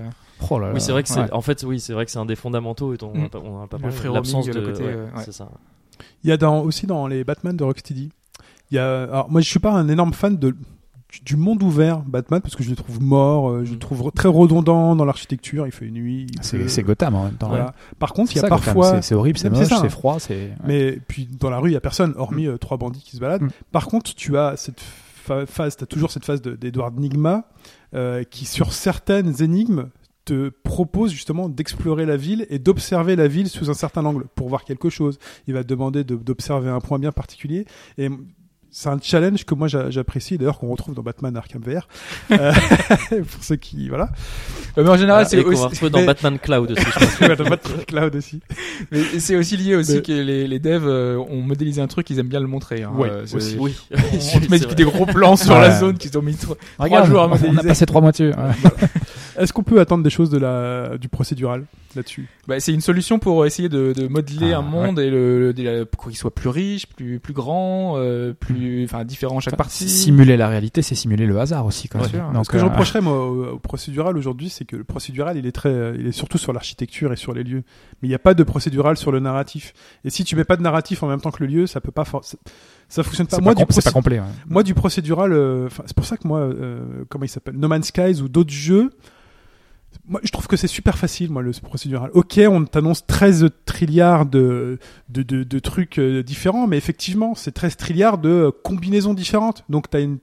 Oh là là. Oui, c'est vrai que c'est Ouais. en fait oui, c'est vrai que c'est un des fondamentaux et on Mm. a pas, on a pas Le parlé, l'absence de le côté, ouais, euh, ouais. c'est ça. Il y a dans, aussi dans les Batman de Rocksteady. Il y a, alors moi je suis pas un énorme fan de du- monde ouvert Batman parce que je le trouve mort, euh, je le trouve très redondant dans l'architecture. Il fait nuit. il C'est Gotham en même temps. Voilà. ouais. Par contre, il y C'est a ça, parfois C'est- c'est horrible, c'est moche, c'est froid, c'est. ouais. Mais puis dans la rue, il y a personne, hormis euh, trois bandits qui se baladent. Mm. Par contre, tu as cette phase, tu as toujours cette phase de- d'Edward Nigma euh, qui, sur certaines énigmes, te propose justement d'explorer la ville et d'observer la ville sous un certain angle pour voir quelque chose. Il va te demander de- d'observer un point bien particulier. Et c'est un challenge que moi j'a- j'apprécie, d'ailleurs qu'on retrouve dans Batman Arkham VR. Euh, pour ceux qui... Voilà. Euh, Mais en général, et c'est aussi, retrouver dans mais- Batman Cloud aussi. je pense. Ouais, dans Batman Cloud aussi. mais c'est aussi lié aussi Mais- que les, les devs euh, ont modélisé un truc, ils aiment bien le montrer. Hein. Ouais, Euh, c'est- aussi. Oui, On te met des gros plans sur Ouais. la zone qu'ils ont mis. trop- Regarde, jours à on a modéliser. passé trois mois dessus. ouais. Est-ce qu'on peut attendre des choses de la, du procédural là-dessus? Bah, c'est une solution pour essayer de, de modeler Ah, un monde et le, de la- pour qu'il soit plus riche, plus plus grand, euh, plus enfin différent chaque Enfin, partie. Simuler la réalité, c'est simuler le hasard aussi. Quand même. sûr. Donc, Ce que je euh, reprocherais moi au, au procédural aujourd'hui, c'est que le procédural, il est très, euh, il est surtout sur l'architecture et sur les lieux. Mais il n'y a pas de procédural sur le narratif. Et si tu mets pas de narratif en même temps que le lieu, ça peut pas, for- ça, ça fonctionne pas. Moi, pas, du com- c'est pas procé- complet. ouais. moi, du procédural, euh, c'est pour ça que moi, euh, comment il s'appelle, No Man's Skies ou d'autres jeux. Moi, je trouve que c'est super facile, moi, le procédural. Ok, on t'annonce 13 trilliards de, de, de, de trucs euh, différents, mais effectivement, c'est 13 trilliards de euh, combinaisons différentes. Donc, t'as une,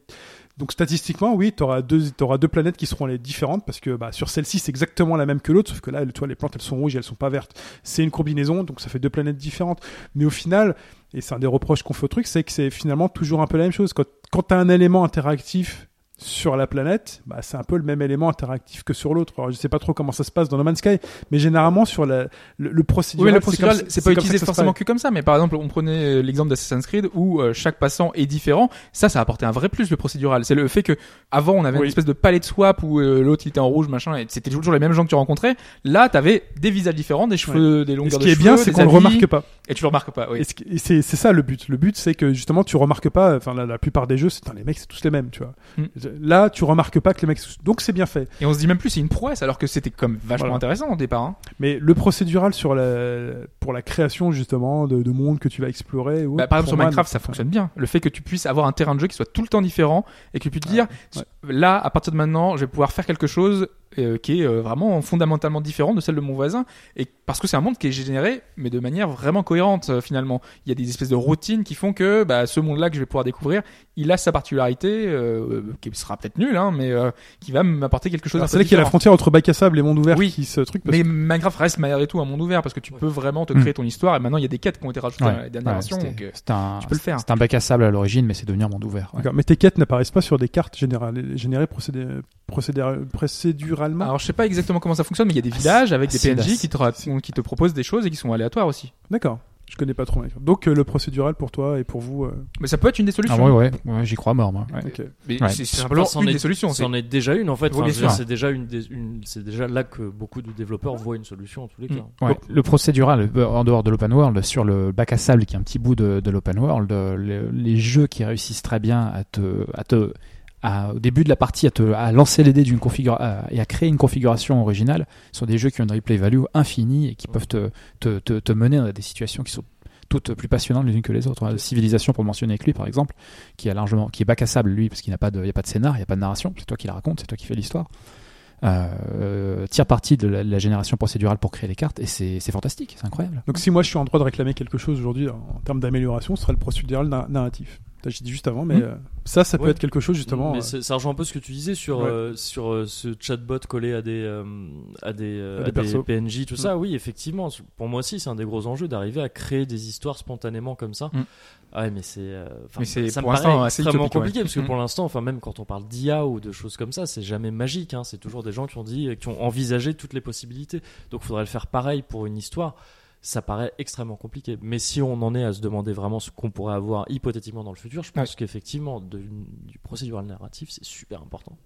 donc statistiquement, oui, tu auras deux, t'auras deux planètes qui seront les différentes parce que bah, sur celle-ci, c'est exactement la même que l'autre, sauf que là, toi, les plantes, elles sont rouges et elles sont pas vertes. C'est une combinaison, donc ça fait deux planètes différentes. Mais au final, et c'est un des reproches qu'on fait au truc, c'est que c'est finalement toujours un peu la même chose. Quand, quand tu as un élément interactif sur la planète, bah, c'est un peu le même élément interactif que sur l'autre. Alors, je sais pas trop comment ça se passe dans No Man's Sky, mais généralement sur la, le, le procédural, Oui, le procédural, c'est pas utilisé que forcément que comme ça, mais par exemple, on prenait euh, l'exemple d'Assassin's Creed où euh, chaque passant est différent. Ça, ça a apporté un vrai plus le procédural. C'est le fait que avant, on avait Oui. une espèce de palette de swap où euh, l'autre il était en rouge, machin, et c'était toujours les mêmes gens que tu rencontrais. Là, t'avais des visages différents, des cheveux, des Et longueurs ce de qui est cheveux, bien, c'est qu'on le habits, remarque pas. Et tu le remarques pas. Oui. Et ce qui- et c'est c'est ça le but. Le but, c'est que justement, tu remarques pas. Enfin, la, la plupart des jeux, c'est les mecs, c'est tous les mêmes, tu vois. Mm. Là, tu remarques pas que les mecs. Donc, c'est bien fait. Et on se dit même plus c'est une prouesse alors que c'était comme vachement Voilà. intéressant au départ. hein. Mais le procédural sur la pour la création justement de, de mondes que tu vas explorer. ou Bah, par exemple sur Minecraft ça fonctionne bien. Le fait que tu puisses avoir un terrain de jeu qui soit tout le temps différent et que tu puisses te dire ouais. là à partir de maintenant je vais pouvoir faire quelque chose euh, qui est euh, vraiment fondamentalement différent de celle de mon voisin et parce que c'est un monde qui est généré mais de manière vraiment cohérente euh, finalement. Il y a des espèces de routines qui font que bah, ce monde-là que je vais pouvoir découvrir, il a sa particularité euh, qui sera peut-être nulle hein, mais euh, qui va m'apporter quelque chose. C'est là qu'il y a la frontière entre bac à sable et monde ouvert Oui. qui se truc. Parce Mais que- Minecraft reste malgré tout un monde ouvert parce que tu Ouais. peux vraiment te créer ton histoire et maintenant il y a des quêtes qui ont été rajoutées Ouais. dans la dernière Ouais, version. donc, un, tu peux le faire. C'est un bac à sable à l'origine, mais c'est devenu un monde ouvert. Mais tes quêtes n'apparaissent pas sur des cartes générales, générées procédé, procédé, Alors je sais pas exactement comment ça fonctionne, mais il y a des villages avec des PNJ qui te, racontent- qui te proposent des choses et qui sont aléatoires aussi. D'accord. Je connais pas trop. Minecraft. Donc euh, le procédural pour toi et pour vous. euh, Mais ça peut être une des solutions. Ah ouais, ouais, ouais, j'y crois mort, moi. ouais. ok. Mais Ouais. c'est Enfin, simplement c'en une est- des solutions. c'est- C'en est déjà une en fait. Oui, Enfin, bien je veux dire, sûr. c'est déjà une, des- une- c'est déjà là que beaucoup de développeurs voient une solution en tous les Mm. cas. Ouais, le procédural, euh, en dehors de l'open world, sur le bac à sable qui est un petit bout de, de l'open world, euh, le- les jeux qui réussissent très bien à te, à te, au début de la partie, à te, à lancer les dés d'une configuration et à créer une configuration originale, sont des jeux qui ont une replay value infinie et qui peuvent te, te, te, mener à des situations qui sont toutes plus passionnantes les unes que les autres. hein. Civilisation, pour mentionner avec lui, par exemple, qui largement, qui est bac à sable, lui, parce qu'il n'a pas de, a pas de scénar, il n'y a pas de narration, c'est toi qui la raconte, c'est toi qui fais l'histoire. Euh, tire parti de la, génération procédurale pour créer les cartes et c'est c'est fantastique, c'est incroyable. Donc si moi je suis en droit de réclamer quelque chose aujourd'hui en termes d'amélioration, ce sera le procédural na- narratif. J'ai dit juste avant, mais Mm. euh, ça, ça peut Ouais. être quelque chose justement. Mais euh, ça rejoint un peu ce que tu disais sur Ouais. euh, sur euh, ce chatbot collé à des euh, à des, À des à des persos. PNJ tout ça. Oui, effectivement. Pour moi aussi, c'est un des gros enjeux d'arriver à créer des histoires spontanément comme ça. Mm. Ah ouais, mais c'est euh, enfin, Mais c'est ça me pour l'instant paraît assez extrêmement compliqué parce que Mm. pour l'instant, enfin même quand on parle d'IA ou de choses comme ça, c'est jamais magique. Hein. C'est toujours des gens qui ont dit, qui ont envisagé toutes les possibilités. Donc, il faudrait le faire pareil pour une histoire. Ça paraît extrêmement compliqué. Mais si on en est à se demander vraiment ce qu'on pourrait avoir hypothétiquement dans le futur, je pense qu'effectivement, du procédural narratif, c'est super important.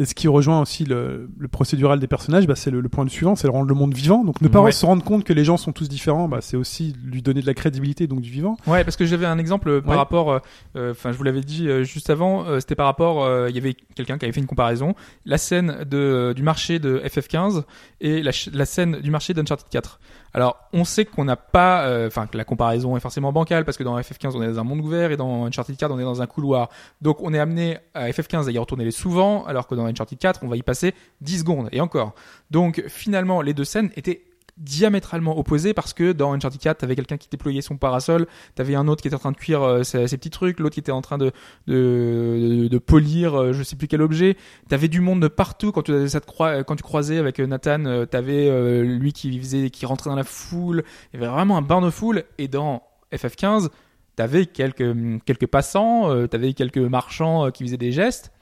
Et ce qui rejoint aussi le, le procédural des personnages, bah, c'est le, le point de suivant, c'est de rendre le monde vivant. Donc ne pas Ouais. se rendre compte que les gens sont tous différents, bah, c'est aussi lui donner de la crédibilité, donc du vivant. Ouais, parce que j'avais un exemple euh, par Ouais. rapport, euh, euh, enfin je vous l'avais dit euh, juste avant, euh, c'était par rapport, euh, il y avait quelqu'un qui avait fait une comparaison, la scène de, du marché de FF15 et la, la scène du marché d'Uncharted 4. Alors on sait qu'on n'a pas, euh, enfin que la comparaison est forcément bancale parce que dans FF15 on est dans un monde ouvert et dans Uncharted 4 on est dans un couloir. Donc on est amené à FF15 à y retourner souvent alors que dans Uncharted 4 on va y passer 10 secondes et encore. Donc finalement les deux scènes étaient diamétralement opposées parce que dans Uncharted 4 t'avais quelqu'un qui déployait son parasol T'avais un autre qui était en train de cuire euh, ses, petits trucs, l'autre qui était en train de, de, de, polir euh, je sais plus quel objet. T'avais du monde de partout quand tu, ça croi- quand tu croisais avec euh, Nathan, euh, t'avais euh, lui qui faisait, qui rentrait dans la foule. Il y avait vraiment un bain de foule. Et dans FF15, t'avais quelques, quelques passants, euh, t'avais quelques marchands euh, qui faisaient des gestes.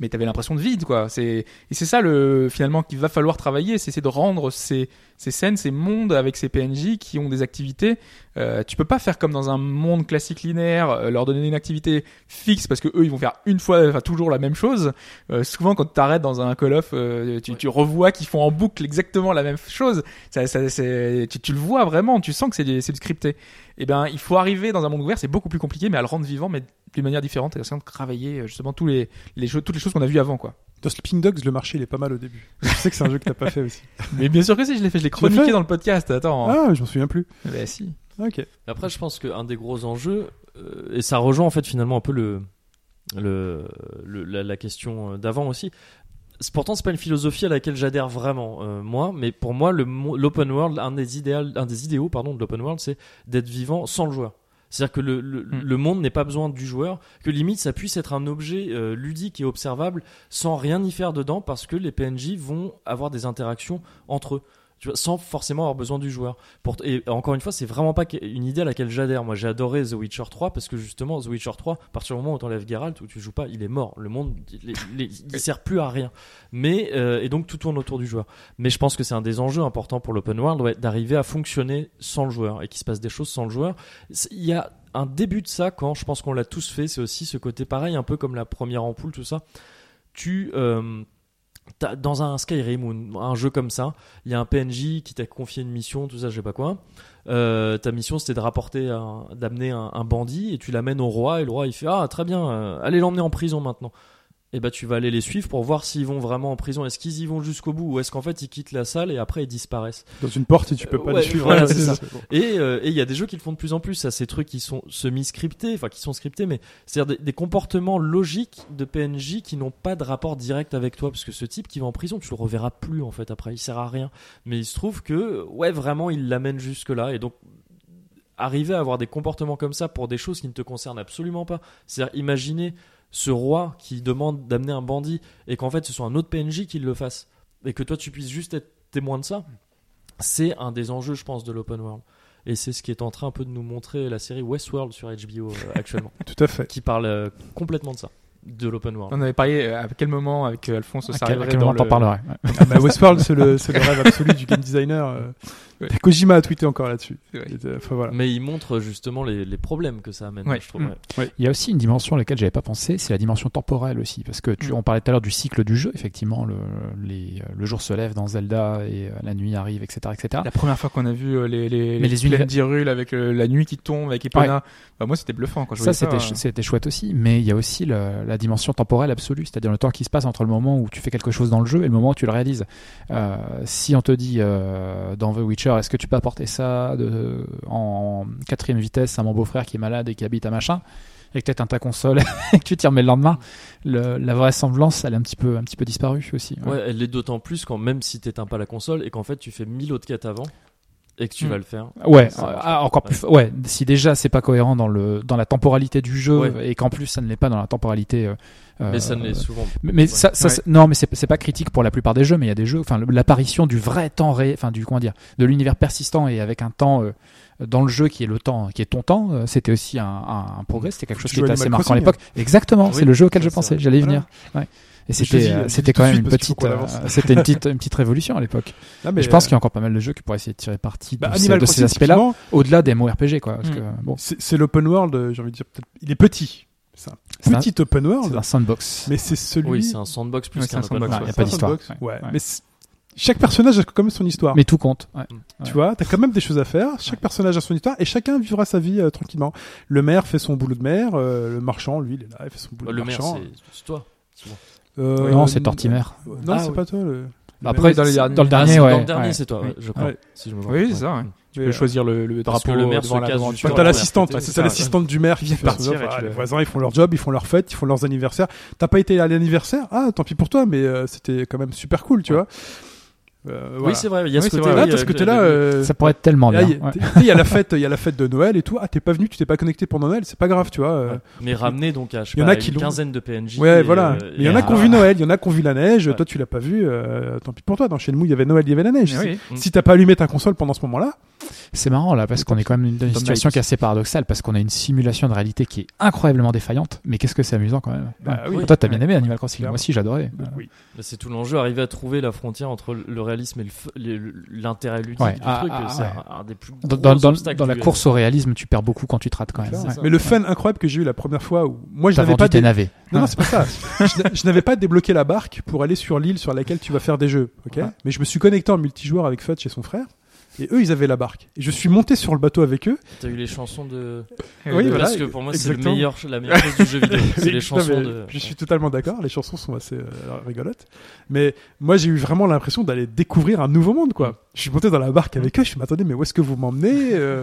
Mais t'avais l'impression de vide, quoi. C'est et c'est ça le finalement qu'il va falloir travailler, c'est de rendre ces ces scènes, ces mondes avec ces PNJ qui ont des activités. Euh, tu peux pas faire comme dans un monde classique linéaire, euh, leur donner une activité fixe parce que eux ils vont faire une fois, enfin toujours la même chose. Euh, souvent quand tu t'arrêtes dans un Call of, tu, tu revois qu'ils font en boucle exactement la même chose. Ça, ça, c'est- tu, tu le vois vraiment, tu sens que c'est du, c'est scripté. Et ben il faut arriver dans un monde ouvert, c'est beaucoup plus compliqué, mais à le rendre vivant, mais d'une manière différente, et essayer de travailler justement tous les, toutes les choses qu'on a vues avant, quoi. Dans Sleeping Dogs, le marché il est pas mal au début. Je sais que c'est un jeu que t'as pas fait aussi. Mais bien sûr que si, je l'ai fait, je l'ai chroniqué dans le podcast. Attends. Ah, je m'en souviens plus. Bah, si. Ok. Après, je pense qu'un des gros enjeux, euh, et ça rejoint en fait finalement un peu le, le, le- la, la question euh, d'avant aussi. Pourtant, c'est pas une philosophie à laquelle j'adhère vraiment euh, moi, mais pour moi, l'open world, un des idéaux, un des idéaux, pardon, de l'open world, c'est d'être vivant sans le joueur. C'est-à-dire que le, le, Mm. le monde n'est pas besoin du joueur, que limite ça puisse être un objet euh, ludique et observable sans rien y faire dedans, parce que les PNJ vont avoir des interactions entre eux. Sans forcément avoir besoin du joueur. Et encore une fois, c'est vraiment pas une idée à laquelle j'adhère. Moi, j'ai adoré The Witcher 3 parce que justement, The Witcher 3, à partir du moment où t'enlèves Geralt, où tu joues pas, il est mort. Le monde, il, il- sert plus à rien. Mais euh, et donc tout tourne autour du joueur. Mais je pense que c'est un des enjeux importants pour l'open world, d'arriver à fonctionner sans le joueur et qu'il se passe des choses sans le joueur. Il y a un début de ça quand je pense qu'on l'a tous fait. C'est aussi ce côté pareil, un peu comme la première ampoule, tout ça. Tu euh, dans un Skyrim ou un jeu comme ça, il y a un PNJ qui t'a confié une mission, tout ça, je sais pas quoi. Euh, ta mission c'était de rapporter, d'amener un, un bandit et tu l'amènes au roi et le roi il fait ah très bien, euh, allez l'emmener en prison maintenant. Et bah tu vas aller les suivre pour voir s'ils vont vraiment en prison. Est-ce qu'ils y vont jusqu'au bout ou est-ce qu'en fait ils quittent la salle et après ils disparaissent? Dans une porte, et tu peux Euh, pas ouais, les suivre. voilà, c'est ça. euh, et il y a des jeux qui le font de plus en plus, ça, ces trucs qui sont semi-scriptés, enfin qui sont scriptés, mais c'est-à-dire des, des comportements logiques de PNJ qui n'ont pas de rapport direct avec toi, parce que ce type qui va en prison, tu le reverras plus en fait après, il sert à rien. Mais il se trouve que, ouais, vraiment, il l'amène jusque-là, et donc arriver à avoir des comportements comme ça pour des choses qui ne te concernent absolument pas. C'est-à-dire imaginer ce roi qui demande d'amener un bandit et qu'en fait ce soit un autre PNJ qui le fasse et que toi tu puisses juste être témoin de ça. C'est un des enjeux, je pense, de l'open world. Et c'est ce qui est en train un peu de nous montrer la série Westworld sur HBO euh, actuellement, Tout à fait. qui parle euh, complètement de ça, de l'open world. On avait parlé euh, à quel moment avec Alphonse ça arriverait quel dans moment t'en le- parlerais ouais. Ah bah, Westworld, c'est le, c'est le rêve absolu du game designer. Euh. Ouais. Kojima a tweeté encore là-dessus. Euh, Enfin, voilà. Mais il montre justement les, les problèmes que ça amène, Ouais. je trouve. Mm. ouais. Il y a aussi une dimension à laquelle j'avais pas pensé, c'est la dimension temporelle aussi, parce que tu, Mm. on parlait tout à l'heure du cycle du jeu, effectivement, le, les, le jour se lève dans Zelda et euh, la nuit arrive, etc., etc. La première fois qu'on a vu euh, les, les, Mais les univers- d'Hyrule avec euh, la nuit qui tombe, avec Epona, bah, moi c'était bluffant quand je Ça, voyais ça. c'était, euh. ch- c'était chouette aussi, mais il y a aussi le- la dimension temporelle absolue, c'est-à-dire le temps qui se passe entre le moment où tu fais quelque chose dans le jeu et le moment où tu le réalises. Euh, si on te dit euh, dans The Witcher, est-ce que tu peux apporter ça de, en quatrième vitesse à mon beau-frère qui est malade et qui habite à machin, et que tu éteins ta console et que tu t'y remets le lendemain, le- la vraisemblance, elle est un petit peu, un petit peu disparue aussi. Ouais, elle l'est d'autant plus quand même si t'éteins pas la console et qu'en fait tu fais mille autres quêtes avant et que tu Mm. vas le faire. Ouais, ah, encore plus. Ouais, si déjà c'est pas cohérent dans le dans la temporalité du jeu Ouais. et qu'en plus ça ne l'est pas dans la temporalité. euh, Mais ça ne euh, l'est souvent. Mais, mais Ouais. ça, ça, Ouais. c'est- non, mais c'est pas critique pour la plupart des jeux, mais il y a des jeux, enfin l'apparition du vrai temps réel, enfin du comment dire, de l'univers persistant et avec un temps euh, dans le jeu qui est le temps, qui est ton temps, euh, c'était aussi un, un, un progrès, c'était quelque chose qui était assez marquant à l'époque. Exactement, Oui, c'est le jeu auquel je pensais, j'allais y Voilà. venir. Ouais. Et c'était euh, c'était quand même une petite, euh, c'était une petite une petite révolution à l'époque. Ah, je pense euh, qu'il y a encore pas mal de jeux qui pourraient essayer de tirer parti bah, de, ces- de ces aspects-là, au-delà des MMORPG, quoi. Parce Mm. que bon, c'est l'open world, euh, j'ai envie de dire. Il est petit. C'est un C'est un- petit open c'est world, un sandbox. mais c'est celui. Oui, c'est un sandbox plus Ouais, c'est qu'un un open sandbox, world. Ouais, y a c'est pas un d'histoire. sandbox, Ouais. Mais c'est- chaque personnage a quand même son histoire. Mais tout compte. Ouais. Tu vois, t'as quand même des choses à faire. Chaque personnage a son histoire et chacun vivra sa vie euh, tranquillement. Le maire fait son boulot de maire, euh, le marchand, lui, il est là, il fait son boulot Bah, de le maire, marchand. c'est c'est toi. Euh, non, c'est Tortimer. Non, Ah, c'est oui. pas toi. Le... le Après, maire. dans les, c'est- dans le dernier, c'est ouais. dans le dernier, ouais. c'est toi, ouais, je crois. Ouais. Si je me Oui, c'est ça. Tu peux euh, choisir le, le Parce que drapeau le maire devant se la casse champ. T'as l'assistante, c'est ça, l'assistante du maire qui Vient partir les le- voisins, ils font leur job, ils font leur fête, ils font leurs anniversaires. T'as pas été à l'anniversaire? Ah, tant pis pour toi, mais euh, c'était quand même super cool, tu Ouais. vois. Euh, Oui, c'est vrai, il y a Oui, ce côté. Là, oui, t'as ce avec côté-là. le- euh, Ça pourrait être tellement là, bien. il y a- ouais. y la fête, il y a la fête de Noël et tout. Ah, t'es pas venu, tu t'es pas connecté pour Noël, c'est pas grave, tu vois. euh. Ouais. Mais ramener donc à, je y en pas, a qui une quinzaine de PNJ. Ouais, et, voilà. euh, Mais il y en a qui ont vu Noël, il y en a qui ont vu la neige. Ouais. Toi, tu l'as pas vu. euh, tant pis pour toi. Dans Shenmue, il y avait Noël, il y avait la neige. Oui. Si t'as pas allumé ta console pendant ce moment-là, C'est marrant là parce qu'on est quand même dans une situation qui est assez paradoxale parce qu'on a une simulation de réalité qui est incroyablement défaillante. Mais qu'est-ce que c'est amusant quand même. Bah. Toi, t'as bien aimé Animal Crossing. Moi aussi, j'adorais. oui. Bah, C'est tout l'enjeu, arriver à trouver la frontière entre le réalisme et l'intérêt ludique Ouais. du Ah, truc. ah, c'est ouais. un, un des plus Dans, gros dans, dans- obstacles dans la course au réalisme, tu perds beaucoup quand tu te rates quand même. Clairement. Ouais. ça. Mais le fun incroyable que j'ai eu la première fois où moi je n'avais pas dé- navets. Non, non, c'est pas ça. je n'a- je n'avais pas débloqué la barque pour aller sur l'île sur laquelle tu vas faire des jeux, ok? Ouais. Mais je me suis connecté en multijoueur avec Fudge et son frère, et eux, ils avaient la barque. Et je suis monté sur le bateau avec eux. T'as eu les chansons de. Oui, de- voilà, Parce que pour moi, c'est le exactement. meilleur, la meilleure chose du jeu vidéo. C'est les Non, chansons mais de. Je suis totalement d'accord. Les chansons sont assez euh, rigolotes. Mais moi, j'ai eu vraiment l'impression d'aller découvrir un nouveau monde, quoi. Je suis monté dans la barque avec eux. Je me suis dit, mais attendez, mais où est-ce que vous m'emmenez euh,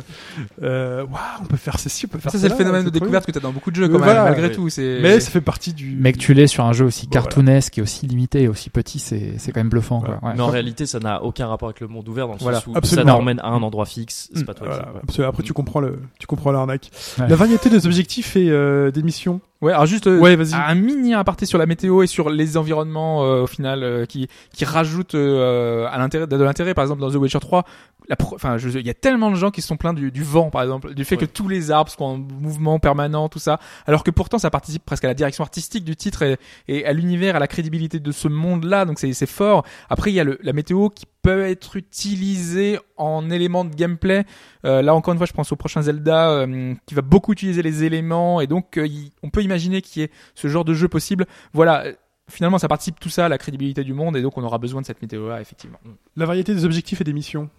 euh, Waouh, on peut faire ceci, on peut faire Ça, c'est le phénomène de découverte que t'as dans beaucoup de jeux, Euh, quand même, voilà, malgré ouais. tout. C'est... Mais ça fait partie du. Mais que tu l'aies sur un jeu aussi Bon, voilà. cartoonesque et aussi limité et aussi petit, c'est c'est quand même bluffant. Voilà. Quoi. Ouais. Mais en réalité, ça n'a aucun rapport avec le monde ouvert dans le Voilà, sens où absolument. ça t'emmène à un endroit fixe. C'est Mm. pas toi Voilà, qui. Après, tu comprends le, tu comprends l'arnaque. Ouais. La variété des objectifs et euh, des missions Ouais, alors juste euh, Ouais, vas-y. un mini aparté sur la météo et sur les environnements euh, au final euh, qui qui rajoutent euh, à l'intérêt de l'intérêt par exemple dans The Witcher 3 la enfin il y a tellement de gens qui se sont plaints du, du vent par exemple du fait Ouais. que tous les arbres sont en mouvement permanent tout ça alors que pourtant ça participe presque à la direction artistique du titre et, et à l'univers à la crédibilité de ce monde là donc c'est c'est fort après il y a le, la météo qui peut être utilisée en élément de gameplay. Euh, là encore une fois je pense au prochain Zelda euh, qui va beaucoup utiliser les éléments et donc euh, on peut imaginer qu'il y ait ce genre de jeu possible. Voilà finalement ça participe tout ça à la crédibilité du monde et donc on aura besoin de cette météo là effectivement. La variété des objectifs et des missions.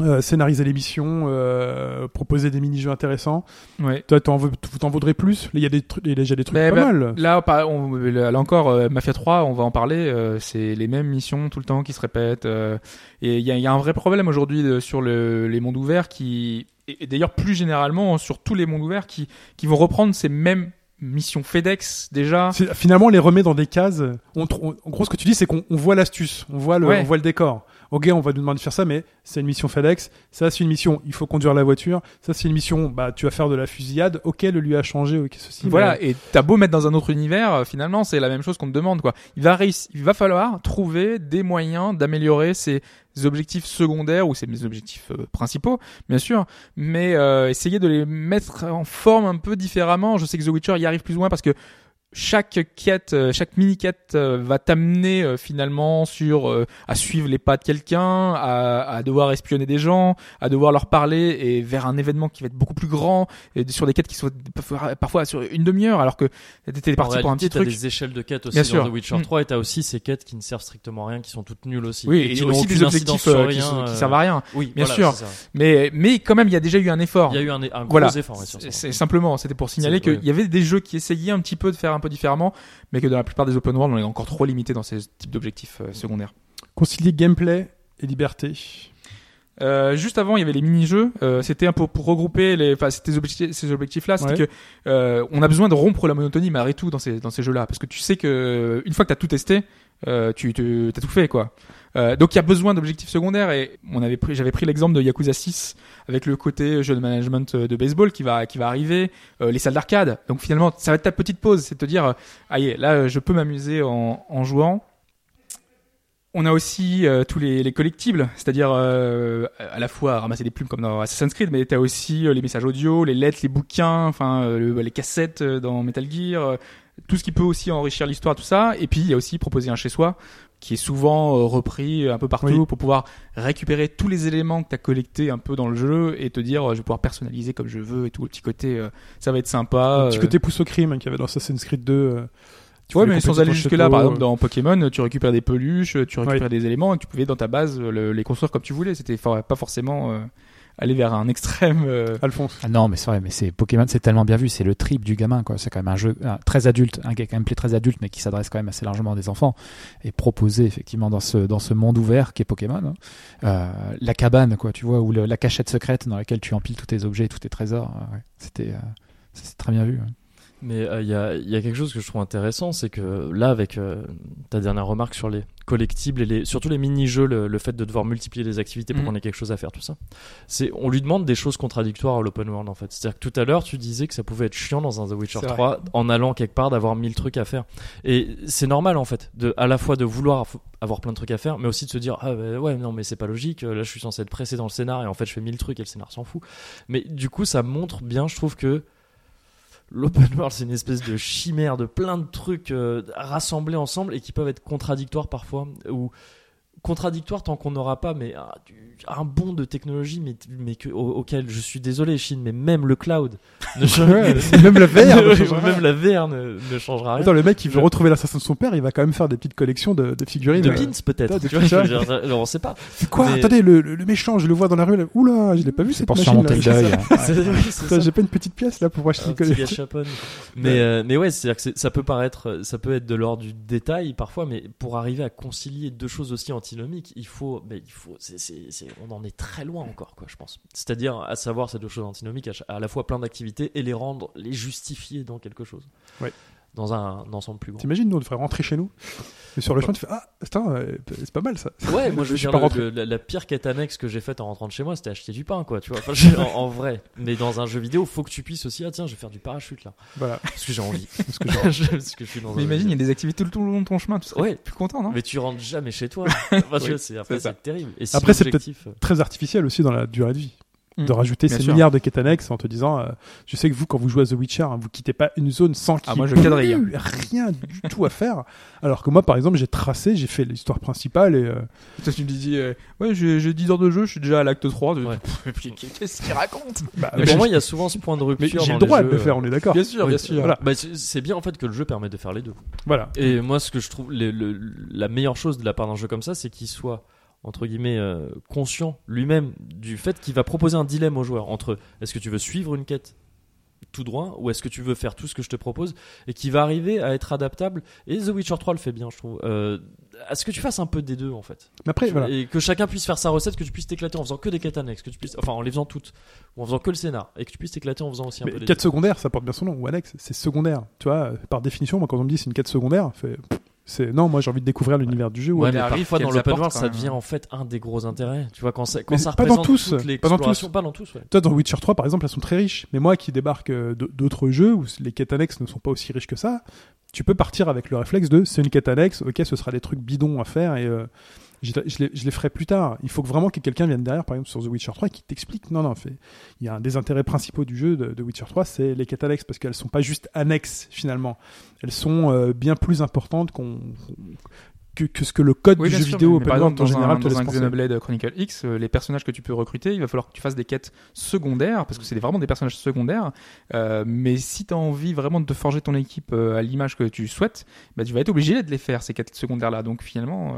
Euh, scénariser les missions, euh, proposer des mini-jeux intéressants. ouais Toi, t'en veux, t'en voudrais plus? Il y a des trucs, déjà des trucs Mais pas bah, mal. Là, on- là encore, euh, Mafia 3, on va en parler. euh, c'est les mêmes missions tout le temps qui se répètent. euh, et il y a, y a un vrai problème aujourd'hui sur le- les mondes ouverts qui, et, et d'ailleurs plus généralement sur tous les mondes ouverts qui, qui vont reprendre ces mêmes missions FedEx déjà. C'est- Finalement, on les remet dans des cases. On, en gros, ce que tu dis, c'est qu'on on voit l'astuce, on voit le, Ouais. on voit le décor. Ok, on va nous demander de faire ça, mais c'est une mission FedEx. Ça, c'est une mission, il faut conduire la voiture. Ça, c'est une mission, bah, tu vas faire de la fusillade. Ok, le lieu a changé. Ok, ceci. Voilà, et t'as beau mettre dans un autre univers, euh, finalement, c'est la même chose qu'on te demande, quoi. Il va il va falloir trouver des moyens d'améliorer ces objectifs secondaires ou ces objectifs euh, principaux, bien sûr, mais euh, essayer de les mettre en forme un peu différemment. Je sais que The Witcher y arrive plus ou moins parce que chaque quête, euh, chaque mini quête euh, va t'amener euh, finalement sur à suivre les pas de quelqu'un, à, à devoir espionner des gens, à devoir leur parler et vers un événement qui va être beaucoup plus grand et sur des quêtes qui sont parfois, sur une demi-heure alors que t'étais parti pour un petit t'as truc. des échelles de quêtes aussi Bien dans sûr. The Witcher Mm. 3 et t'as aussi ces quêtes qui ne servent strictement à rien, qui sont toutes nulles aussi. Oui, et, qui aussi des objectifs euh, qui, rien, sont- qui servent à rien. Oui, bien voilà, sûr. Mais mais quand même il y a déjà eu un effort. Il y a eu un, un gros Voilà. effort ouais. C'est simplement, c'était pour signaler qu'il y avait des jeux qui essayaient un petit peu de faire un peu différemment, mais que dans la plupart des open world, on est encore trop limité dans ces types d'objectifs euh, secondaires. concilier gameplay et liberté. Euh, juste avant, il y avait les mini-jeux. Euh, c'était un peu pour regrouper les, enfin, c'était ces objectifs, ces objectifs-là. C'était Ouais. que euh, on a besoin de rompre la monotonie malgré tout dans ces dans ces jeux-là, parce que tu sais que une fois que t'as tout testé, euh, tu tu- t'as tout fait quoi. Euh, donc il y a besoin d'objectifs secondaires et on avait pris, j'avais pris l'exemple de Yakuza 6 avec le côté jeu de management euh, de baseball qui va qui va arriver, euh, les salles d'arcade. Donc finalement, ça va être ta petite pause, c'est de te dire, aïe, là je peux m'amuser en, en jouant. On a aussi euh, tous les, les collectibles, c'est-à-dire euh, à la fois ramasser des plumes comme dans Assassin's Creed, mais t'as aussi euh, les messages audio, les lettres, les bouquins, enfin le- les cassettes dans Metal Gear, tout ce qui peut aussi enrichir l'histoire, tout ça. Et puis il y a aussi proposer un chez soi qui est souvent repris un peu partout Oui. pour pouvoir récupérer tous les éléments que t'as collectés un peu dans le jeu et te dire je vais pouvoir personnaliser comme je veux et tout le petit côté ça va être sympa. Un petit côté pouce au crime hein, qu'il y avait dans Assassin's Creed 2. Tu Ouais, mais sans aller ton jusque là, château, par exemple, dans Pokémon, tu récupères des peluches, tu récupères Ouais. des éléments et tu pouvais dans ta base le- les construire comme tu voulais. C'était for- pas forcément euh, aller vers un extrême. euh, Alphonse. Ah non, mais c'est vrai, mais c'est Pokémon, c'est tellement bien vu, c'est le trip du gamin, quoi. C'est quand même un jeu euh, très adulte, un gameplay très adulte, mais qui s'adresse quand même assez largement à des enfants, et proposé effectivement dans ce dans ce monde ouvert qu'est Pokémon. hein. Euh, la cabane, quoi, tu vois, ou le- la cachette secrète dans laquelle tu empiles tous tes objets, tous tes trésors. euh, ouais. C'était, euh, c'est très bien vu. ouais. Mais euh, il y, a, y a quelque chose que je trouve intéressant, c'est que là, avec euh, ta dernière remarque sur les collectibles et les, surtout les mini-jeux, le, le fait de devoir multiplier les activités pour Mhm. qu'on ait quelque chose à faire, tout ça, c'est on lui demande des choses contradictoires à l'open world en fait. C'est-à-dire que tout à l'heure, tu disais que ça pouvait être chiant dans un The Witcher C'est vrai. 3 en allant quelque part d'avoir mille trucs à faire. Et c'est normal en fait, de, à la fois de vouloir avoir plein de trucs à faire, mais aussi de se dire ah bah, ouais non mais c'est pas logique. Là, je suis censé être pressé dans le scénar et en fait je fais mille trucs et le scénar s'en fout. Mais du coup, ça montre bien, je trouve que L'open world, c'est une espèce de chimère de plein de trucs euh, rassemblés ensemble et qui peuvent être contradictoires parfois. Ou contradictoires tant qu'on n'aura pas mais ah, du- un bond de technologie mais, mais que, au- auquel je suis désolé Chine mais même le cloud ne change- Ouais, même la VR ne changera même rien. la VR ne, ne changera rien Attends, le mec, il veut retrouver l'assassin de son père, il va quand même faire des petites collections de, de figurines. de euh, pins peut-être Putain, de dire, on sait pas Quoi? Mais- Attendez, le, le- le méchant, je le vois dans la rue. Là. Oula, je l'ai pas vu C'est cette pour machine. C'est- c'est. J'ai pas une petite pièce là pour acheter un une gâchapon. Mais, euh, mais ouais, c'est-à-dire que c'est- ça peut paraître, ça peut être de l'ordre du détail parfois, mais pour arriver à concilier deux choses aussi il faut, mais il faut, on en est très loin encore, quoi, je pense. C'est-à-dire, à savoir ces deux choses antinomiques, à, à la fois plein d'activités et les rendre, les justifier dans quelque chose. Ouais. Dans un ensemble plus grand. T'imagines, nous, on devrait rentrer chez nous. Et sur le chemin, tu fais Ah, putain, euh, c'est pas mal ça. Ouais, moi je veux suis dire, pas le- la, la pire quête annexe que j'ai faite en rentrant de chez moi, c'était acheter du pain, quoi, tu vois. Enfin, en, en vrai. Mais dans un jeu vidéo, faut que tu puisses aussi, ah tiens, je vais faire du parachute là. Voilà. Parce que j'ai envie. Parce que genre, Je- Parce que je suis dans Mais un imagine, il y a des activités tout, tout le long de ton chemin, tu serais Ouais. plus content, non? Mais tu rentres jamais chez toi. Oui, vois, c'est après c'est terrible. Et si Après, c'est l'objectif, euh, très artificiel aussi dans la durée de vie. De Mm. rajouter ces sûr. milliards de quêtes annexes en te disant, euh, je sais que vous, quand vous jouez à The Witcher, hein, vous quittez pas une zone sans qu'il Ah, y moi, ait je quadrille. plus rien du tout à faire. Alors que moi, par exemple, j'ai tracé, j'ai fait l'histoire principale et euh, Toi, tu me dis, euh, ouais, j'ai j'ai 10 heures de jeu, je suis déjà à l'acte 3. De... Ouais. Qu'est-ce qu'il raconte bah, pour moi, il y a souvent ce point de mais rupture. j'ai le droit de le faire, euh, on est d'accord. Bien sûr, bien sûr. Voilà. Bah, c'est c'est bien en fait que le jeu permet de faire les deux. voilà. Et moi, ce que je trouve le- le- la meilleure chose de la part d'un jeu comme ça, c'est qu'il soit entre guillemets euh, conscient lui-même du fait qu'il va proposer un dilemme au joueur entre est-ce que tu veux suivre une quête tout droit ou est-ce que tu veux faire tout ce que je te propose et qui va arriver à être adaptable et The Witcher 3 le fait bien je trouve euh, à ce que tu fasses un peu des deux en fait? Mais après, voilà. et que chacun puisse faire sa recette que tu puisses t'éclater en faisant que des quêtes annexes que tu puisses enfin en les faisant toutes ou en faisant que le scénar et que tu puisses t'éclater en faisant aussi un Mais peu des quête secondaire, ça porte bien son nom. Ou annexe, c'est secondaire. Tu vois, par définition, moi, quand on me dit c'est une quête secondaire, fait, pff, c'est non, moi j'ai envie de découvrir l'univers du jeu. Ouais, ouais. mais arrive parfois dans l'open world, ça devient en fait un des gros intérêts. Tu vois, quand ça, quand Mais ça pas dans représente tous, toute pas dans tous. pas dans tous, ouais. Toi, dans Witcher 3, par exemple, elles sont très riches. Mais moi qui débarque euh, d'autres jeux où les quêtes annexes ne sont pas aussi riches que ça, tu peux partir avec le réflexe de c'est une quête annexe, ok, ce sera des trucs bidons à faire et euh, je, je les, je les ferai plus tard. Il faut que vraiment que quelqu'un vienne derrière, par exemple sur The Witcher 3, qui t'explique non, non, fait, il y a un des intérêts principaux du jeu de, de Witcher 3, c'est les quêtes annexes parce qu'elles sont pas juste annexes finalement. Elles sont euh, bien plus importantes qu'on que, que ce que le code Oui, du jeu sûr, vidéo exemple, en général un, te dans un. Xenoblade Chronicle X, euh, les personnages que tu peux recruter, il va falloir que tu fasses des quêtes secondaires, parce que c'est vraiment des personnages secondaires. Euh, mais si tu as envie vraiment de te forger ton équipe euh, à l'image que tu souhaites, bah, tu vas être obligé de les faire, ces quêtes secondaires-là. Donc finalement,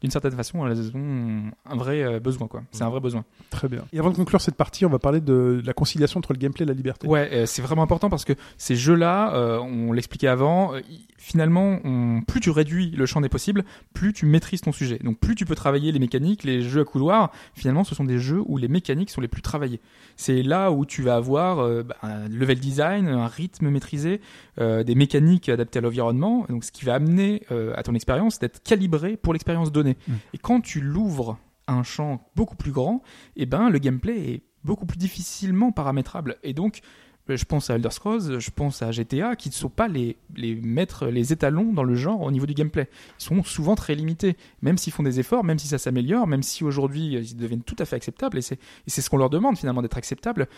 d'une certaine façon, elles ont un vrai euh, besoin. quoi. C'est un vrai besoin. Très bien. Et avant de conclure cette partie, on va parler de, la conciliation entre le gameplay et la liberté. Ouais, euh, c'est vraiment important parce que ces jeux-là, euh, on l'expliquait avant, finalement, on- plus tu réduis le champ des possibles, plus tu maîtrises ton sujet. Donc plus tu peux travailler les mécaniques, les jeux à couloir, finalement, ce sont des jeux où les mécaniques sont les plus travaillées. C'est là où tu vas avoir euh, bah, un level design, un rythme maîtrisé, euh, des mécaniques adaptées à l'environnement, donc ce qui va amener à ton expérience d'être calibré pour l'expérience donnée. Mm. Et quand tu l'ouvres à un champ beaucoup plus grand, eh ben le gameplay est beaucoup plus difficilement paramétrable. Et donc, euh, je pense à Elder Scrolls, je pense à GTA, qui ne sont pas les, les maîtres, les étalons dans le genre au niveau du gameplay. Ils sont souvent très limités, même s'ils font des efforts, même si ça s'améliore, même si aujourd'hui euh, ils deviennent tout à fait acceptables, et c'est ce qu'on leur demande finalement d'être acceptables.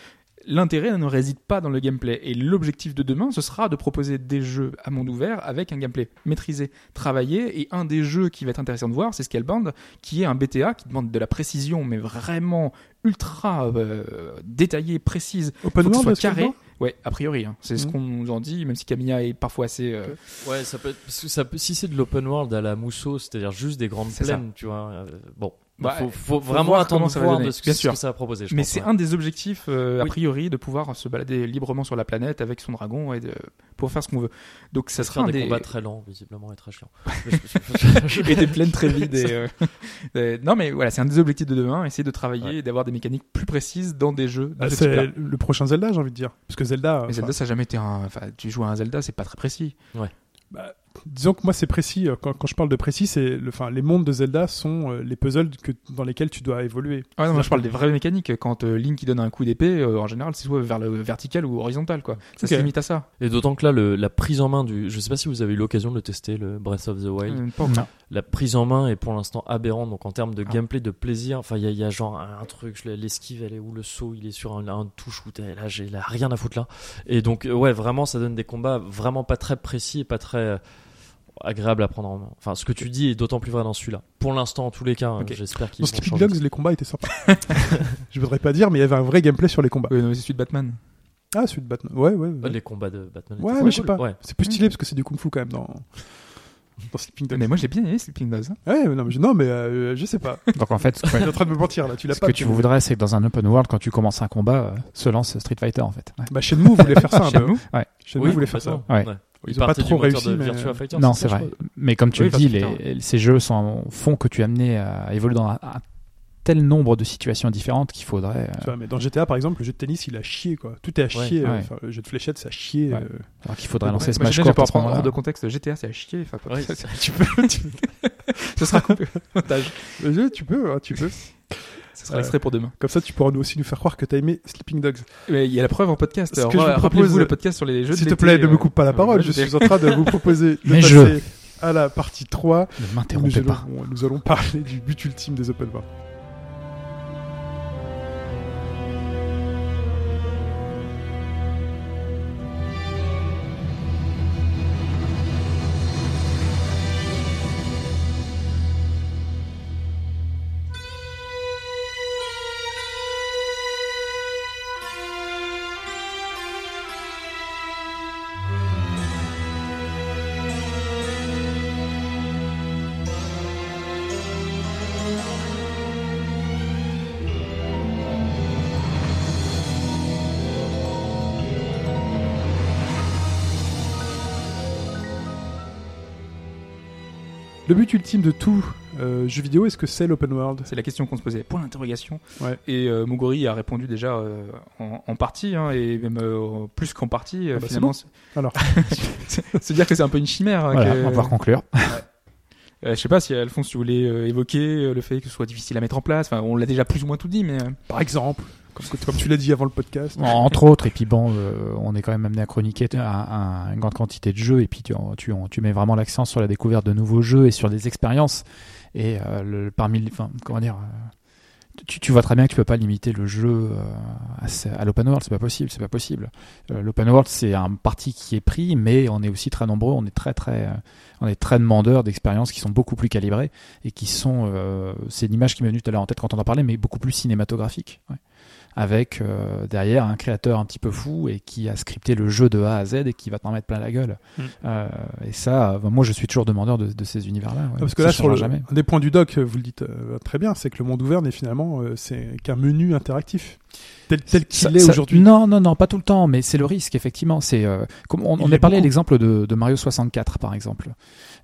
L'intérêt ne réside pas dans le gameplay. Et l'objectif de demain, ce sera de proposer des jeux à monde ouvert avec un gameplay maîtrisé, travaillé. Et un des jeux qui va être intéressant de voir, c'est Scalebound, qui est un BTA qui demande de la précision, mais vraiment ultra euh, détaillée, précise. Open Faut que ce world, soit carré. Ouais, a priori, hein. c'est ce Mhm. qu'on nous en dit, même si Camilla est parfois assez. euh, Ouais, ça peut être, parce que ça peut, si c'est de l'open world à la mousseau, c'est-à-dire juste des grandes ça. plaines, tu vois. euh, bon, Bah, faut, faut vraiment voir attendre voir de ce, Bien ce que ça va proposer. je Mais c'est ouais. un des objectifs, euh, a priori, de pouvoir se balader librement sur la planète avec son dragon et de pour faire ce qu'on veut. Donc ça sera un des des combats très lents, visiblement, et très chiants. Et des plaines très vides. Et, euh, non, mais voilà, c'est un des objectifs de demain, essayer de travailler et d'avoir des mécaniques plus précises dans des jeux. de Ah, ce c'est le prochain Zelda, j'ai envie de dire. Parce que Zelda, Mais Zelda, ça n'a jamais été un. Enfin, tu joues à un Zelda, c'est pas très précis. Disons que moi c'est précis. euh, Quand, quand je parle de précis, c'est le, enfin, les mondes de Zelda sont euh, les puzzles que, dans lesquels tu dois évoluer. Ah non, moi je parle des vraies mécaniques. Quand euh, Link il donne un coup d'épée, euh, en général, c'est soit vers le vertical ou horizontal, quoi. Ça se limite à ça. Et d'autant que là, le- la prise en main du. Je sais pas si vous avez eu l'occasion de le tester, le Breath of the Wild. La prise en main est pour l'instant aberrante, donc en termes de Ah. gameplay, de plaisir. Enfin, il y, a- il y a genre un, truc, l'esquive, elle est où le saut, il est sur un, un touche où là, j'ai là, rien à foutre là. Et donc, ouais, vraiment, ça donne des combats vraiment pas très précis et pas très agréables à prendre en main. Enfin, ce que tu dis est d'autant plus vrai dans celui-là. Pour l'instant, en tous les cas, hein, Ok. j'espère qu'ils Dans vont Sleeping changer Dogs, les combats étaient sympas. je voudrais pas dire, mais il y avait un vrai gameplay sur les combats. Oui, c'est celui de Batman. Ah, celui de Batman. Ouais, ouais. ouais. Les combats de Batman. Ouais, mais je sais cool. pas. Ouais. C'est plus stylé parce que c'est du kung-fu quand même dans, dans Sleeping Dogs. Mais moi j'ai bien aimé Sleeping Dogs. hein. Ouais, mais non, mais je, non, mais euh, je sais pas. Donc en fait, ce Tu que, es en train de me mentir là, tu l'as ce pas. que tu voudrais, c'est que dans un open world, quand tu commences un combat, euh, se lance Street Fighter en fait. Ouais. Bah, Shenmue voulait faire ça un peu. Shenmue Shenmue Oui, voulait faire ça. Ouais. Ils Ils ont pas trop réussi, de mais- Virtua Fighter. Non, c'est vrai. Mais comme tu Oui, le dis, les, ces jeux sont, font que tu es amené à évoluer dans un, un tel nombre de situations différentes qu'il faudrait. euh, Tu vois, mais dans GTA, par exemple, le jeu de tennis, il a chié, quoi. Tout est à chier. ouais. euh, enfin, le jeu de fléchettes, ça a chié. Ouais. euh. alors qu'il faudrait Ouais, lancer Smash Court pour prendre hors de contexte, GTA c'est à chier. Enfin, Oui, tu peux. tu- Ce sera coupé. Le jeu, tu peux, hein, tu peux. Ce sera extrait pour demain. Comme ça, tu pourras nous aussi nous faire croire que t'as aimé Sleeping Dogs. Mais il y a la preuve en podcast. Alors, que je vous Rappelez-vous propose- le podcast sur les jeux de S'il te plaît, ne me euh, coupe pas la euh, parole. Je suis en train de vous proposer de passer à la partie 3. Ne Nous m'interrompez allons, pas. nous allons parler du but ultime des open world. Le but ultime de tout euh, jeu vidéo, est-ce que c'est l'open world? C'est la question qu'on se posait. Point d'interrogation. Ouais. Et euh, Mogori a répondu déjà euh, en, en partie, hein, et même euh, plus qu'en partie. euh, Ah bah, c'est finalement, Alors, c'est dire que c'est un peu une chimère. hein, Voilà, que- on va pouvoir conclure. Euh, je sais pas si Alphonse, tu voulais euh, évoquer euh, le fait que ce soit difficile à mettre en place. Enfin, on l'a déjà plus ou moins tout dit, mais par exemple, comme, tu l'as dit avant le podcast, Entre autres, et puis bon, euh, on est quand même amené à chroniquer un- un- une grande quantité de jeux, et puis tu, mets vraiment l'accent sur la découverte de nouveaux jeux et sur des expériences. Et euh, parmi, comment dire, euh, tu, vois très bien que tu peux pas limiter le jeu à, l'open world, c'est pas possible, c'est pas possible. L'open world, c'est un parti qui est pris, mais on est aussi très nombreux, on est très très, on est très demandeurs d'expériences qui sont beaucoup plus calibrées et qui sont, euh, c'est une image qui m'est venue tout à l'heure en tête quand on en parlait, mais beaucoup plus cinématographique. ouais avec euh, derrière un créateur un petit peu fou et qui a scripté le jeu de A à Z et qui va t'en mettre plein la gueule. Mm. Euh, et ça, euh, moi je suis toujours demandeur de, de ces univers-là. ouais. Ah, parce que Ça là, sur le, jamais. un des points du doc, vous le dites euh, très bien, c'est que le monde ouvert n'est finalement euh, c'est qu'un menu interactif tel, tel qu'il est aujourd'hui. Non, non, non, pas tout le temps, mais c'est le risque, effectivement. C'est euh, comme on, on l'est a parlé l'exemple de, de Mario 64, par exemple.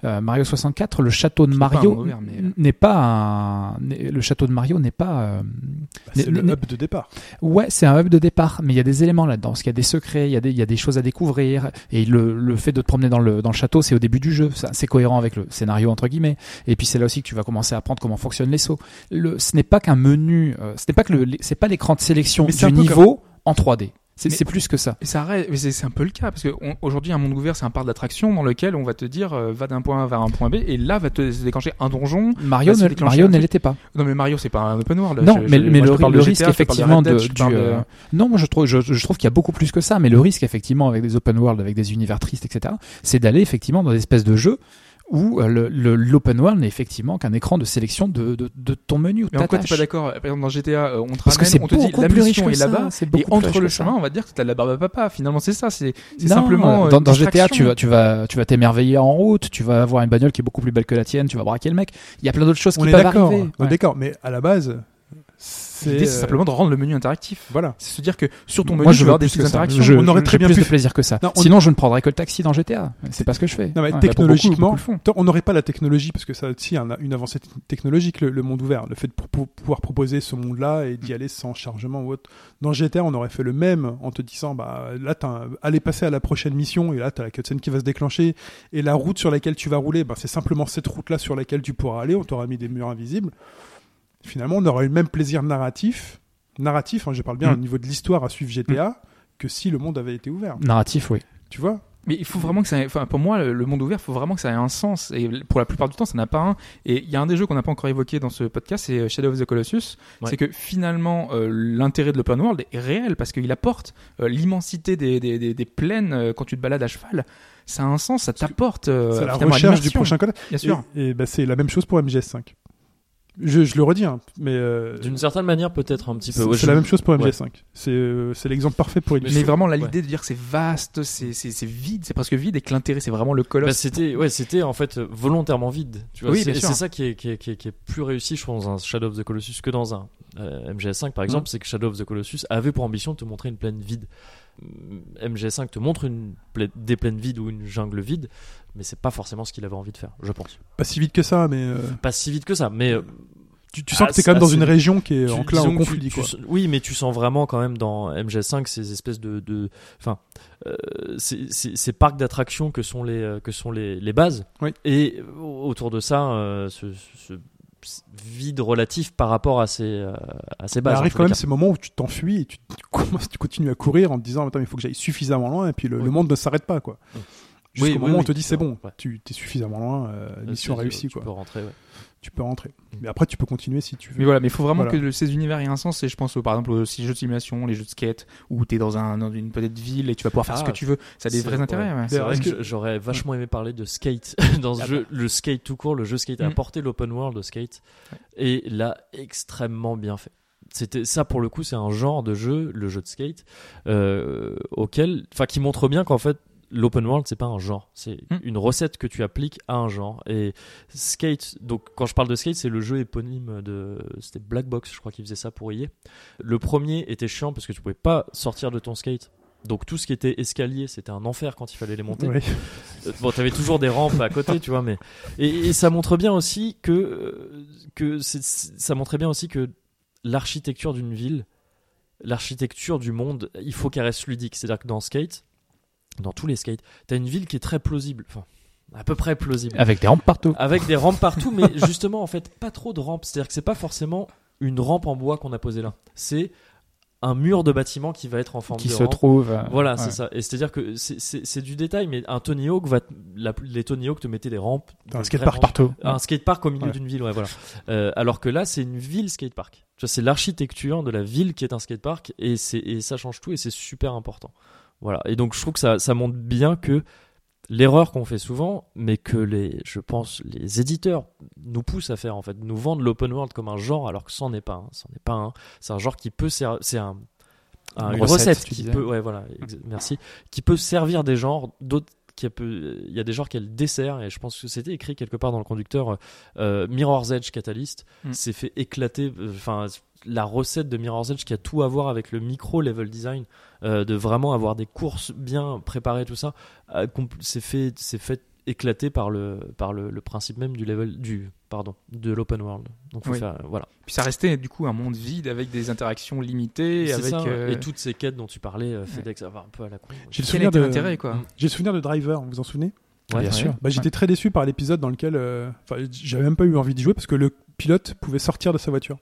Euh, Mario 64, le château de Mario mais- n'est pas un, le château de Mario n'est pas. euh, Bah, c'est le hub de départ. Ouais, c'est un hub de départ, mais il y a des éléments là-dedans. Parce qu'il y a des secrets, il y a des, il y a des choses à découvrir. Et le, le fait de te promener dans le, dans le château, c'est au début du jeu. C'est cohérent avec le scénario, entre guillemets. Et puis c'est là aussi que tu vas commencer à apprendre comment fonctionnent les sauts. Le, ce n'est pas qu'un menu, euh, ce n'est pas que le, c'est pas l'écran de sélection Mais du niveau en 3D. C'est plus que ça. Ça c'est un peu le cas parce que on- aujourd'hui un monde ouvert c'est un parc d'attraction dans lequel on va te dire euh, va d'un point A vers un point B et là va te déclencher un donjon. Mario ne, Mario ne l'était pas. Non mais Mario c'est pas un open world. Non, Je- mais, je- mais moi, je le, risque effectivement de, Dead, du, euh, non, moi je trouve, je, je trouve qu'il y a beaucoup plus que ça, mais le risque effectivement avec des open world, avec des univers tristes, etc., c'est d'aller effectivement dans des espèces de jeux où euh, le- le- l'open world n'est effectivement qu'un écran de sélection de, de, de ton menu. Mais en quoi t'es pas d'accord? Par exemple dans GTA euh, on te Parce que ramène, c'est on te dit beaucoup la plus riche mission que est là-bas c'est et beaucoup plus entre riche le que ça. chemin on va dire que t'as de la barbe à papa. Finalement c'est ça, c'est simplement euh, dans, GTA, tu vas, tu vas, tu vas t'émerveiller en route, tu vas avoir une bagnole qui est beaucoup plus belle que la tienne, tu vas braquer le mec. Il y a plein d'autres choses On qui est peuvent d'accord. arriver. on est d'accord, mais à la base, L'idée c'est euh, simplement de rendre le menu interactif. voilà. C'est se dire que sur ton menu Moi, je vas avoir veux des interactions. Je- On aurait très bien plus pu- de plaisir que ça. Non, on- Sinon, je ne prendrais que le taxi dans GTA. C'est pas ce que je fais. Non, mais Ouais. technologiquement, beaucoup tant- on n'aurait pas la technologie parce que ça aussi un- une avancée technologique, le, le monde ouvert, le fait de pou- pou- pouvoir proposer ce monde-là et d'y aller sans chargement ou autre. Dans GTA, on aurait fait le même en te disant, bah là, allez passer à la prochaine mission et là, t'as la cutscene qui va se déclencher et la route sur laquelle tu vas rouler, bah, c'est simplement cette route-là sur laquelle tu pourras aller. On t'aura mis des murs invisibles. Finalement, on aurait eu le même plaisir narratif, narratif, hein, je parle bien Mm. au niveau de l'histoire à suivre GTA, que si le monde avait été ouvert. Narratif, oui. Tu vois? Mais il faut vraiment que ça, ait- enfin pour moi le monde ouvert, il faut vraiment que ça ait un sens. Et pour la plupart du temps, ça n'a pas un. Et il y a un des jeux qu'on n'a pas encore évoqué dans ce podcast, c'est euh, Shadow of the Colossus. Ouais. C'est que finalement euh, l'intérêt de l'open world est réel parce qu'il apporte euh, l'immensité des, des, des, des plaines euh, quand tu te balades à cheval. Ça a un sens, ça t'apporte. euh, C'est la recherche du prochain code. Bien sûr. Et, et bah, c'est la même chose pour MGS5. Je, je le redis, hein, mais euh, D'une certaine manière, peut-être un petit peu. c'est Ouais, c'est je- la même chose pour ouais. MGS5. C'est euh, c'est l'exemple parfait pour Mais illustrer. vraiment, là, Ouais. l'idée de dire que c'est vaste, c'est vide, c'est presque vide, et que l'intérêt, c'est vraiment le Bah, colosse. c'était ouais c'était en fait volontairement vide tu vois Oui, c'est ça qui est, qui, est, qui, est, qui est plus réussi je trouve dans un Shadow of the Colossus que dans un euh, MGS5 par exemple c'est que Shadow of the Colossus avait pour ambition de te montrer une plaine vide Mm, MGS5 te montre une pla- des plaines vides ou une jungle vide mais c'est pas forcément ce qu'il avait envie de faire je pense Pas si vite que ça, mais euh, pas si vite que ça mais euh, Tu, tu sens Ah, que t'es quand même dans une région qui est Tu- tu- conflit. tu- quoi. oui, mais tu sens vraiment quand même dans MGS5 ces espèces de, enfin, euh, ces, ces- ces parcs d'attractions que sont les que sont les, les bases. Oui. Et autour de ça, ce vide relatif par rapport à ces euh, à Bah, bases. en arrive quand même ces moments où tu t'enfuis et tu, tu commences- tu continues à courir en te disant attends il faut que j'aille suffisamment loin et puis le, Oui. le monde ne s'arrête pas quoi. Oui. Jusqu'au Oui, moment où on te dit c'est bon, ouais. tu es suffisamment loin, euh, mission Tu- réussie tu quoi. peux rentrer. ouais. Tu peux rentrer. Mm. Mais après tu peux continuer si tu veux. Mais voilà, mais il faut vraiment Voilà. que le- ces univers aient un sens. Et je pense, au- par exemple, aux jeux de simulation, les jeux de skate, où t'es dans, un, dans une petite ville et tu vas pouvoir faire ce Ah, que tu veux. Ça a des vrais intérêts. ouais. C'est vrai que j'aurais vachement aimé parler de skate dans ce Ah jeu, le skate tout court, le jeu skate a Mm. apporté l'open world au skate et l'a extrêmement bien fait. C'était ça pour le coup, c'est un genre de jeu, le jeu de skate, euh, auquel, enfin, qui montre bien qu'en fait l'open world c'est pas un genre, c'est Mm. une recette que tu appliques à un genre. Et skate, donc quand je parle de skate, c'est le jeu éponyme de, c'était Black Box, je crois qu'il faisait ça pour EA. Le premier était chiant parce que tu pouvais pas sortir de ton skate. Donc tout ce qui était escalier, c'était un enfer quand il fallait les monter. Ouais. Euh, Bon, t'avais toujours des rampes à côté, tu vois, mais et, et ça montre bien aussi que euh, que ça montrait bien aussi que l'architecture d'une ville, l'architecture du monde, il faut qu'elle reste ludique. C'est-à-dire que dans skate, dans tous les skates, t'as une ville qui est très plausible, enfin à peu près plausible, Avec des rampes partout. avec des rampes partout, mais justement en fait pas trop de rampes. C'est-à-dire que c'est pas forcément une rampe en bois qu'on a posée là, c'est un mur de bâtiment qui va être en forme qui de se rampe. trouve. euh, Voilà, ouais. c'est ça. Et c'est-à-dire que c'est- c'est c'est du détail, mais un Tony Hawk va, la- les Tony Hawk te mettaient des rampes. Un skatepark partout. Un skatepark au milieu Ouais. d'une ville, ouais, voilà. Euh, alors que là, c'est une ville skatepark. Tu vois, c'est l'architecture de la ville qui est un skatepark et c'est et ça change tout et c'est super important. Voilà. Et donc je trouve que ça ça montre bien que l'erreur qu'on fait souvent, mais que les, je pense, les éditeurs nous poussent à faire en fait, nous vendent l'open world comme un genre alors que c'en est pas. un. C'en est pas un. C'est un genre qui peut servir. C'est un un- Une une recette, qui disais. peut, ouais, voilà, merci, qui peut servir des genres, d'autres qui peut, il y a des genres qu'elle dessert et je pense que c'était écrit quelque part dans le conducteur. euh, Mirror's Edge Catalyst Mm. s'est fait éclater, euh, enfin la recette de Mirror's Edge qui a tout à voir avec le micro level design, euh, de vraiment avoir des courses bien préparées tout ça, euh, c'est fait, c'est fait éclater par le par le, le principe même du level du pardon de l'open world. Donc faut Oui. faire voilà. Puis ça restait du coup un monde vide avec des interactions limitées. C'est avec, ça, euh, et toutes ces quêtes dont tu parlais, euh, FedEx, va un peu à la con. J'ai le souvenir de l'intérêt quoi? J'ai le souvenir de Driver, vous vous en souvenez? Ouais, Bien ouais. sûr. Bah, j'étais très déçu par l'épisode dans lequel euh, enfin, j'avais même pas eu envie d'y jouer parce que le pilote pouvait sortir de sa voiture.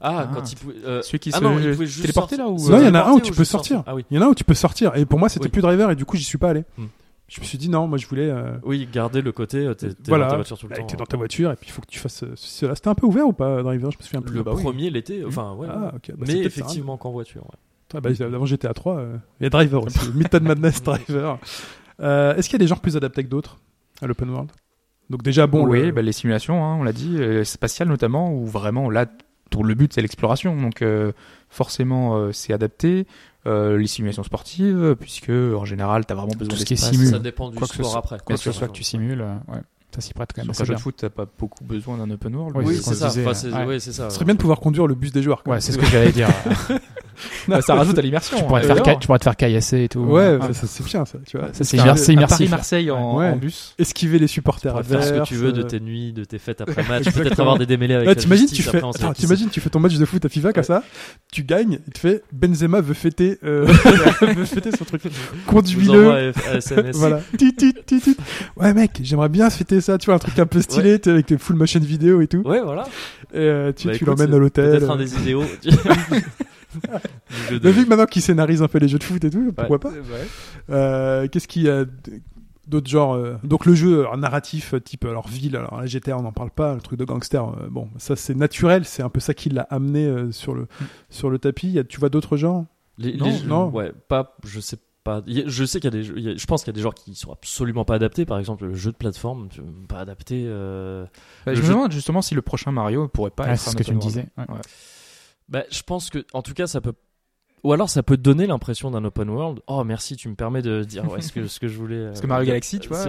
Ah, Ah. quand il pouvait. euh, Celui qui ah se non, il pouvait juste téléporter là ou sortir. Non, il y en a un où tu peux sortir. Ah oui. Il y en a un où tu peux sortir et pour moi c'était Oui. plus Driver et du coup j'y suis pas allé. Hmm. Je me suis dit non, moi je voulais euh, Oui, garder le côté, euh, t'es voilà, dans ta voiture tout le bah, temps. t'es dans ta voiture et puis il faut que tu fasses euh, ceci, cela. C'était un peu ouvert ou pas Driver? Je me souviens plus. Le Bah oui. premier l'était, enfin ouais. Ah. Bah, c'est mais hein. effectivement qu'en voiture. ouais. Ah, bah, avant j'étais à 3 euh, Il y a Driver aussi. Method Madness Driver. Euh, Est-ce qu'il y a des genres plus adaptés que d'autres à l'open world? Donc déjà bon. oui, le- bah, les simulations, hein, on l'a dit, euh, spatiales notamment, où vraiment là, tout le but c'est l'exploration, donc euh, forcément euh, c'est adapté. Euh, les simulations sportives, puisque en général t'as vraiment besoin Tout ce qui est d'espace. simu. Ça dépend du Quoi que ce sport soit- après. Quoi que ce soit que tu simules, ouais, ça s'y prête quand même Sur un jeu de foot, t'as pas beaucoup besoin d'un open world. Oui, Oui, c'est ça. disait, Enfin, c'est ouais. ouais, c'est ça. Ce serait bien de pouvoir conduire le bus des joueurs. Ouais, c'est ce que j'allais dire. Bah, ça rajoute à l'immersion. tu, pourrais te hein. faire, tu pourrais te faire caillasser et tout. Ouais, Ah. ça, c'est bien ça. Tu vois. Ça, c'est immersif. Paris-Marseille en, Ouais. en bus. Esquiver les supporters Tu faire ce que tu veux de euh, tes nuits, de tes fêtes après match, peut-être avoir des démêlés avec t'imagines, tu fais, t'imagines, tu fais ton match de foot à FIFA comme ça, tu gagnes, il te fait Benzema veut fêter, euh, veut fêter son truc. Conduis-le. Voilà. Ouais, mec, j'aimerais bien fêter ça, tu vois, un truc un peu stylé, tu sais, avec les full motion vidéo et tout. Ouais, voilà. Et euh, tu, Bah, tu l'emmènes à l'hôtel. Peut-être un des idéaux. Jeu de- vu que maintenant qu'il scénarise un peu les jeux de foot et tout, pourquoi pas Ouais. Euh, Qu'est-ce qu'il y a d'autres genres euh, Donc le jeu alors, narratif euh, type alors ville, alors la GTA on n'en parle pas, le truc de gangster, euh, bon ça c'est naturel, c'est un peu ça qui l'a amené euh, sur le sur le tapis. Il y a- tu vois d'autres genres? Les- Non, les jeux- non. Ouais, pas. Je sais pas. Je sais qu'il y a des. jeux- je pense qu'il y a des genres qui sont absolument pas adaptés. Par exemple, le jeu de plateforme, tu- pas adapté. euh, Bah, je me jeu- demande justement si le prochain Mario pourrait pas Ouais, être c'est ce que tu me disais. ouais. Bah, je pense que, en tout cas, ça peut. Ou alors, ça peut donner l'impression d'un open world. Oh, merci, tu me permets de dire ouais, ce que ce que je voulais. Parce que Mario Galaxy, tu vois.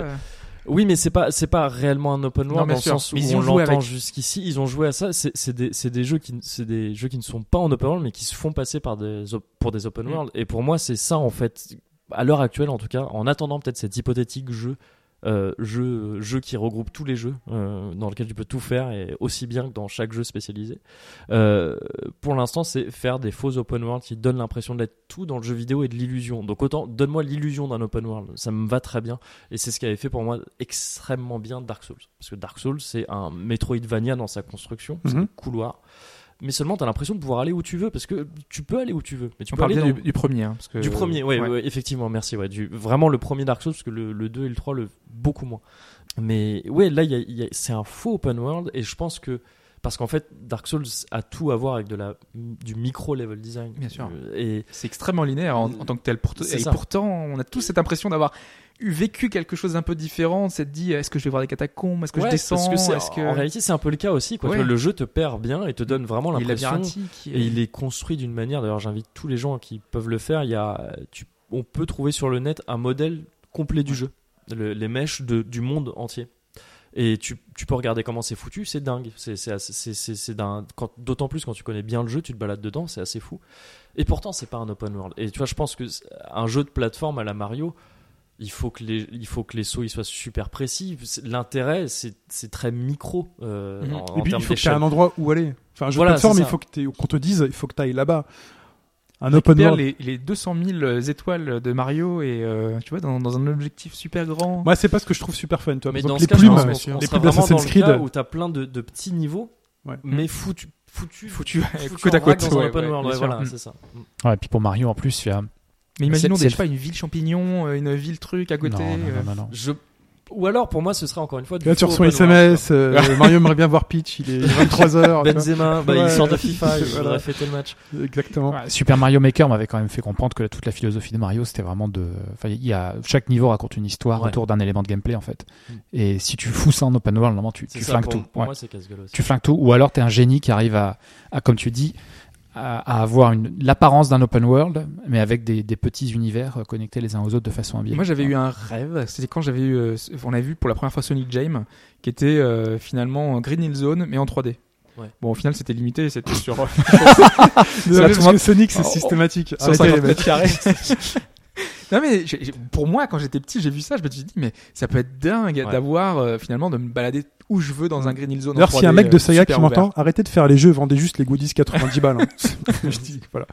Oui, mais c'est pas c'est pas réellement un open Non, world bien dans le sens où ils on ont joué l'entend avec. jusqu'ici. Ils ont joué à ça. C'est des c'est des jeux qui c'est des jeux qui ne sont pas en open world, mais qui se font passer par des pour des open Mm. world. Et pour moi, c'est ça en fait. À l'heure actuelle, en tout cas, en attendant peut-être cet hypothétique jeu euh, jeu, jeu qui regroupe tous les jeux, euh, dans lequel tu peux tout faire, et aussi bien que dans chaque jeu spécialisé. Euh, pour l'instant, c'est faire des faux open world qui donnent l'impression d'être tout dans le jeu vidéo et de l'illusion. Donc autant, donne-moi l'illusion d'un open world, ça me va très bien. Et c'est ce qui avait fait pour moi extrêmement bien Dark Souls. Parce que Dark Souls, c'est un Metroidvania dans sa construction, c'est Mhm. un couloir. Mais seulement, tu as l'impression de pouvoir aller où tu veux, parce que tu peux aller où tu veux. Mais tu On peux parle aller bien dans- du, du premier. hein, parce que- du premier, ouais, ouais. ouais, effectivement, merci. Ouais, du, vraiment le premier Dark Souls, parce que le, le 2 et le 3, le, beaucoup moins. Mais ouais, là, il y a- il y a- c'est un faux open world, et je pense que. Parce qu'en fait, Dark Souls a tout à voir avec de la, du micro-level design. Bien sûr. Et C'est extrêmement linéaire en, en tant que tel. Pour- et ça. pourtant, on a tous cette impression d'avoir eu vécu quelque chose d'un peu différent. C'est de dire, est-ce que je vais voir des catacombes? Est-ce que Ouais, je descends? parce que c'est- Est-ce que en réalité, c'est un peu le cas aussi. Quoi. Ouais. Tu vois, Le jeu te perd bien et te donne vraiment il est l'impression. Et il est construit d'une manière, d'ailleurs j'invite tous les gens qui peuvent le faire, il y a, tu, on peut trouver sur le net un modèle complet du jeu, Le- les mèches de, du monde entier. Et tu, tu peux regarder comment c'est foutu, c'est dingue. C'est, d'autant plus quand tu connais bien le jeu, tu te balades dedans, c'est assez fou. Et pourtant, c'est pas un open world. Et tu vois, je pense que un jeu de plateforme à la Mario, il faut que les, il faut que les sauts ils soient super précis. L'intérêt, c'est, très micro euh, Mhm. en, Et puis, il faut que tu aies un endroit où aller. Enfin, un jeu Voilà, de plateforme, il faut qu'on te dise, il faut que tu ailles là-bas. Un open world. les, les 200 000 étoiles de Mario et euh, tu vois dans, dans un objectif super grand. Moi, c'est pas ce que je trouve super fun. Toi. Mais dans exemple, ce les cas, plumes, on les plumes d'Assassin's le Creed. cas où t'as plein de, de petits niveaux, Ouais. mais foutu, foutu, Foutu, foutu côte à côte. dans un ouais, open ouais, world, voilà, Mm. c'est ça. Ouais, et puis pour Mario en plus, il y a. Mais imaginons, C'est- des- je sais pas, une ville champignon, euh, une ville truc à côté. non, non, euh, non, non, non. Je... Ou alors, pour moi, ce serait encore une fois du Là, tu reçois SMS, euh, Mario aimerait bien voir Peach, il est 23h. quoi. Benzema, bah, Ouais. il sort de FIFA, il Voilà. voudrait fêter le match. Exactement. Ouais, Super Mario Maker m'avait quand même fait comprendre que toute la philosophie de Mario, c'était vraiment de. Enfin, il y a chaque niveau raconte une histoire Ouais. autour d'un élément de gameplay en fait. Mm. Et si tu fous ça en open world, normalement tu, C'est tu ça, flingues pour, tout. pour Ouais. moi, c'est casse-gueule aussi. Tu flingues tout. Ou alors t'es un génie qui arrive à, à comme tu dis, à, avoir une l'apparence d'un open world, mais avec des, des petits univers euh, connectés les uns aux autres de façon habile. Moi, j'avais eu un rêve. C'était quand j'avais eu, euh, on a vu pour la première fois Sonic Jam, qui était euh, finalement Green Hill Zone, mais en 3D. Ouais. Bon, au final, c'était limité. C'était sur Désolé, parce que Sonic, c'est Oh, oh. systématique. sur Arrêtez, les 50 mecs. mètres carrés. non mais j'ai- j'ai- pour moi, quand j'étais petit, j'ai vu ça, je me suis dit, mais ça peut être dingue Ouais. d'avoir euh, finalement de me balader où je veux dans un Green Hill Zone. D'ailleurs, s'il y a un 3D, mec de euh, Saga qui m'entend, arrêtez de faire les jeux, vendez juste les goodies 90 balles. hein. je dis, voilà.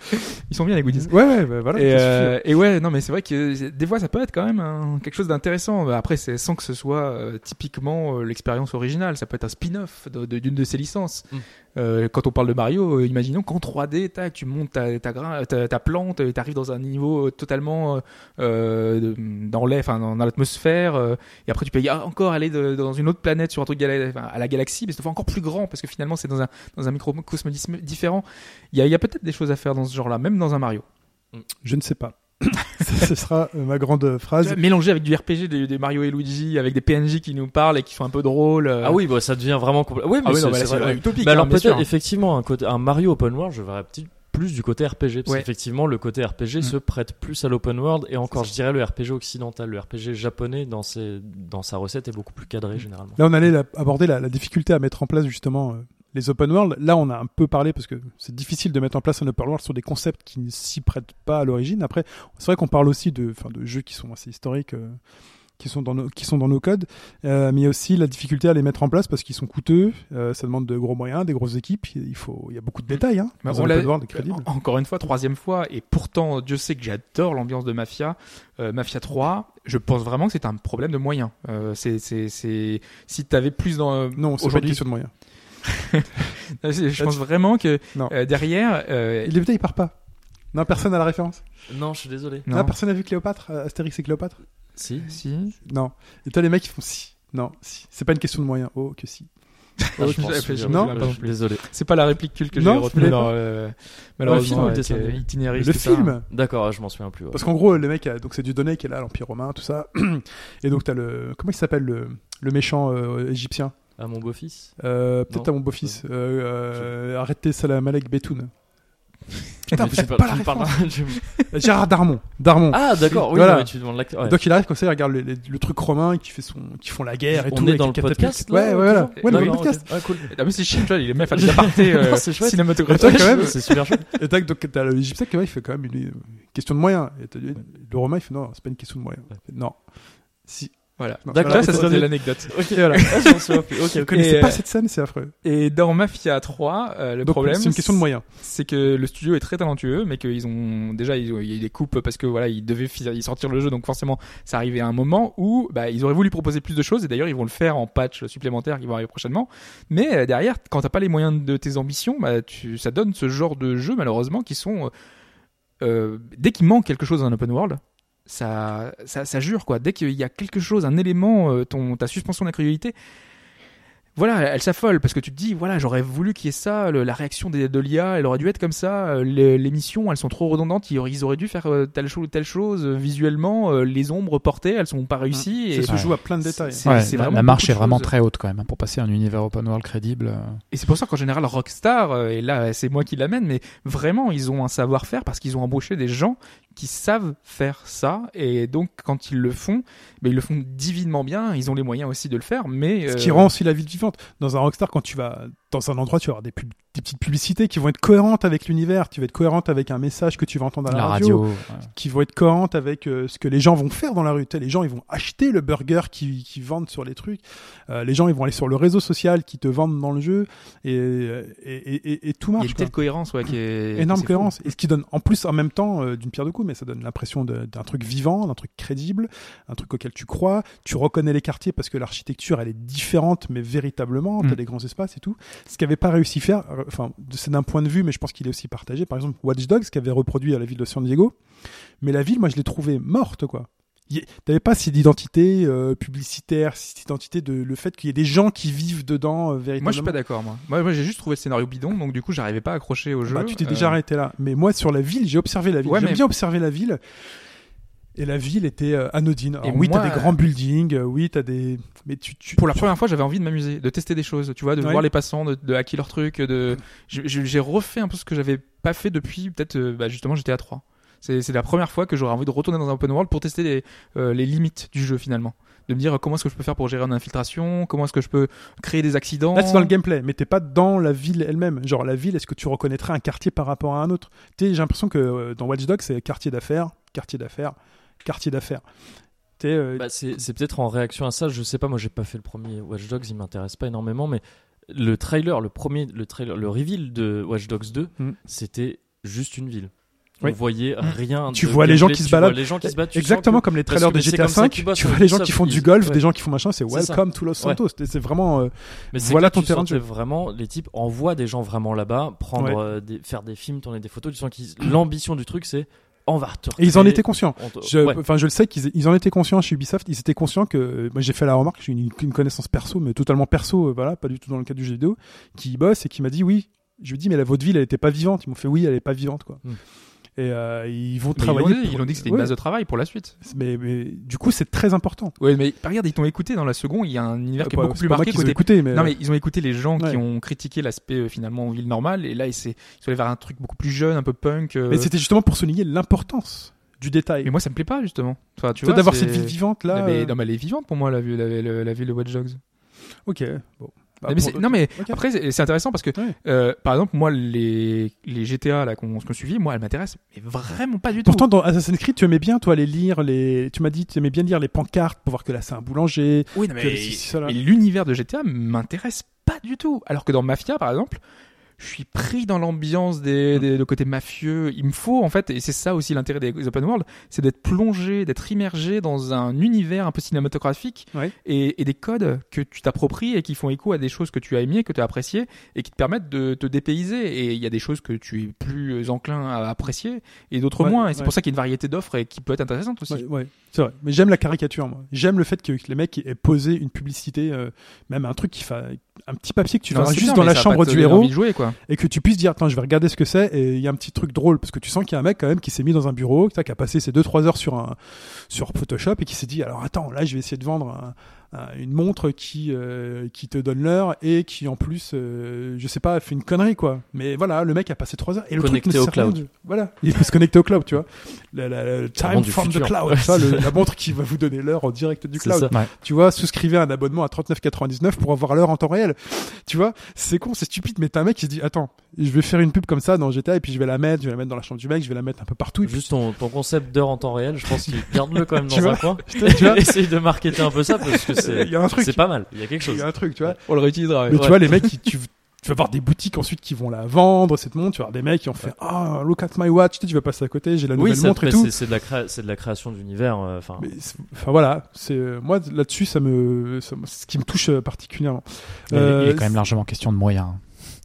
Ils sont bien les goodies. Ouais, ouais, bah, voilà. Et, euh, et ouais, non, mais c'est vrai que des fois, ça peut être quand même un- quelque chose d'intéressant. Bah, Après, c'est sans que ce soit euh, typiquement euh, l'expérience originale. Ça peut être un spin-off de- de- d'une de, ses licences. Mm. Euh, quand on parle de Mario, euh, imaginons qu'en 3D, tac, tu montes ta, ta, ta, ta plante et t'arrives dans un niveau euh, totalement euh, dans l'air, enfin dans, dans l'atmosphère. euh, et après, tu peux y- encore aller de- dans une autre planète sur un truc à la galaxie, mais cette fois encore plus grand parce que finalement, c'est dans un, dans un microcosme différent. Il y a, il y a peut-être des choses à faire dans ce genre-là, même dans un Mario. Je ne sais pas. ce sera euh, ma grande phrase. Mélanger avec du RPG, des, des Mario et Luigi, avec des PNJ qui nous parlent et qui sont un peu drôles. euh. Ah oui, bah, ça devient vraiment compl- Oui, mais Ah oui, c'est, bah utopique. Bah alors hein, peut-être effectivement un côté un Mario open world, je verrais petit plus du côté RPG parce Ouais. qu'effectivement le côté RPG Mm. se prête plus à l'open world et encore je dirais le RPG occidental, le RPG japonais dans ses dans sa recette est beaucoup plus cadré généralement. Là, on allait la- aborder la, la difficulté à mettre en place justement euh, les open world. Là, on a un peu parlé parce que c'est difficile de mettre en place un open world sur des concepts qui ne s'y prêtent pas à l'origine. Après, c'est vrai qu'on parle aussi de, de jeux qui sont assez historiques. euh, qui sont dans nos qui sont dans nos codes euh, mais il y a aussi la difficulté à les mettre en place parce qu'ils sont coûteux euh, ça demande de gros moyens des grosses équipes il faut il y a beaucoup de détails hein, Bah, on l'a- En- Encore une fois, troisième fois, et pourtant, Dieu sait que j'adore l'ambiance de Mafia. Euh, Mafia 3, je pense vraiment que c'est un problème de moyens. Euh, c'est, c'est, c'est, si t'avais plus dans, non c'est pas une aujourd'hui, question de moyens je pense vraiment que Non. euh, derrière, euh, il il part pas non personne a la référence Non, je suis désolé. non. Ah, personne a vu Cléopâtre Astérix et Cléopâtre? Si. si. Non. Et toi, les mecs, ils font si. Non, si. C'est pas une question de moyens. Oh, que si. Ah, je je- j'ai- non. je- je suis désolé. C'est pas la réplique culte que j'ai Non, retenue dans, pas euh, film malheureusement, avec, dessin euh, le film. D'accord, je m'en souviens plus. ouais. Parce qu'en gros, les mecs, euh, donc c'est Dieudonné qui est là, l'Empire romain, tout ça. Et donc, t'as le. Comment il s'appelle le, le méchant euh, égyptien? À mon beau-fils? euh, Peut-être Non. à mon beau-fils. Euh, euh, arrêtez Salam Alek Betoun. Putain, vous êtes pas la tu me parles- référence. Gérard Darmon. Darmon. Ah d'accord, oui, Voilà. non, mais tu demandes l'acteur. ouais. Donc il arrive comme ça, il regarde le, le- le truc romain qui fait son, qui font la guerre et On tout. est avec dans les le catapultes. podcast. Ouais, là, ouais, voilà. toujours Ouais, dans le podcast. ok. Ah, cool. Ah, mais c'est chiant, tu vois, il est même faire des apartés euh, Non, c'est chouette. cinématographiques. Quand même. C'est super chouette. Et tac, donc t'as l'Égyptien qui va, il fait quand même une, question de moyens. Et t'as le Romain, il fait non, c'est pas une question de moyens. Il fait, non, si. Voilà. D'accord, voilà, ça c'était l'anecdote. Ok, voilà. Ah, je souviens plus. Ok, ok. pas euh, cette scène, c'est affreux. Et dans Mafia 3, euh, le Donc, problème, c'est une question de moyens. c'est que le studio est très talentueux, mais qu'ils ont déjà ils ont- il y a eu des coupes parce que voilà ils devaient ils sortir le jeu, donc forcément ça arrivait à un moment où bah, ils auraient voulu proposer plus de choses et d'ailleurs ils vont le faire en patch supplémentaire qui vont arriver prochainement. Mais euh, derrière, quand t'as pas les moyens de tes ambitions, bah, tu, ça donne ce genre de jeux malheureusement qui sont euh, euh, dès qu'il manque quelque chose dans un open world. Ça, ça, ça jure quoi. Dès qu'il y a quelque chose, un élément, euh, ton, ta suspension d'incrédulité, voilà, elle s'affole parce que tu te dis, voilà, j'aurais voulu qu'il y ait ça, le- la réaction des- de l'IA, elle aurait dû être comme ça. euh, les, les missions, elles sont trop redondantes, ils auraient, ils auraient dû faire euh, telle chose ou telle chose. euh, visuellement, euh, les ombres portées, elles sont pas réussies. Ça Et, se Ouais. joue à plein de détails. C'est- Ouais, c'est la, marche est vraiment choses. très haute quand même hein, pour passer un univers open world crédible. et c'est pour ça qu'en général, Rockstar, et là, c'est moi qui l'amène, mais vraiment, ils ont un savoir-faire parce qu'ils ont embauché des gens qui savent faire ça. Et donc, quand ils le font, ben, ils le font divinement bien. Ils ont les moyens aussi de le faire, mais Ce euh, qui rend aussi la ville vivante. Dans un Rockstar, quand tu vas dans un endroit, tu vas avoir des, pub- des petites publicités qui vont être cohérentes avec l'univers. Tu vas être cohérente avec un message que tu vas entendre à la, la radio, radio. ouais. qui vont être cohérentes avec euh, ce que les gens vont faire dans la rue. Tu sais, les gens, ils vont acheter le burger qui, qui vendent sur les trucs. Euh, les gens, ils vont aller sur le réseau social qui te vendent dans le jeu. Et, et, et, et- et tout il y a marche. une telle cohérence ouais, qui est énorme fou. cohérence et ce qui donne en plus en même temps euh, d'une pierre deux coups mais ça donne l'impression d'un truc vivant d'un truc crédible un truc auquel tu crois tu reconnais les quartiers parce que l'architecture elle est différente mais véritablement Mm. t'as des grands espaces et tout ce qu'avait pas réussi à faire euh, enfin c'est d'un point de vue mais je pense qu'il est aussi partagé par exemple Watch Dogs qui avait reproduit à la ville de San Diego mais la ville moi je l'ai trouvée morte quoi T'avais pas cette identité euh, publicitaire, cette identité de le fait qu'il y ait des gens qui vivent dedans euh, véritablement. Moi, je suis pas d'accord, moi. Moi, moi, j'ai juste trouvé le scénario bidon, donc du coup, j'arrivais pas à accrocher au jeu. Bah, tu t'es Euh, déjà arrêté là. Mais moi, sur la ville, j'ai observé la ville. Ouais, J'aime mais- bien observer la ville. Et la ville était euh, anodine. Alors, Et oui, t'as des grands buildings. euh, oui, t'as des. Mais tu. tu Pour la tu- première fois, j'avais envie de m'amuser, de tester des choses, tu vois, de Ouais. voir les passants, de, de hacker leurs trucs, de. J'ai refait un peu ce que j'avais pas fait depuis peut-être, euh, bah, justement, j'étais à 3. C'est la première fois que j'aurais envie de retourner dans un open world pour tester les, euh, les limites du jeu finalement. De me dire comment est-ce que je peux faire pour gérer une infiltration, comment est-ce que je peux créer des accidents. Là, c'est dans le gameplay, mais t'es pas dans la ville elle-même. Genre, la ville, est-ce que tu reconnaîtrais un quartier par rapport à un autre? J'ai l'impression que euh, dans Watch Dogs, c'est quartier d'affaires, quartier d'affaires, quartier d'affaires. Euh, Bah, c'est peut-être en réaction à ça, je sais pas, moi j'ai pas fait le premier Watch Dogs, il m'intéresse pas énormément, mais le trailer, le premier, le trailer, le reveal de Watch Dogs 2, Mm. c'était juste une ville. Oui. On voyait rien. Tu de vois les gens qui se baladent. les gens qui se battent. Exactement comme les trailers de GTA comme ça 5, qu'ils bossent tu vois les gens qui font du golf, ouais. des gens qui font machin, c'est welcome to Los Santos. C'est vraiment. euh, Mais Voilà que ton tu terrain de jeu. vraiment, les types envoient des gens vraiment là-bas, prendre, Ouais. euh, des, faire des films, tourner des photos. Tu sens l'ambition du truc, c'est on va te Et ils en étaient conscients. Je, ouais. Enfin, je le sais qu'ils ils en étaient conscients chez Ubisoft. Ils étaient conscients que euh, moi j'ai fait la remarque, j'ai une, une connaissance perso, mais totalement perso, euh, voilà, pas du tout dans le cadre du jeu vidéo, qui bosse et qui m'a dit oui. Je lui dis mais la votre ville elle était pas vivante. Ils m'ont fait oui, elle est pas vivante quoi. Hmm. Et euh, ils vont Mais ils travailler. l'ont dit, pour- ils l'ont dit que c'était une Ouais, base de travail pour la suite. Mais, mais du coup c'est très important. Ouais, mais regarde, ils t'ont écouté dans la seconde, il y a un univers qui est beaucoup plus pas moi marqué ont côté écouté, mais, Non mais ils ont écouté les gens Ouais. qui ont critiqué l'aspect euh, finalement en ville normale et là ils, sont allés vers un truc beaucoup plus jeune, un peu punk. euh, mais c'était justement pour souligner l'importance du détail. Et moi ça me plaît pas justement. Enfin, tu vois, d'avoir cette ville vivante là. mais, non mais elle est vivante pour moi la, ville- la, la- la ville de Watch Dogs. Ok. Bon. Bah, mais non mais après c'est intéressant parce que euh, par exemple moi les les GTA là qu'on qu'on suivit moi elles m'intéressent mais vraiment pas du tout. Pourtant, dans Assassin's Creed, tu aimais bien, toi, les lire, les. Tu m'as dit, tu aimais bien lire les pancartes pour voir que là, c'est un boulanger. oui non, mais l'univers de GTA m'intéresse pas du tout. Alors que dans Mafia par exemple je suis pris dans l'ambiance des, des le côté mafieux. Il me faut en fait, et c'est ça aussi l'intérêt des open world, c'est d'être plongé, d'être immergé dans un univers un peu cinématographique Ouais. et, et des codes que tu t'appropries et qui font écho à des choses que tu as aimées, que tu as appréciées et qui te permettent de te dépayser. Et il y a des choses que tu es plus enclin à apprécier et d'autres Ouais, moins. Et c'est ouais. pour ça qu'il y a une variété d'offres et qui peut être intéressante aussi. Ouais, ouais, c'est vrai. Mais j'aime la caricature, moi. J'aime le fait que les mecs aient posé une publicité, euh, même un truc qui fait un petit papier que tu verras juste bien, dans la chambre du héros jouer, quoi. et que tu puisses dire, attends, je vais regarder ce que c'est et il y a un petit truc drôle parce que tu sens qu'il y a un mec quand même qui s'est mis dans un bureau, qui a passé ses 2-3 heures sur un, sur Photoshop et qui s'est dit, alors attends, là, je vais essayer de vendre un- une montre qui euh, qui te donne l'heure et qui en plus, euh, je sais pas, fait une connerie quoi. Mais voilà, le mec a passé trois heures et le Connecté truc au cloud. de- Voilà, il peut se connecter au cloud, tu vois. La, la- la- time from the cloud, ça, le- la montre qui va vous donner l'heure en direct du cloud. Ouais. Tu vois, souscrivez un abonnement à 39,99 pour avoir l'heure en temps réel. Tu vois, c'est con, c'est stupide, mais t'as un mec qui se dit, attends, je vais faire une pub comme ça dans GTA et puis je vais la mettre, je vais la mettre dans la chambre du mec, je vais la mettre un peu partout. Puis, Juste ton, ton concept d'heure en temps réel, je pense qu'il garde-le quand même dans un coin. tu vois, Essaye de marketer un peu ça parce que il y a un truc. c'est pas mal. Il y a quelque Il chose. y a un truc, tu vois. On le réutilisera. ouais. Mais tu vois, les mecs, qui- tu, tu vas voir des boutiques ensuite qui vont la vendre, cette montre. Tu vas voir des mecs qui ont fait, ah, look at my watch. Tu sais, tu vas passer à côté, j'ai la Oui, nouvelle ça, montre et tout. c'est c'est de la créa- c'est de la création d'univers. euh, Enfin, Mais c'est- Enfin voilà, c'est euh, moi là-dessus ça me, ça ce qui me touche euh, particulièrement. Il y a- il Euh, a quand même largement question de moyens.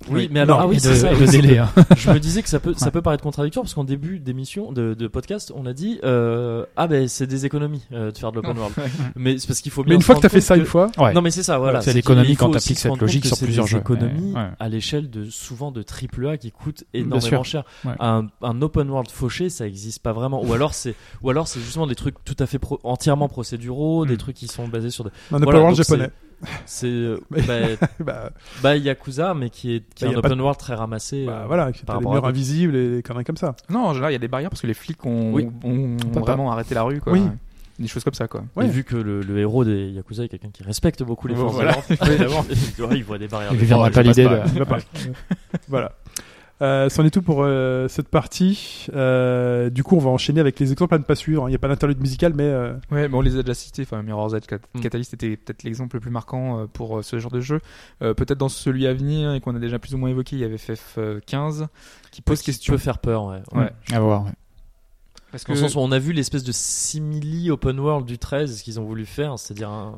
Oui, mais alors Non, ah oui, de, c'est ça. de délai. hein. Je me disais que ça peut ça peut paraître contradictoire parce qu'en début d'émission de, de podcast, on a dit euh, ah ben c'est des économies euh, de faire de l'open world. mais c'est parce qu'il faut bien mais une fois que t'as fait ça que- une fois, Ouais. Non mais c'est ça, voilà. C'est l'économie quand t'appliques cette logique que sur plusieurs des jeux. économies Ouais, ouais. à l'échelle de souvent de triple A qui Bien énormément cher. Ouais. Un, un open world fauché, ça existe pas vraiment. Ou alors c'est ou alors c'est justement des trucs tout à fait pro- entièrement procéduraux, des Mm. trucs qui sont basés sur des. un open world japonais. C'est euh, Mais- bah, bah, bah, Yakuza, mais qui est qui Bah, est un open world très ramassé. bah, euh, voilà, qui par à murs invisibles et des conneries comme ça. Non, en général, il y a des barrières parce que les flics ont, Oui. vraiment arrêté la rue, quoi. Oui. Des choses comme ça, quoi. Ouais. Et vu que le, le héros des Yakuza est quelqu'un qui respecte beaucoup les Bon, forces voilà. de l'ordre, évidemment, il voit des barrières. Il force. pas l'idée voilà. Euh, c'en est tout pour euh, cette partie. Euh, du coup, on va enchaîner avec les exemples à ne pas suivre. Il n'y a pas d'interlude musical, mais euh, Ouais, mais on les a déjà cités. Enfin, Mirror's Edge Mm. Catalyst était peut-être l'exemple le plus marquant pour ce genre de jeu. Euh, peut-être dans celui à venir et qu'on a déjà plus ou moins évoqué, il y avait FF15 qui pose Qui question. peut faire peur, ouais. Ouais. À voir. ouais. Parce Dans le sens où on a vu l'espèce de simili open world du 13, ce qu'ils ont voulu faire, c'est-à-dire un...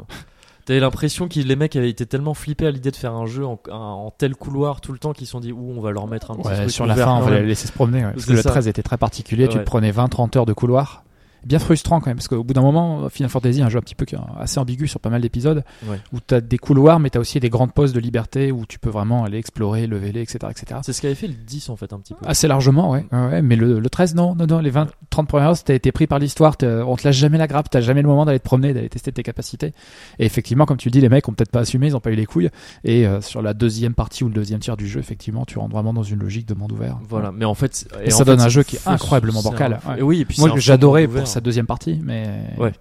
T'avais l'impression que les mecs avaient été tellement flippés à l'idée de faire un jeu en, tel couloir tout le temps qu'ils se sont dit où on va leur mettre un petit Ouais, truc sur la fin, on va les laisser se promener. ouais, parce que le ça. 13 était très particulier. Tu Ouais. prenais 20-30 heures de couloir. Bien frustrant quand même, parce qu'au bout d'un moment, Final Fantasy, un jeu un petit peu qui est assez ambigu sur pas mal d'épisodes, Ouais. où tu as des couloirs, mais tu as aussi des grandes postes de liberté où tu peux vraiment aller explorer, leveler, etc. etc. C'est ce qu'avait fait le 10 en fait un petit peu. Assez largement, ouais. ouais, ouais, mais le, le 13, non, non, non. Les 20, 30 premières heures, t'as été pris par l'histoire, on te lâche jamais la grappe, t'as jamais le moment d'aller te promener, d'aller tester tes capacités. Et effectivement, comme tu le dis, les mecs ont peut-être pas assumé, ils ont pas eu les couilles. Et euh, sur la deuxième partie ou le deuxième tiers du jeu, effectivement, tu rentres vraiment dans une logique de monde ouvert. Voilà, mais en fait, Et ça donne un jeu qui est incroyablement bancal, un- ouais. et oui, et puis Moi, j'adorais. Sa deuxième partie, mais Ouais.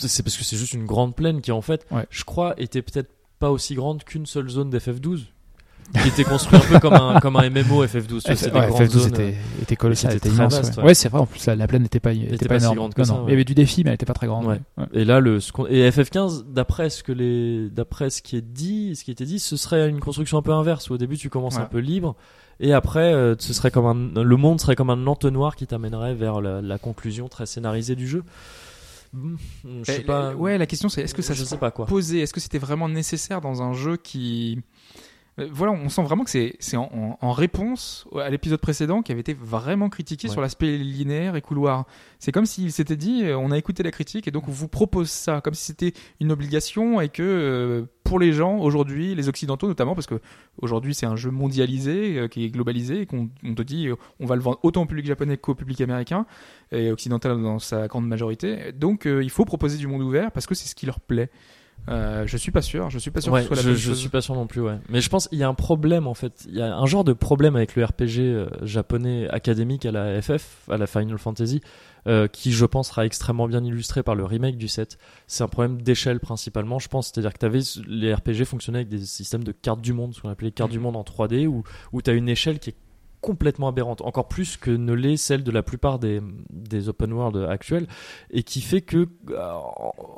C'est parce que c'est juste une grande plaine qui en fait, Ouais. je crois, était peut-être pas aussi grande qu'une seule zone d'FF12 qui était construit un peu comme un comme un MMO FF12 tu vois, F- c'est des ouais, grandes FF12 zones, était, était colossal, était était très immense. vaste, ouais, c'est vrai. En plus, la, la plaine n'était pas, était était pas, pas si énorme. grande que Non, ça, non. Il y avait du défi, mais elle était pas très grande. Et là, le et FF15, d'après ce que les, d'après ce qui est dit, ce qui était dit, ce serait une construction un peu inverse. Où au début, tu commences un peu libre, et après, euh, ce serait comme un, le monde serait comme un entonnoir qui t'amènerait vers la, la conclusion très scénarisée du jeu. Hmm, Je sais pas. Ouais, la question c'est est-ce que ça je se sais pas quoi. posait Est-ce que c'était vraiment nécessaire dans un jeu qui. Euh, Voilà, on sent vraiment que c'est c'est en, en- en réponse à l'épisode précédent qui avait été vraiment critiqué Ouais. sur l'aspect linéaire et couloir. C'est comme s'il s'était dit euh, on a écouté la critique et donc on vous propose ça, comme si c'était une obligation et que euh, pour les gens aujourd'hui, les occidentaux notamment, parce que aujourd'hui c'est un jeu mondialisé, euh, qui est globalisé et qu'on on te dit euh, on va le vendre autant au public japonais qu'au public américain et occidental dans sa grande majorité. Donc euh, il faut proposer du monde ouvert parce que c'est ce qui leur plaît. Euh, je suis pas sûr, je suis pas sûr Ouais, que ce soit la je, bonne je suis pas sûr non plus, ouais. Mais je pense qu'il y a un problème en fait. Il y a un genre de problème avec le RPG euh, japonais académique à la FF, à la Final Fantasy, euh, qui je pense sera extrêmement bien illustré par le remake du 7. C'est un problème d'échelle principalement, je pense. C'est-à-dire que t'avais les RPG fonctionnaient avec des systèmes de cartes du monde, ce qu'on appelait cartes du monde en 3D, où où t'as une échelle qui est complètement aberrante, encore plus que ne l'est celle de la plupart des, des open world actuels, et qui fait que euh,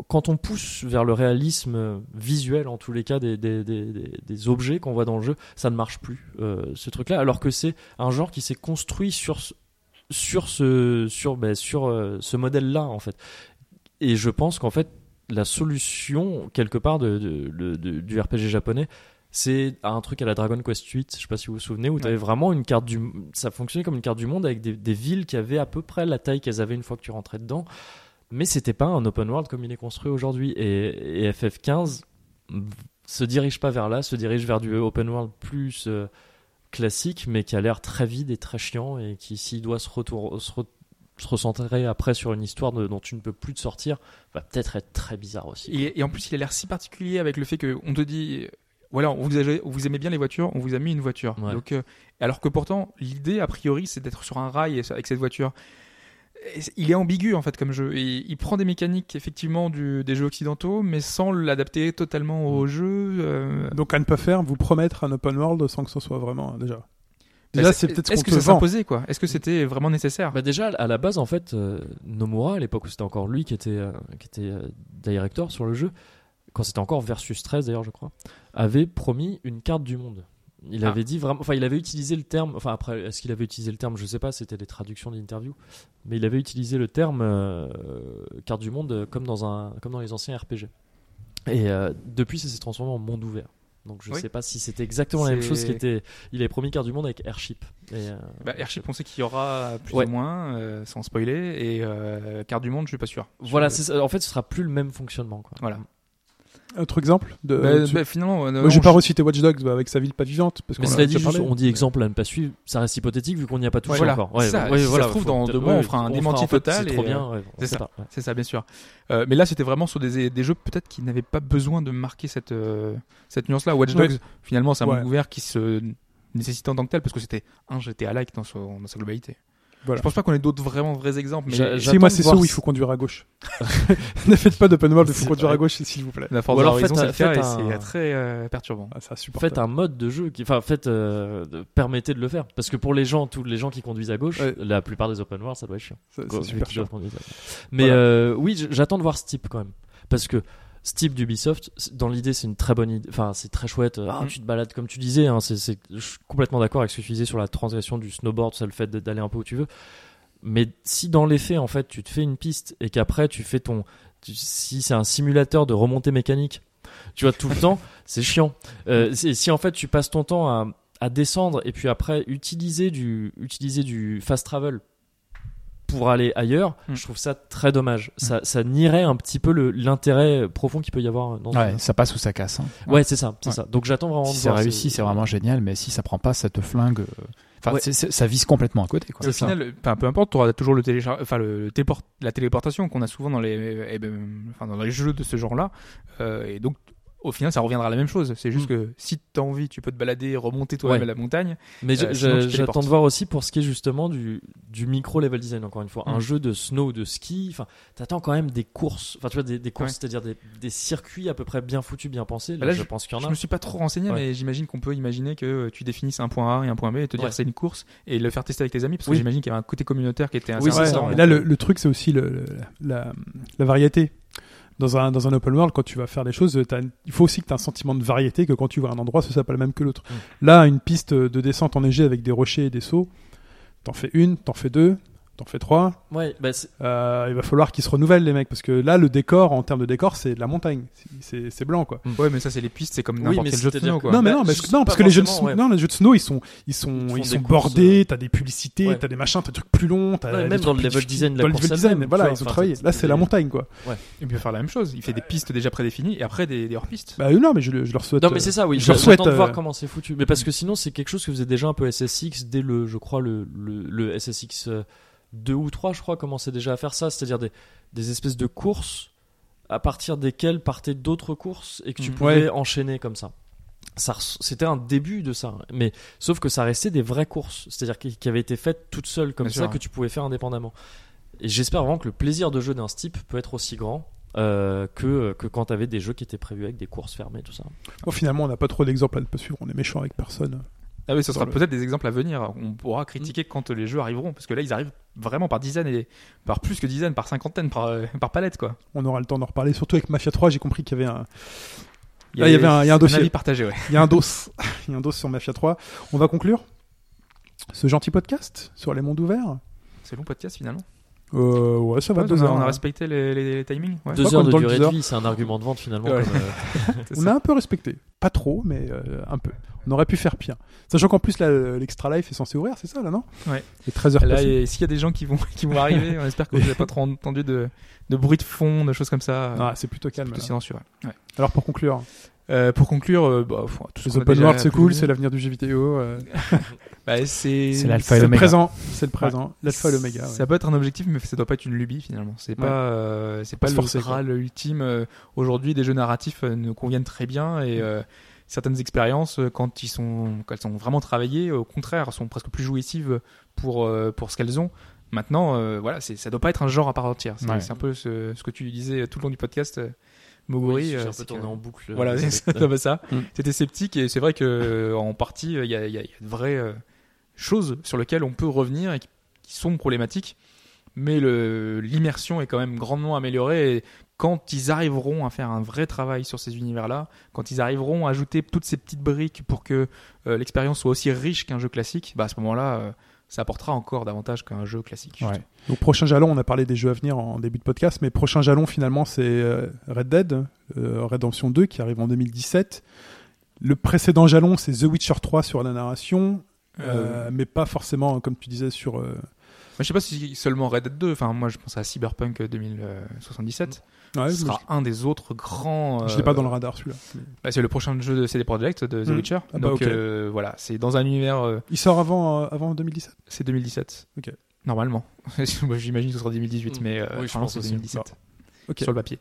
quand on pousse vers le réalisme visuel, en tous les cas, des, des, des, objets qu'on voit dans le jeu, ça ne marche plus, euh, ce truc-là, alors que c'est un genre qui s'est construit sur, sur ce, sur, ben, sur, euh, ce modèle-là, en fait. Et je pense qu'en fait, la solution, quelque part, de- du RPG japonais, c'est un truc à la Dragon Quest 8, je sais pas si vous vous souvenez, où tu avais vraiment une carte du ça fonctionnait comme une carte du monde avec des, des villes qui avaient à peu près la taille qu'elles avaient une fois que tu rentrais dedans, mais c'était pas un open world comme il est construit aujourd'hui. Et, et FF15 se dirige pas vers là, se dirige vers du open world plus euh, classique mais qui a l'air très vide et très chiant et qui s'il doit se, retour, se re- se recentrer après sur une histoire de- dont tu ne peux plus te sortir va peut-être être très bizarre aussi. Et, et en plus, il a l'air si particulier avec le fait qu'on te dit, voilà, on vous, on vous aimez bien les voitures, on vous a mis une voiture. Ouais. Donc, euh, alors que pourtant, l'idée, a priori, c'est d'être sur un rail avec cette voiture. Et Il est ambigu en fait comme jeu. Et il prend des mécaniques effectivement du, des jeux occidentaux, mais sans l'adapter totalement au jeu. euh, Donc à ne pas faire, vous promettre un open world sans que ce soit vraiment déjà. bah, Déjà, c'est peut-être ce Est-ce qu'on que ça s'imposait quoi? Est-ce que c'était vraiment nécessaire? Bah déjà à la base en fait euh, Nomura à l'époque où c'était encore lui qui était euh, qui était euh, director sur le jeu quand c'était encore versus 13 d'ailleurs je crois avait promis une carte du monde. Il Ah. avait dit vraiment enfin il avait utilisé le terme enfin après est-ce qu'il avait utilisé le terme je sais pas c'était des traductions d'interviews mais il avait utilisé le terme euh, carte du monde comme dans un comme dans les anciens RPG. Et euh, depuis ça s'est transformé en monde ouvert. Donc je Oui. sais pas si c'était exactement la même chose qui était il avait promis carte du monde avec Airship. Et, euh, bah, Airship, on sait qu'il y aura plus Ouais. ou moins, euh, sans spoiler, et euh, carte du monde, je suis pas sûr. Voilà, ça. en fait ce sera plus le même fonctionnement quoi. Voilà. Autre exemple de. Bah, tu- bah, finalement, euh, Moi, vais pas reciter Watch Dogs bah, avec sa ville pas vivante. Parce Mais a cela dit, juste, on dit exemple à ne pas suivre, ça reste hypothétique vu qu'on n'y a pas touché Voilà, encore. c'est ça. Si ça se trouve, dans deux mois, on fera un démenti total C'est et, trop euh, bien. ouais, on c'est ça. ouais. C'est ça, bien sûr. Euh, mais là, c'était vraiment sur des, des jeux peut-être qui n'avaient pas besoin de marquer cette, euh, cette nuance-là. Watch Ouais. Dogs, finalement, c'est un Ouais. monde ouvert qui se nécessitait en tant que tel parce que c'était un GTA-like dans sa globalité. Voilà. Je pense pas qu'on ait d'autres vraiment vrais exemples. Mais Si moi c'est ça où il faut conduire à gauche. ne faites pas d'open world, il faut conduire vrai. à gauche s'il vous plaît. la Forza Ou alors Horizon, faites c'est un- très euh, perturbant. Ah. Faites un mode de jeu qui, enfin, faites, euh, permettez de le faire. Parce que pour les gens, tous les gens qui conduisent à gauche, Ouais. la plupart des open world, ça doit être chiant. C'est- super chiant. Mais Voilà. euh, oui, j'attends de voir ce type quand même. Parce que ce type d'Ubisoft, dans l'idée, c'est une très bonne idée. Enfin, c'est très chouette. Ah, Mm. tu te balades comme tu disais. Hein, c'est, je suis complètement d'accord avec ce que tu disais sur la transgression du snowboard, ça, le fait d'aller un peu où tu veux. Mais si dans les faits, en fait, tu te fais une piste et qu'après tu fais ton, tu- si c'est un simulateur de remontée mécanique, tu vois tout le temps, c'est chiant. Euh, si en fait tu passes ton temps à, à descendre et puis après utiliser du, utiliser du fast travel pour aller ailleurs, Mm. je trouve ça très dommage. Ça, ça nierait un petit peu le- l'intérêt profond qu'il peut y avoir dans ce Ouais, ça passe ou ça casse. hein. Ouais, c'est ça, c'est Ouais. ça. Donc j'attends vraiment Si c'est réussi, c'est vraiment génial, mais si ça prend pas, ça te flingue. euh, Enfin, Ouais. ça vise complètement à côté. Quoi. Au final, enfin, peu importe, tu auras toujours le téléchar- enfin, le téléport- la téléportation qu'on a souvent dans les, eh ben, enfin, dans les jeux de ce genre-là. Euh, et donc, au final, ça reviendra à la même chose. C'est juste Mm. que si tu as envie, tu peux te balader, remonter toi-même Ouais. à la montagne. Mais Euh, je- je- j'attends de voir aussi pour ce qui est justement du, du micro level design, encore une fois. Un Mm. jeu de snow, de ski, enfin, t'attends quand même des courses, enfin, tu vois, des, des courses, Ouais. c'est-à-dire des, des circuits à peu près bien foutus, bien pensés. Là, Bah là, je, pense qu'il y en Je a. me suis pas trop renseigné, Ouais. mais j'imagine qu'on peut imaginer que euh, tu définisses un point A et un point B et te dire c'est une course et le faire tester avec tes amis parce que Oui. j'imagine qu'il y avait un côté communautaire qui était assez Oui, ça, et là, le, le truc, c'est aussi le, le- la, la variété. Dans un, dans un open world, quand tu vas faire des choses, t'as- il faut aussi que tu aies un sentiment de variété, que quand tu vois un endroit, ce soit pas le même que l'autre. Mm. Là, une piste de descente enneigée avec des rochers et des sauts, t'en fais une, t'en fais deux, t'en fais trois. Ouais, bah, Euh, il va falloir qu'ils se renouvellent, les mecs, parce que là, le décor, en termes de décor, c'est de la montagne. C'est- blanc, quoi. Ouais, mais ça, c'est les pistes, c'est comme n'importe quel jeu de snow, quoi. Non, mais Bah, non, parce que, non, parce pas que les jeux de snow, ouais. non, les jeux de snow, ils sont, ils sont, Ils sont bordés, euh, t'as des publicités, Ouais. t'as des machins, t'as des trucs plus longs, t'as Ouais, des même trucs dans le plus level design de la dans le level design, voilà, ils ont travaillé. Là, c'est la montagne, quoi. Il peut faire la même chose. Il fait des pistes déjà prédéfinies et après des, des hors-pistes. Bah, euh, non, mais je, le- je leur souhaite. Non, mais c'est ça, oui. je leur souhaite, de voir euh, comment c'est foutu. Mais parce que sinon, c'est quelque chose que faisait déjà un peu SSX dès le, je crois, le SSX 2 ou 3, je crois, commençait déjà à faire ça. C'est-à-dire des, des espèces de courses à partir desquelles partaient d'autres courses et que tu Mhm. pouvais Ouais. enchaîner comme ça. Ça C'était un début de ça. Mais sauf que ça restait des vraies courses. C'est-à-dire qui, qui avaient été faites toutes seules comme Bien ça sûr, que tu pouvais faire indépendamment. Et j'espère vraiment que le plaisir de jeu d'un type peut être aussi grand. euh, que, que quand t'avais des jeux qui étaient prévus avec des courses fermées, tout ça. Bon, finalement, on n'a pas trop d'exemples à ne pas suivre. On est méchant avec personne. Ah oui, ce sera peut-être des exemples à venir. On pourra critiquer quand les jeux arriveront, parce que là, ils arrivent vraiment par dizaines et par plus que dizaines, par cinquantaines, par, euh, par palette, quoi. On aura le temps d'en reparler. Surtout avec Mafia 3, j'ai compris qu'il y avait un, Ah, il y avait un- il y a un dossier. avis partagé, ouais. il y a un dos. il y a un dos sur Mafia 3. On va conclure ce gentil podcast sur les mondes ouverts. C'est long podcast finalement. Euh, ouais, ça va Ouais, deux on, a, heures. on a hein. respecté les, les- les timings. Ouais. Deux heures de durée de vie, c'est un argument de vente finalement. Ouais. comme, euh, On ça. a un peu respecté. Pas trop, mais euh, un peu. On aurait pu faire pire. Sachant qu'en plus, là, l'extra life est censé ouvrir, c'est ça, là, non? Ouais. Et 13 heures Là, s'il y a des gens qui vont, qui vont arriver, on espère que vous n'avez pas trop entendu de, de bruit de fond, de choses comme ça. Ah, c'est plutôt C'est calme. plutôt silencieux. ouais. Ouais. Alors, pour conclure, Euh, pour conclure, euh, bah, tout ce Les open world, c'est cool, dire. c'est l'avenir du jeu vidéo. euh, Bah, c'est C'est l'alpha c'est et le l'oméga. présent, c'est le présent, l'alpha et l'oméga. ouais. Ça peut être un objectif, mais ça doit pas être une lubie finalement. C'est Ouais. pas, euh, c'est Pas le forcer, quoi. ultime. Euh, Aujourd'hui, des jeux narratifs euh, nous conviennent très bien et euh, certaines expériences, euh, quand ils sont, quand elles sont vraiment travaillées, au contraire, sont presque plus jouissives pour euh, pour ce qu'elles ont. Maintenant, euh, voilà, c'est, ça doit pas être un genre à part entière. C'est, Ouais. c'est un peu ce, ce que tu disais tout le long du podcast, euh, Moguri. Oui, euh, un peu tourné que- en boucle. Voilà, euh, c'est ça, ça. Mm. C'était sceptique et c'est vrai que euh, en partie, il y a, y y de vraies choses sur lesquelles on peut revenir et qui, qui sont problématiques. Mais l'immersion est quand même grandement améliorée et quand ils arriveront à faire un vrai travail sur ces univers-là, quand ils arriveront à ajouter toutes ces petites briques pour que euh, l'expérience soit aussi riche qu'un jeu classique, bah à ce moment-là, euh, ça apportera encore davantage qu'un jeu classique. Ouais. Donc prochain jalon, on a parlé des jeux à venir en début de podcast, mais prochain jalon finalement c'est euh, Red Dead, euh, Redemption 2 qui arrive en 2017. Le précédent jalon c'est The Witcher 3 sur la narration, euh, Euh, mais pas forcément comme tu disais sur. je sais pas si seulement Red Dead 2, enfin moi je pense à Cyberpunk 2077, ouais, ce sera un des autres grands... je je l'ai pas euh, dans le radar celui-là. Bah, c'est le prochain jeu de CD Projekt de The Hmm. Witcher. Ah bah, Donc euh, voilà, c'est dans un univers, euh, Il sort avant, euh, avant 2017 c'est 2017. Ok. Normalement. Moi, J'imagine que ce sera 2018, Hmm. mais euh, Oui, je pense c'est aussi. 2017 Ok. sur le papier.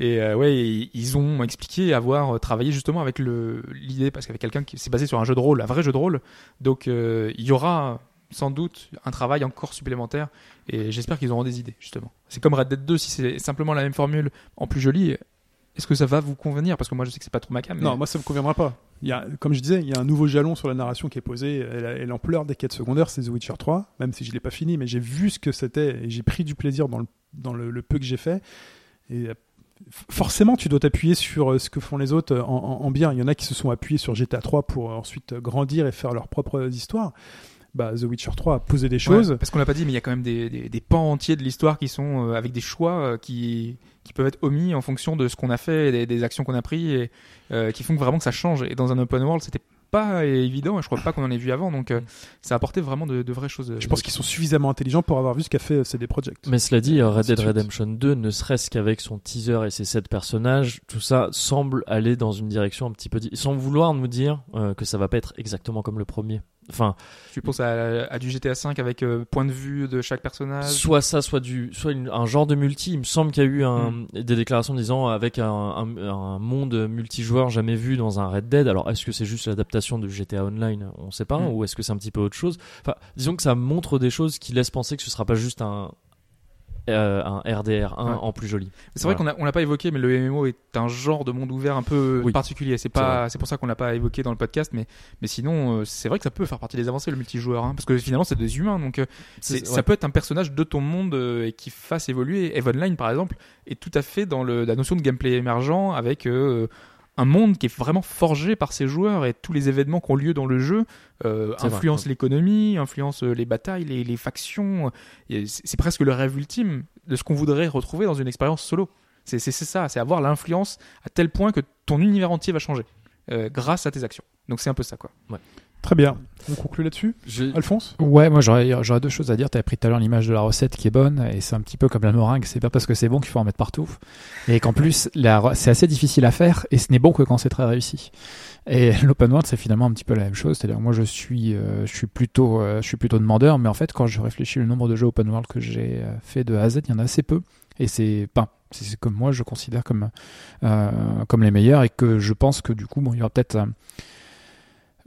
Et euh, ouais, ils ont expliqué avoir euh, travaillé justement avec le l'idée parce qu'avec quelqu'un qui s'est basé sur un jeu de rôle, un vrai jeu de rôle. Donc euh, il y aura sans doute un travail encore supplémentaire et j'espère qu'ils auront des idées justement. C'est comme Red Dead 2 si c'est simplement la même formule en plus jolie. Est-ce que ça va vous convenir? Parce que moi je sais que c'est pas trop ma cam. mais- Non, moi ça me conviendra pas. Il y a, comme je disais, il y a un nouveau jalon sur la narration qui est posé et la- et l'ampleur des quêtes secondaires, c'est The Witcher 3, même si je l'ai pas fini, mais j'ai vu ce que c'était et j'ai pris du plaisir dans le, dans le, le peu que j'ai fait. Et euh, forcément, tu dois t'appuyer sur euh, ce que font les autres en, en- en bien. Il y en a qui se sont appuyés sur GTA 3 pour ensuite grandir et faire leurs propres histoires. Bah, The Witcher 3 a posé des Ouais, choses. parce qu'on l'a pas dit, mais il y a quand même des, des, des pans entiers de l'histoire qui sont euh, avec des choix euh, qui, qui peuvent être omis en fonction de ce qu'on a fait, et des, des actions qu'on a prises, et euh, qui font que vraiment que ça change. Et dans un open world, c'était pas évident, et je crois pas qu'on en ait vu avant, donc euh, ça a apporté vraiment de, de vraies choses. Je pense qu'ils sont suffisamment intelligents pour avoir vu ce qu'a fait CD Projekt. Mais cela dit, Red Dead. Redemption 2, ne serait-ce qu'avec son teaser et ses sept personnages, tout ça semble aller dans une direction un petit peu, sans vouloir nous dire euh, que ça va pas être exactement comme le premier. Enfin, Tu penses à, à du GTA V avec euh, point de vue de chaque personnage? Soit ça, soit du, soit une- un genre de multi. Il me semble qu'il y a eu un, Hmm. des déclarations disant avec un, un, un monde multijoueur jamais vu dans un Red Dead. Alors, est-ce que c'est juste l'adaptation de GTA Online? On sait pas, Hmm. ou est-ce que c'est un petit peu autre chose? Enfin, disons que ça montre des choses qui laissent penser que ce sera pas juste un euh, un RDR1 Ouais. en plus joli. C'est vrai qu'on l'a pas évoqué, mais le MMO est un genre de monde ouvert un peu Oui. particulier. C'est pas, c'est pour ça qu'on l'a pas évoqué dans le podcast, mais mais sinon, euh, c'est vrai que ça peut faire partie des avancées le multijoueur, hein, parce que finalement c'est des humains, donc euh, ça peut être un personnage de ton monde euh, et qui fasse évoluer. Eve Online par exemple est tout à fait dans le, la notion de gameplay émergent avec euh, un monde qui est vraiment forgé par ses joueurs et tous les événements qui ont lieu dans le jeu euh, influencent l'économie, influencent euh, les batailles, les, les factions. Et C'est presque le rêve ultime de ce qu'on voudrait retrouver dans une expérience solo. C'est ça, c'est avoir l'influence à tel point que ton univers entier va changer euh, grâce à tes actions. Donc c'est un peu ça quoi. Très bien. On conclut là-dessus Alphonse Ouais, moi j'aurais deux choses à dire. Tu as pris tout à l'heure l'image de la recette qui est bonne, et c'est un petit peu comme la meringue, c'est pas parce que c'est bon qu'il faut en mettre partout. Et qu'en plus, c'est assez difficile à faire, et ce n'est bon que quand c'est très réussi. Et l'open world, c'est finalement un petit peu la même chose. C'est-à-dire, moi je suis, euh, je suis plutôt, euh, je suis plutôt demandeur, mais en fait, quand je réfléchis le nombre de jeux open world que j'ai euh, fait de A à Z, il y en a assez peu. Et c'est pas, c'est c'est comme moi, je considère comme, euh, comme les meilleurs, et que je pense que du coup, bon, il y aura peut-être.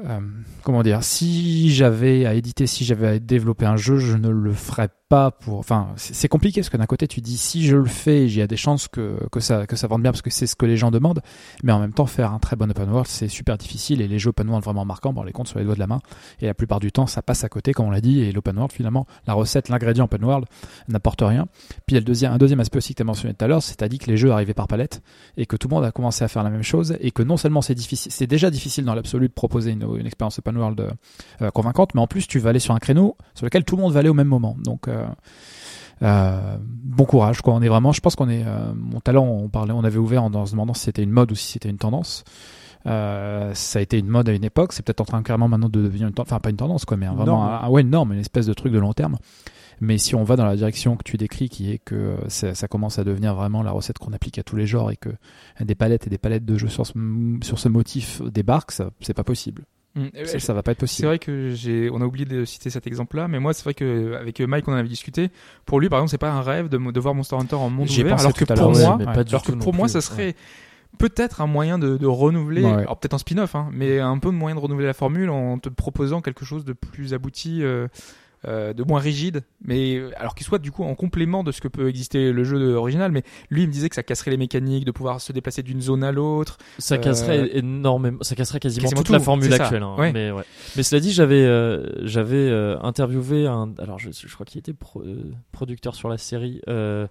Euh, comment dire, si j'avais à éditer, si j'avais à développer un jeu, je ne le ferais pas pour. Enfin, c'est compliqué parce que d'un côté, tu dis si je le fais, il y a des chances que, que, ça, que ça vende bien parce que c'est ce que les gens demandent. Mais en même temps, faire un très bon open world, c'est super difficile et les jeux open world vraiment marquants, bon, on les compte sur les doigts de la main. Et la plupart du temps, ça passe à côté, comme on l'a dit. Et l'open world, finalement, la recette, l'ingrédient open world n'apporte rien. Puis il y a le deuxième, un deuxième aspect aussi que tu as mentionné tout à l'heure, c'est à dit que les jeux arrivaient par palette et que tout le monde a commencé à faire la même chose et que non seulement c'est difficile, c'est déjà difficile dans l'absolu de proposer une, une expérience open world euh, convaincante, mais en plus tu vas aller sur un créneau sur lequel tout le monde va aller au même moment. Donc euh, euh, bon courage quoi. On est vraiment, je pense qu'on est euh, mon talent. On parlait, on avait ouvert en, en se demandant si c'était une mode ou si c'était une tendance. Euh, ça a été une mode à une époque, c'est peut-être en train carrément maintenant de devenir une tendance, enfin pas une tendance quoi, mais vraiment un, ouais, une norme, une espèce de truc de long terme. Mais si on va dans la direction que tu décris, qui est que ça, ça commence à devenir vraiment la recette qu'on applique à tous les genres et que des palettes et des palettes de jeux sur ce, sur ce motif débarquent, c'est pas possible. Mm. Ça, ça va pas être C'est possible. vrai que j'ai, on a oublié de citer cet exemple-là, mais moi c'est vrai que avec Mike on en avait discuté. Pour lui, par exemple, c'est pas un rêve de, de voir Monster Hunter en monde ouvert, alors que pour moi, ouais. alors que pour moi, plus. ça serait peut-être un moyen de, de renouveler, Ouais. alors peut-être en spin-off, hein, mais un peu de moyen de renouveler la formule en te proposant quelque chose de plus abouti. euh, euh, de moins rigide, mais euh, alors qu'il soit du coup en complément de ce que peut exister le jeu original. Mais lui, il me disait que ça casserait les mécaniques, de pouvoir se déplacer d'une zone à l'autre. Ça Euh, casserait énormément, ça casserait quasiment, quasiment toute tout, la formule actuelle. hein. Ouais. Mais, ouais. mais cela dit, j'avais euh, j'avais euh, interviewé un, alors je, je crois qu'il était pro- euh, producteur sur la série euh,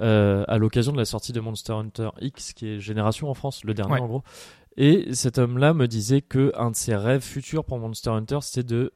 euh, à l'occasion de la sortie de Monster Hunter X, qui est Génération en France, le dernier Ouais. en gros. Et cet homme-là me disait que un de ses rêves futurs pour Monster Hunter, c'était de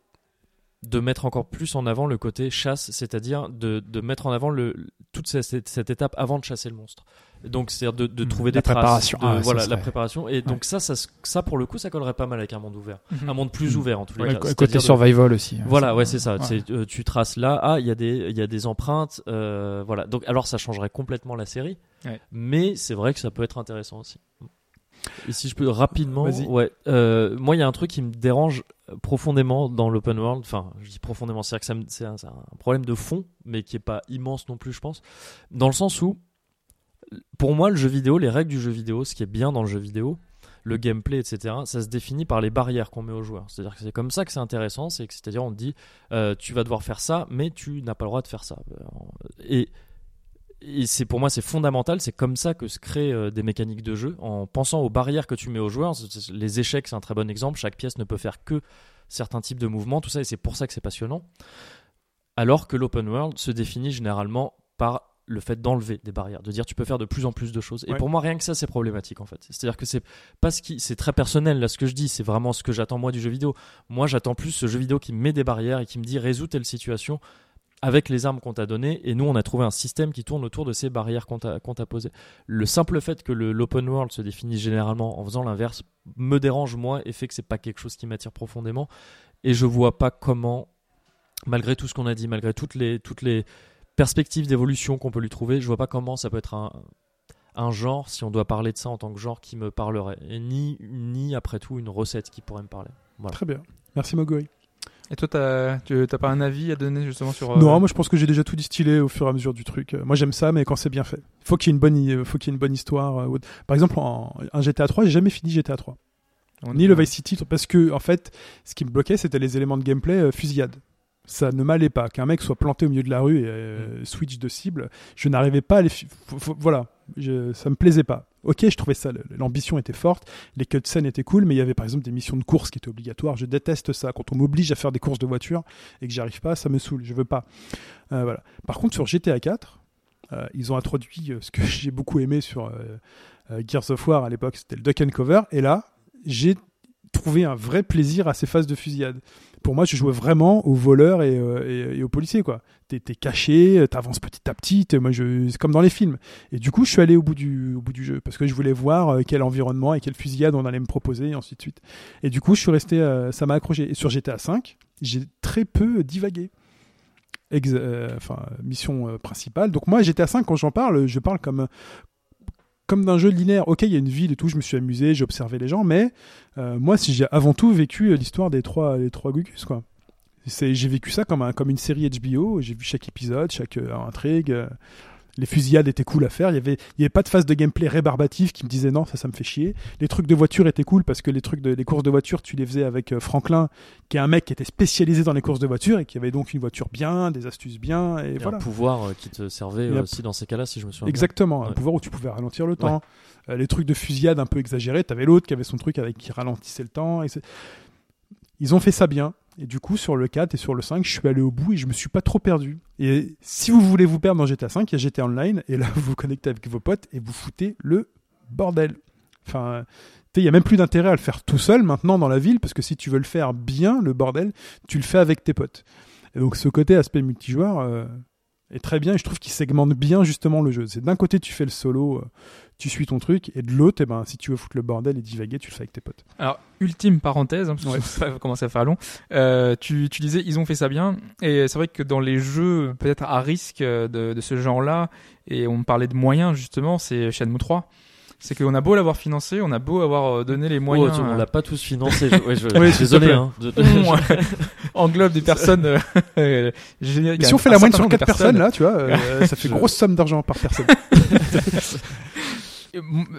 de mettre encore plus en avant le côté chasse, c'est-à-dire de, de mettre en avant le, toute cette, cette- étape avant de chasser le monstre. Donc c'est-à-dire de, de Mm. trouver La des traces, préparation. de- Ah voilà la préparation. Et donc ça, ça, ça pour le coup, ça collerait pas mal avec un monde ouvert, un monde plus Mm. ouvert en tous les Ouais, cas. côté de- survival aussi. hein. Voilà, ouais, c'est ça. Euh, tu traces là, ah, il y a des, il y a des empreintes, euh, voilà. Donc, alors, ça changerait complètement la série, Ouais. mais c'est vrai que ça peut être intéressant aussi. Et si je peux rapidement, Vas-y. ouais, euh, moi, il y a un truc qui me dérange profondément dans l'open world. Enfin, je dis profondément, c'est-à-dire que c'est un, problème de fond, mais qui est pas immense non plus, je pense, dans le sens où, pour moi, le jeu vidéo, les règles du jeu vidéo, ce qui est bien dans le jeu vidéo, le gameplay, etc., ça se définit par les barrières qu'on met aux joueurs. C'est-à-dire que c'est comme ça que c'est intéressant, c'est-à-dire on te dit, euh, tu vas devoir faire ça, mais tu n'as pas le droit de faire ça. Euh, Et, et c'est pour moi c'est fondamental, c'est comme ça que se créent euh, des mécaniques de jeu, en pensant aux barrières que tu mets aux joueurs. Les échecs, c'est un très bon exemple. Chaque pièce ne peut faire que certains types de mouvements, tout ça, et c'est pour ça que c'est passionnant. Alors que l'open world se définit généralement par le fait d'enlever des barrières, de dire tu peux faire de plus en plus de choses. Et pour moi, rien que ça, c'est problématique en fait. C'est-à-dire que c'est pas ce qui, c'est très personnel là ce que je dis, c'est vraiment ce que j'attends moi du jeu vidéo. Moi, j'attends plus ce jeu vidéo qui me met des barrières et qui me dit résous telle situation avec les armes qu'on t'a données. Et nous, on a trouvé un système qui tourne autour de ces barrières qu'on t'a, posées. Le simple fait que l'open world se définisse généralement en faisant l'inverse me dérange moi et fait que c'est pas quelque chose qui m'attire profondément. Et je vois pas comment, malgré tout ce qu'on a dit, malgré toutes les, perspectives d'évolution qu'on peut lui trouver, je vois pas comment ça peut être un, genre, si on doit parler de ça en tant que genre, qui me parlerait. Et ni, ni après tout une recette qui pourrait me parler. Très bien. Merci Moguri. Et toi, t'as, tu t'as pas un avis à donner justement sur euh, Non, moi je pense que j'ai déjà tout distillé au fur et à mesure du truc. Moi j'aime ça, mais quand c'est bien fait. Faut qu'il y ait une bonne, i- faut qu'il y ait une bonne histoire. euh, Par exemple, en un GTA 3, j'ai jamais fini GTA 3. on- Ni le Vice City, parce que en fait, ce qui me bloquait, c'était les éléments de gameplay euh, fusillade. Ça ne m'allait pas qu'un mec soit planté au milieu de la rue et euh, switch de cible. Je n'arrivais pas à les. voilà, je, ça me plaisait pas. Ok, je trouvais ça, l'ambition était forte, les cutscenes étaient cool, mais il y avait par exemple des missions de course qui étaient obligatoires. Je déteste ça. Quand on m'oblige à faire des courses de voiture et que j'y arrive pas, ça me saoule. Je veux pas. Euh, voilà. Par contre, sur GTA 4, euh, ils ont introduit euh, ce que j'ai beaucoup aimé sur Gears of War à l'époque, c'était le duck and cover. Et là, j'ai trouvé un vrai plaisir à ces phases de fusillade. Pour moi, je jouais vraiment aux voleurs et, euh, et- et aux policiers. quoi. T'es caché, t'avances petit à petit. Moi, je, c'est comme dans les films. Et du coup, je suis allé au bout du, au bout du jeu parce que je voulais voir euh, quel environnement et quelle fusillade on allait me proposer et ainsi de suite. Et du coup, je suis resté. euh, ça m'a accroché. Et sur GTA 5, j'ai très peu divagué. Enfin, mission principale. Donc moi, GTA 5, quand j'en parle, je parle comme comme d'un jeu linéaire. Ok, il y a une ville et tout, je me suis amusé, j'ai observé les gens, mais euh, moi, si j'ai avant tout vécu euh, l'histoire des trois, les trois Gugus, quoi. J'ai vécu ça comme, un, comme une série HBO. J'ai vu chaque épisode, chaque euh, intrigue. Les fusillades étaient cool à faire. Il y avait, il y avait pas de phase de gameplay rébarbatif qui me disait non, ça, ça me fait chier. Les trucs de voiture étaient cool parce que les trucs de, les courses de voiture, tu les faisais avec euh, Franklin, qui est un mec qui était spécialisé dans les courses de voiture et qui avait donc une voiture bien, des astuces bien, et, Et voilà. un pouvoir euh, qui te servait Et un aussi dans ces cas-là, si je me souviens. bien. Exactement, un Ouais. pouvoir où tu pouvais ralentir le temps. Euh, les trucs de fusillade un peu exagérés, t'avais l'autre qui avait son truc avec qui ralentissait le temps. Et Ils ont fait ça bien. Et du coup, sur le 4 et sur le 5, je suis allé au bout et je me suis pas trop perdu. Et si vous voulez vous perdre dans GTA 5, il y a GTA Online. Et là, vous vous connectez avec vos potes et vous foutez le bordel. Enfin, il y a même plus d'intérêt à le faire tout seul maintenant dans la ville parce que si tu veux le faire bien, le bordel, tu le fais avec tes potes. Et donc, ce côté aspect multijoueur, euh, est très bien et je trouve qu'il segmente bien justement le jeu. C'est d'un côté tu fais le solo, euh, tu suis ton truc, et de l'autre, eh ben, si tu veux foutre le bordel et divaguer, tu le fais avec tes potes. Alors, ultime parenthèse, hein, parce que Ouais. ça va commencer à faire long. Euh, tu, tu disais, ils ont fait ça bien. Et c'est vrai que dans les jeux, peut-être à risque euh, de, de ce genre-là, et on me parlait de moyens, justement, c'est Shenmue 3. C'est qu'on a beau l'avoir financé, on a beau avoir euh, donné les Oh, moyens. tu- on l'a pas tous financé. Je, ouais, je, Oui, désolé. Hein, de- englobe des personnes. euh. Mais si on fait la moyenne sur 4 personnes, là, tu vois, euh, ça fait Je- grosse somme d'argent par personne.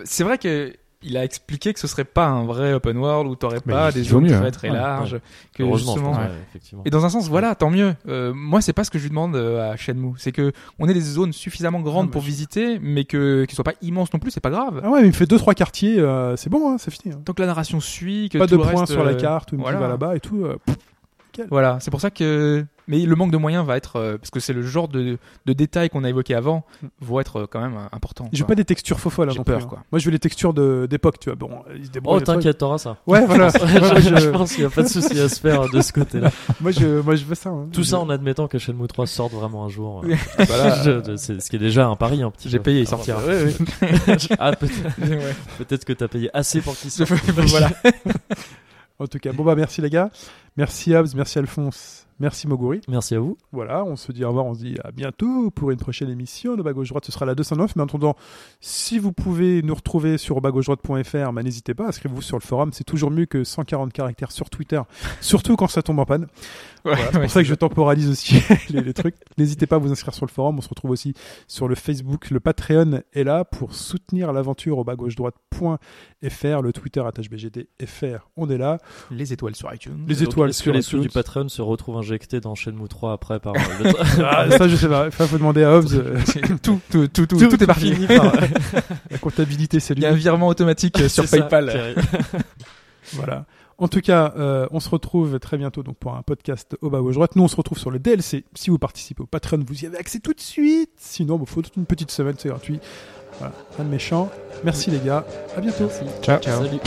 C'est vrai que il a expliqué que ce serait pas un vrai open world où t'aurais pas des zones mieux, très hein. très Ouais, larges. Que Heureusement, justement, ouais. effectivement. Et dans un sens, voilà, tant mieux. Euh, moi, c'est pas ce que je lui demande euh, à Shenmue. C'est que on ait des zones suffisamment grandes Ah, pour bah, visiter, mais que qu'ils soient pas immenses non plus, c'est pas grave. ah ouais, mais il me fait 2-3 quartiers, euh, c'est bon, hein, c'est fini. hein. Tant que la narration suit, que Pas tout de points sur la euh, carte, ou voilà. va là-bas et tout. euh, Voilà, c'est pour ça que. Mais le manque de moyens va être euh, parce que c'est le genre de, de détails qu'on a évoqué avant vont être euh, quand même euh, importants. J'ai quoi. pas des textures faux folles, hein, J'ai peur, plus, hein. quoi. Moi, je veux les textures de- d'époque, tu vois. Bon, ils se débrouillent. Oh, t'inquiète, t'auras ça. Ouais, voilà. je, moi, je je, pense qu'il n'y a pas de souci à se faire de ce côté-là. moi, je, moi, je veux ça. hein. Tout ça Je- en admettant que Shenmue 3 sorte vraiment un jour. euh, je- c'est ce qui est déjà un pari un petit J'ai peu. payé, il Ah, sortira. bah, ouais, ouais. ah, peut-être Ouais. peut-être que t'as payé assez pour qu'il sorte. voilà. En tout cas, bon bah merci les gars. Merci Hobbs, merci Alphonse, merci Moguri. Merci à vous. Voilà, on se dit au revoir, on se dit à bientôt pour une prochaine émission de Bas Gauche Droite. Ce sera la 209. Mais en attendant, si vous pouvez nous retrouver sur basgauchedroite.fr, bah, n'hésitez pas, inscrivez-vous sur le forum. C'est toujours mieux que 140 caractères sur Twitter, surtout quand ça tombe en panne. Voilà, c'est pour ça que je temporalise aussi les, les trucs. N'hésitez pas à vous inscrire sur le forum. On se retrouve aussi sur le Facebook. Le Patreon est là pour soutenir l'aventure au basgauchedroite.fr, le Twitter attachbgtfr. On est là. Les étoiles sur iTunes. Les étoiles Est-ce que sur les sous du. Patreon se retrouvent injectés dans Shenmue 3 après par euh, le Ah, ça, je sais pas. Enfin, faut demander à Hobbs. euh, tout, tout, tout, tout, tout est parti. par- la comptabilité, c'est Il lui. y a un virement automatique euh, sur PayPal. Voilà. En tout cas, euh, on se retrouve très bientôt donc pour un podcast au bas gauche droite. Nous, on se retrouve sur le DLC. Si vous participez au Patreon, vous y avez accès tout de suite. Sinon, il faut toute une petite semaine, c'est gratuit. Voilà, rien de méchant. Merci les gars. À bientôt. Ciao. Salut.